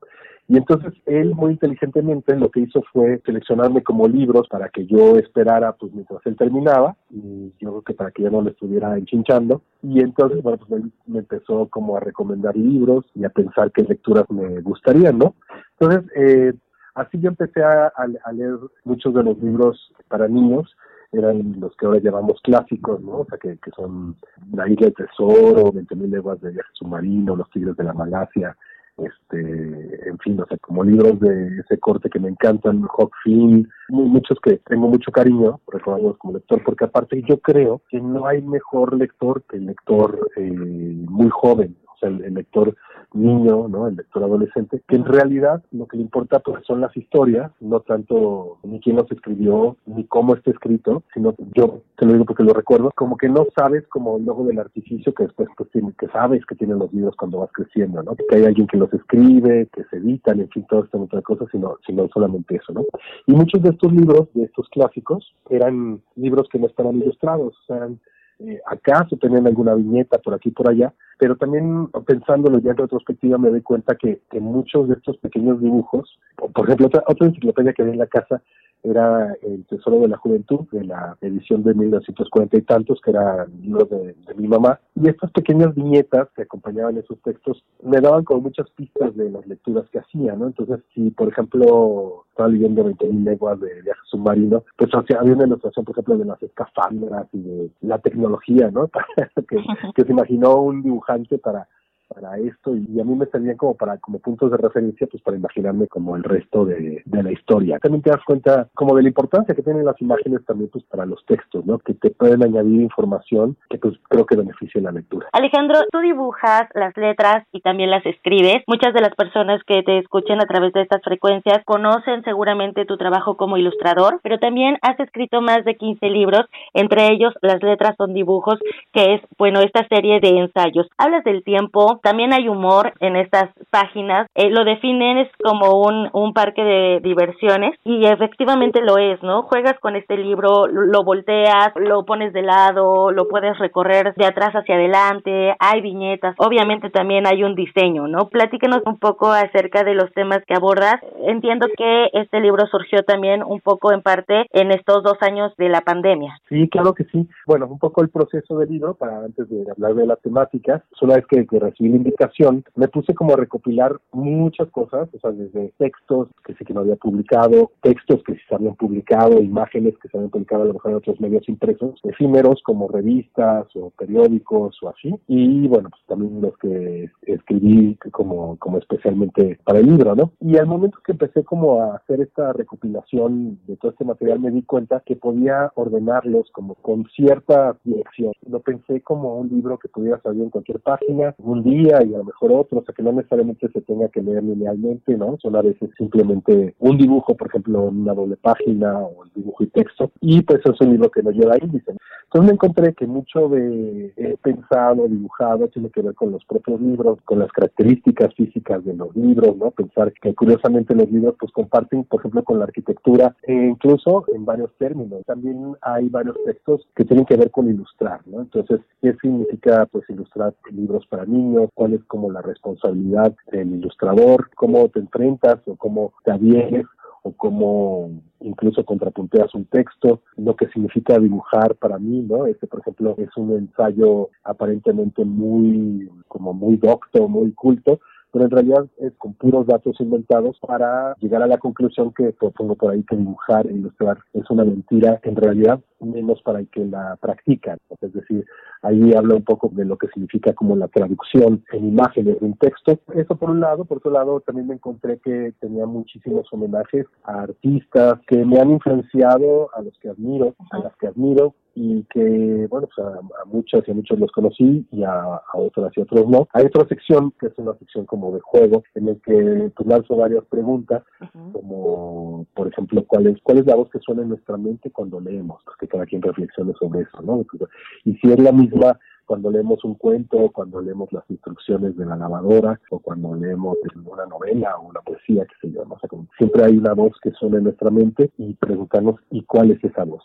Y entonces él muy inteligentemente lo que hizo fue seleccionarme como libros para que yo esperara pues mientras él terminaba y yo creo que para que yo no le estuviera enchinchando y entonces bueno pues él me empezó como a recomendar libros y a pensar qué lecturas me gustarían, ¿no? Entonces eh, así yo empecé a leer muchos de los libros para niños eran los que ahora llamamos clásicos, ¿no? O sea, que, que son La Isla del Tesoro, 20.000 leguas de viaje submarino, Los Tigres de la Malasia, este, en fin, o sea, como libros de ese corte que me encantan, Hawk Finn, muchos que tengo mucho cariño, recordamos como lector, porque aparte yo creo que no hay mejor lector que el lector eh, muy joven, el, lector niño, ¿no? El lector adolescente, que en realidad lo que le importa pues son las historias, no tanto ni quién los escribió, ni cómo está escrito, sino yo te lo digo porque lo recuerdo, como que no sabes como el logo del artificio que después pues tiene, que sabes que tienen los libros cuando vas creciendo, ¿no? Que hay alguien que los escribe, que se editan, en fin, todo esto otra cosa, sino, sino solamente eso, ¿no? Y muchos de estos libros, de estos clásicos, eran libros que no estaban ilustrados, sea, eh, acaso tenían alguna viñeta por aquí por allá, pero también pensándolo ya en retrospectiva me doy cuenta que, que muchos de estos pequeños dibujos, por ejemplo, otra, otra enciclopedia que había en la casa era El Tesoro de la Juventud, de la edición de 1940 y tantos, que era el libro de, mi mamá. Y estas pequeñas viñetas que acompañaban esos textos me daban como muchas pistas de las lecturas que hacía, ¿no? Entonces, si por ejemplo estaba leyendo 20.000 leguas de viaje submarino, pues había una ilustración, por ejemplo, de las escafandras y de la tecnología, ¿no? que, que se imaginó un dibujante para para esto y a mí me servían como para como puntos de referencia pues para imaginarme como el resto de, de, la historia. También te das cuenta como de la importancia que tienen las imágenes también pues para los textos, ¿no? Que te pueden añadir información que pues creo que beneficia la lectura. Alejandro, tú dibujas las letras y también las escribes. Muchas de las personas que te escuchan a través de estas frecuencias conocen seguramente tu trabajo como ilustrador, pero también has escrito más de 15 libros, entre ellos Las letras son dibujos, que es, bueno, esta serie de ensayos. Hablas del tiempo, también hay humor en estas páginas. Eh, lo definen es como un, parque de diversiones y efectivamente lo es, ¿no? Juegas con este libro, lo volteas, lo pones de lado, lo puedes recorrer de atrás hacia adelante, hay viñetas, obviamente también hay un diseño, ¿no? Platícanos un poco acerca de los temas que abordas. Entiendo que este libro surgió también un poco en parte en estos dos años de la pandemia. Sí, claro que sí. Bueno, un poco el proceso del libro, para antes de hablar de las temáticas, una vez que, que recibí invitación, me puse como a recopilar muchas cosas, o sea, desde textos que sí que no había publicado textos que se habían publicado, imágenes que se habían publicado a lo mejor en otros medios impresos, efímeros como revistas o periódicos o así, y bueno, pues también los que escribí como, como especialmente para el libro, ¿no? Y al momento que empecé como a hacer esta recopilación de todo este material me di cuenta que podía ordenarlos como con cierta dirección. Lo pensé como un libro que pudiera salir en cualquier página, un día y a lo mejor otro, o sea que no necesariamente se tenga que leer linealmente, ¿no? Son a veces simplemente un dibujo, por ejemplo, en una doble página o el dibujo y texto, y pues es un libro que no lleva índice. Entonces me encontré que mucho de he pensado, dibujado, tiene que ver con los propios libros, con las características físicas de los libros, ¿no? Pensar que curiosamente los libros pues comparten, por ejemplo, con la arquitectura, e incluso en varios términos. También hay varios textos que tienen que ver con ilustrar, ¿no? Entonces, ¿qué significa pues ilustrar libros para niños? ¿Cuál es como la responsabilidad del ilustrador? ¿Cómo te enfrentas o cómo te adhieres o cómo incluso contrapunteas un texto, lo que significa dibujar para mí, ¿no? Este, por ejemplo, es un ensayo aparentemente muy, como muy docto, muy culto, pero en realidad es con puros datos inventados para llegar a la conclusión que propongo por ahí que dibujar e ilustrar es una mentira en realidad menos para el que la practican. Es decir, ahí habla un poco de lo que significa como la traducción en imágenes de un texto. Eso por un lado. Por otro lado, también me encontré que tenía muchísimos homenajes a artistas que me han influenciado, a los que admiro, a las que admiro, y que, bueno, pues a, a muchas y a muchos los conocí y a, a, otras y otros no. Hay otra sección que es una sección como de juego en el que pues lanzo varias preguntas, como por ejemplo, ¿cuál es, cuál es la voz que suena en nuestra mente cuando leemos? Porque cada quien reflexione sobre eso, ¿no? Y si es la misma cuando leemos un cuento, cuando leemos las instrucciones de la lavadora, o cuando leemos una novela o una poesía, que se llama. O sea, siempre hay una voz que suena en nuestra mente y preguntarnos, ¿y cuál es esa voz?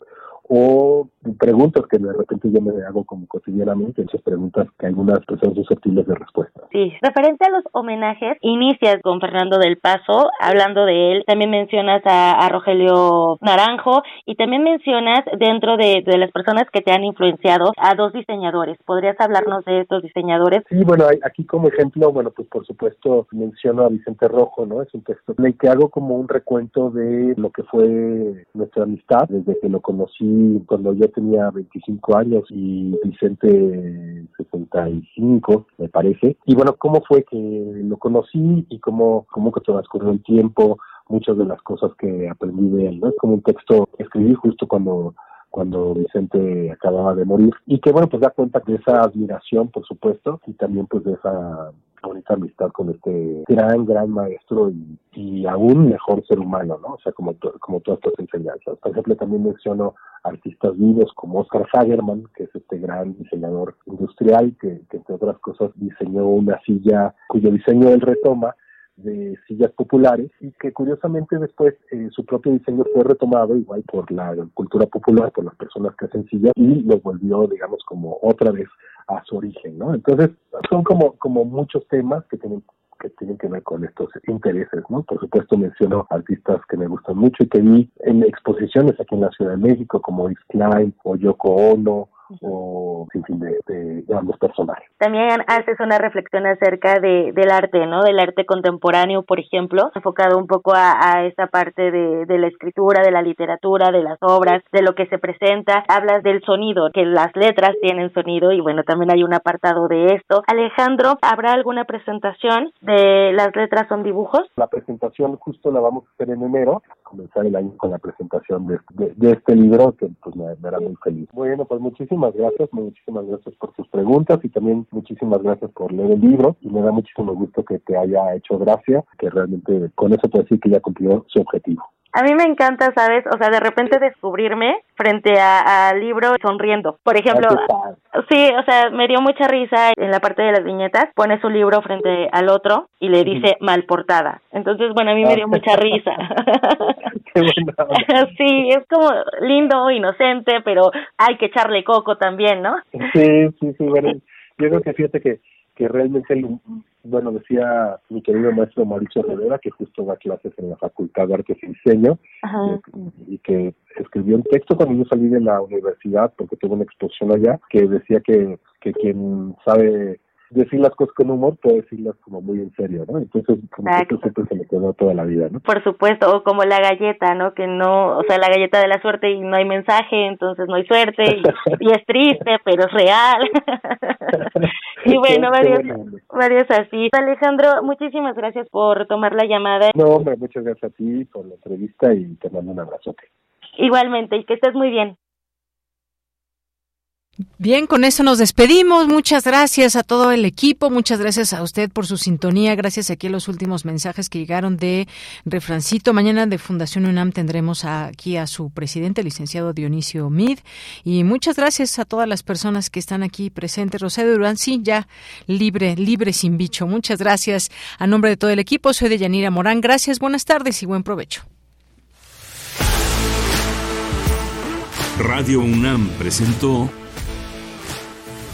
o preguntas que de repente yo me hago como cotidianamente, esas preguntas que algunas personas susceptibles de respuesta. Sí, referente a los homenajes, inicias con Fernando del Paso, hablando de él, también mencionas a, a Rogelio Naranjo y también mencionas dentro de, de, las personas que te han influenciado a dos diseñadores. ¿Podrías hablarnos de estos diseñadores? Sí, bueno, aquí como ejemplo, bueno, pues por supuesto menciono a Vicente Rojo, ¿no? Es un texto en el que hago como un recuento de lo que fue nuestra amistad desde que lo conocí cuando yo tenía 25 años y Vicente 65, me parece. Y bueno, ¿cómo fue que lo conocí y cómo, cómo que transcurrió el tiempo? Muchas de las cosas que aprendí de él, ¿no? Es como un texto que escribí justo cuando cuando Vicente acababa de morir. Y que bueno pues da cuenta de esa admiración por supuesto y también pues de esa bonita amistad con este gran gran maestro y, y aún mejor ser humano no o sea como como todas estas enseñanzas. Por ejemplo también menciono artistas vivos como Oscar Hagerman que es este gran diseñador industrial que entre otras cosas diseñó una silla cuyo diseño él retoma de sillas populares y que curiosamente después eh, su propio diseño fue retomado igual por la cultura popular, por las personas que hacen sillas y lo volvió, digamos, como otra vez a su origen, ¿no? Entonces son como, como muchos temas que tienen que tienen que ver con estos intereses, ¿no? Por supuesto menciono artistas que me gustan mucho y que vi en exposiciones aquí en la Ciudad de México como Yves Klein o Yoko Ono o sin fin de, de, grandes personajes. También haces una reflexión acerca de, del arte, ¿no? Del arte contemporáneo, por ejemplo, enfocado un poco a, a esa parte de, de, la escritura, de la literatura, de las obras, de lo que se presenta. Hablas del sonido, que las letras tienen sonido y bueno, también hay un apartado de esto. Alejandro, ¿habrá alguna presentación de las letras son dibujos? La presentación justo la vamos a hacer en enero, comenzar el año con la presentación de, de, de este libro que pues me, me hará muy feliz. Bueno, pues muchísimas gracias, muchísimas gracias por tus preguntas y también muchísimas gracias por leer el libro y me da muchísimo gusto que te haya hecho gracia, que realmente con eso puedo decir que ya cumplió su objetivo. A mí me encanta, ¿sabes? O sea, de repente descubrirme frente al libro sonriendo. Por ejemplo, sí, o sea, me dio mucha risa en la parte de las viñetas. Pone su libro frente al otro y le dice mal portada. Entonces, bueno, a mí me dio mucha risa. sí, es como lindo, inocente, pero hay que echarle coco también, ¿no? Sí, sí, sí, bueno, yo creo que fíjate que que realmente, bueno, decía mi querido maestro Mauricio Rivera, que justo da clases en la Facultad de Artes y Diseño, y, y, que escribió un texto cuando yo salí de la universidad, porque tuve una exposición allá, que decía que, que quien sabe decir las cosas con humor, puede decirlas como muy en serio, ¿no? Entonces, como que siempre se me quedó toda la vida, ¿no? Por supuesto, o como la galleta, ¿no? Que no, o sea, la galleta de la suerte y no hay mensaje, entonces no hay suerte y, es triste, pero es real. y bueno, varios, varios así. Alejandro, muchísimas gracias por tomar la llamada. No, muchas gracias a ti por la entrevista y te mando un abrazote. Igualmente, y que estés muy bien. Bien, con eso nos despedimos. Muchas gracias a todo el equipo. Muchas gracias a usted por su sintonía. Gracias aquí a los últimos mensajes que llegaron de Refrancito. Mañana de Fundación UNAM tendremos aquí a su presidente, licenciado Dionisio Mid. Y muchas gracias a todas las personas que están aquí presentes. Rosario Durán, sí, ya libre, libre sin bicho. Muchas gracias. A nombre de todo el equipo, soy de Yanira Morán. Gracias, buenas tardes y buen provecho. Radio UNAM presentó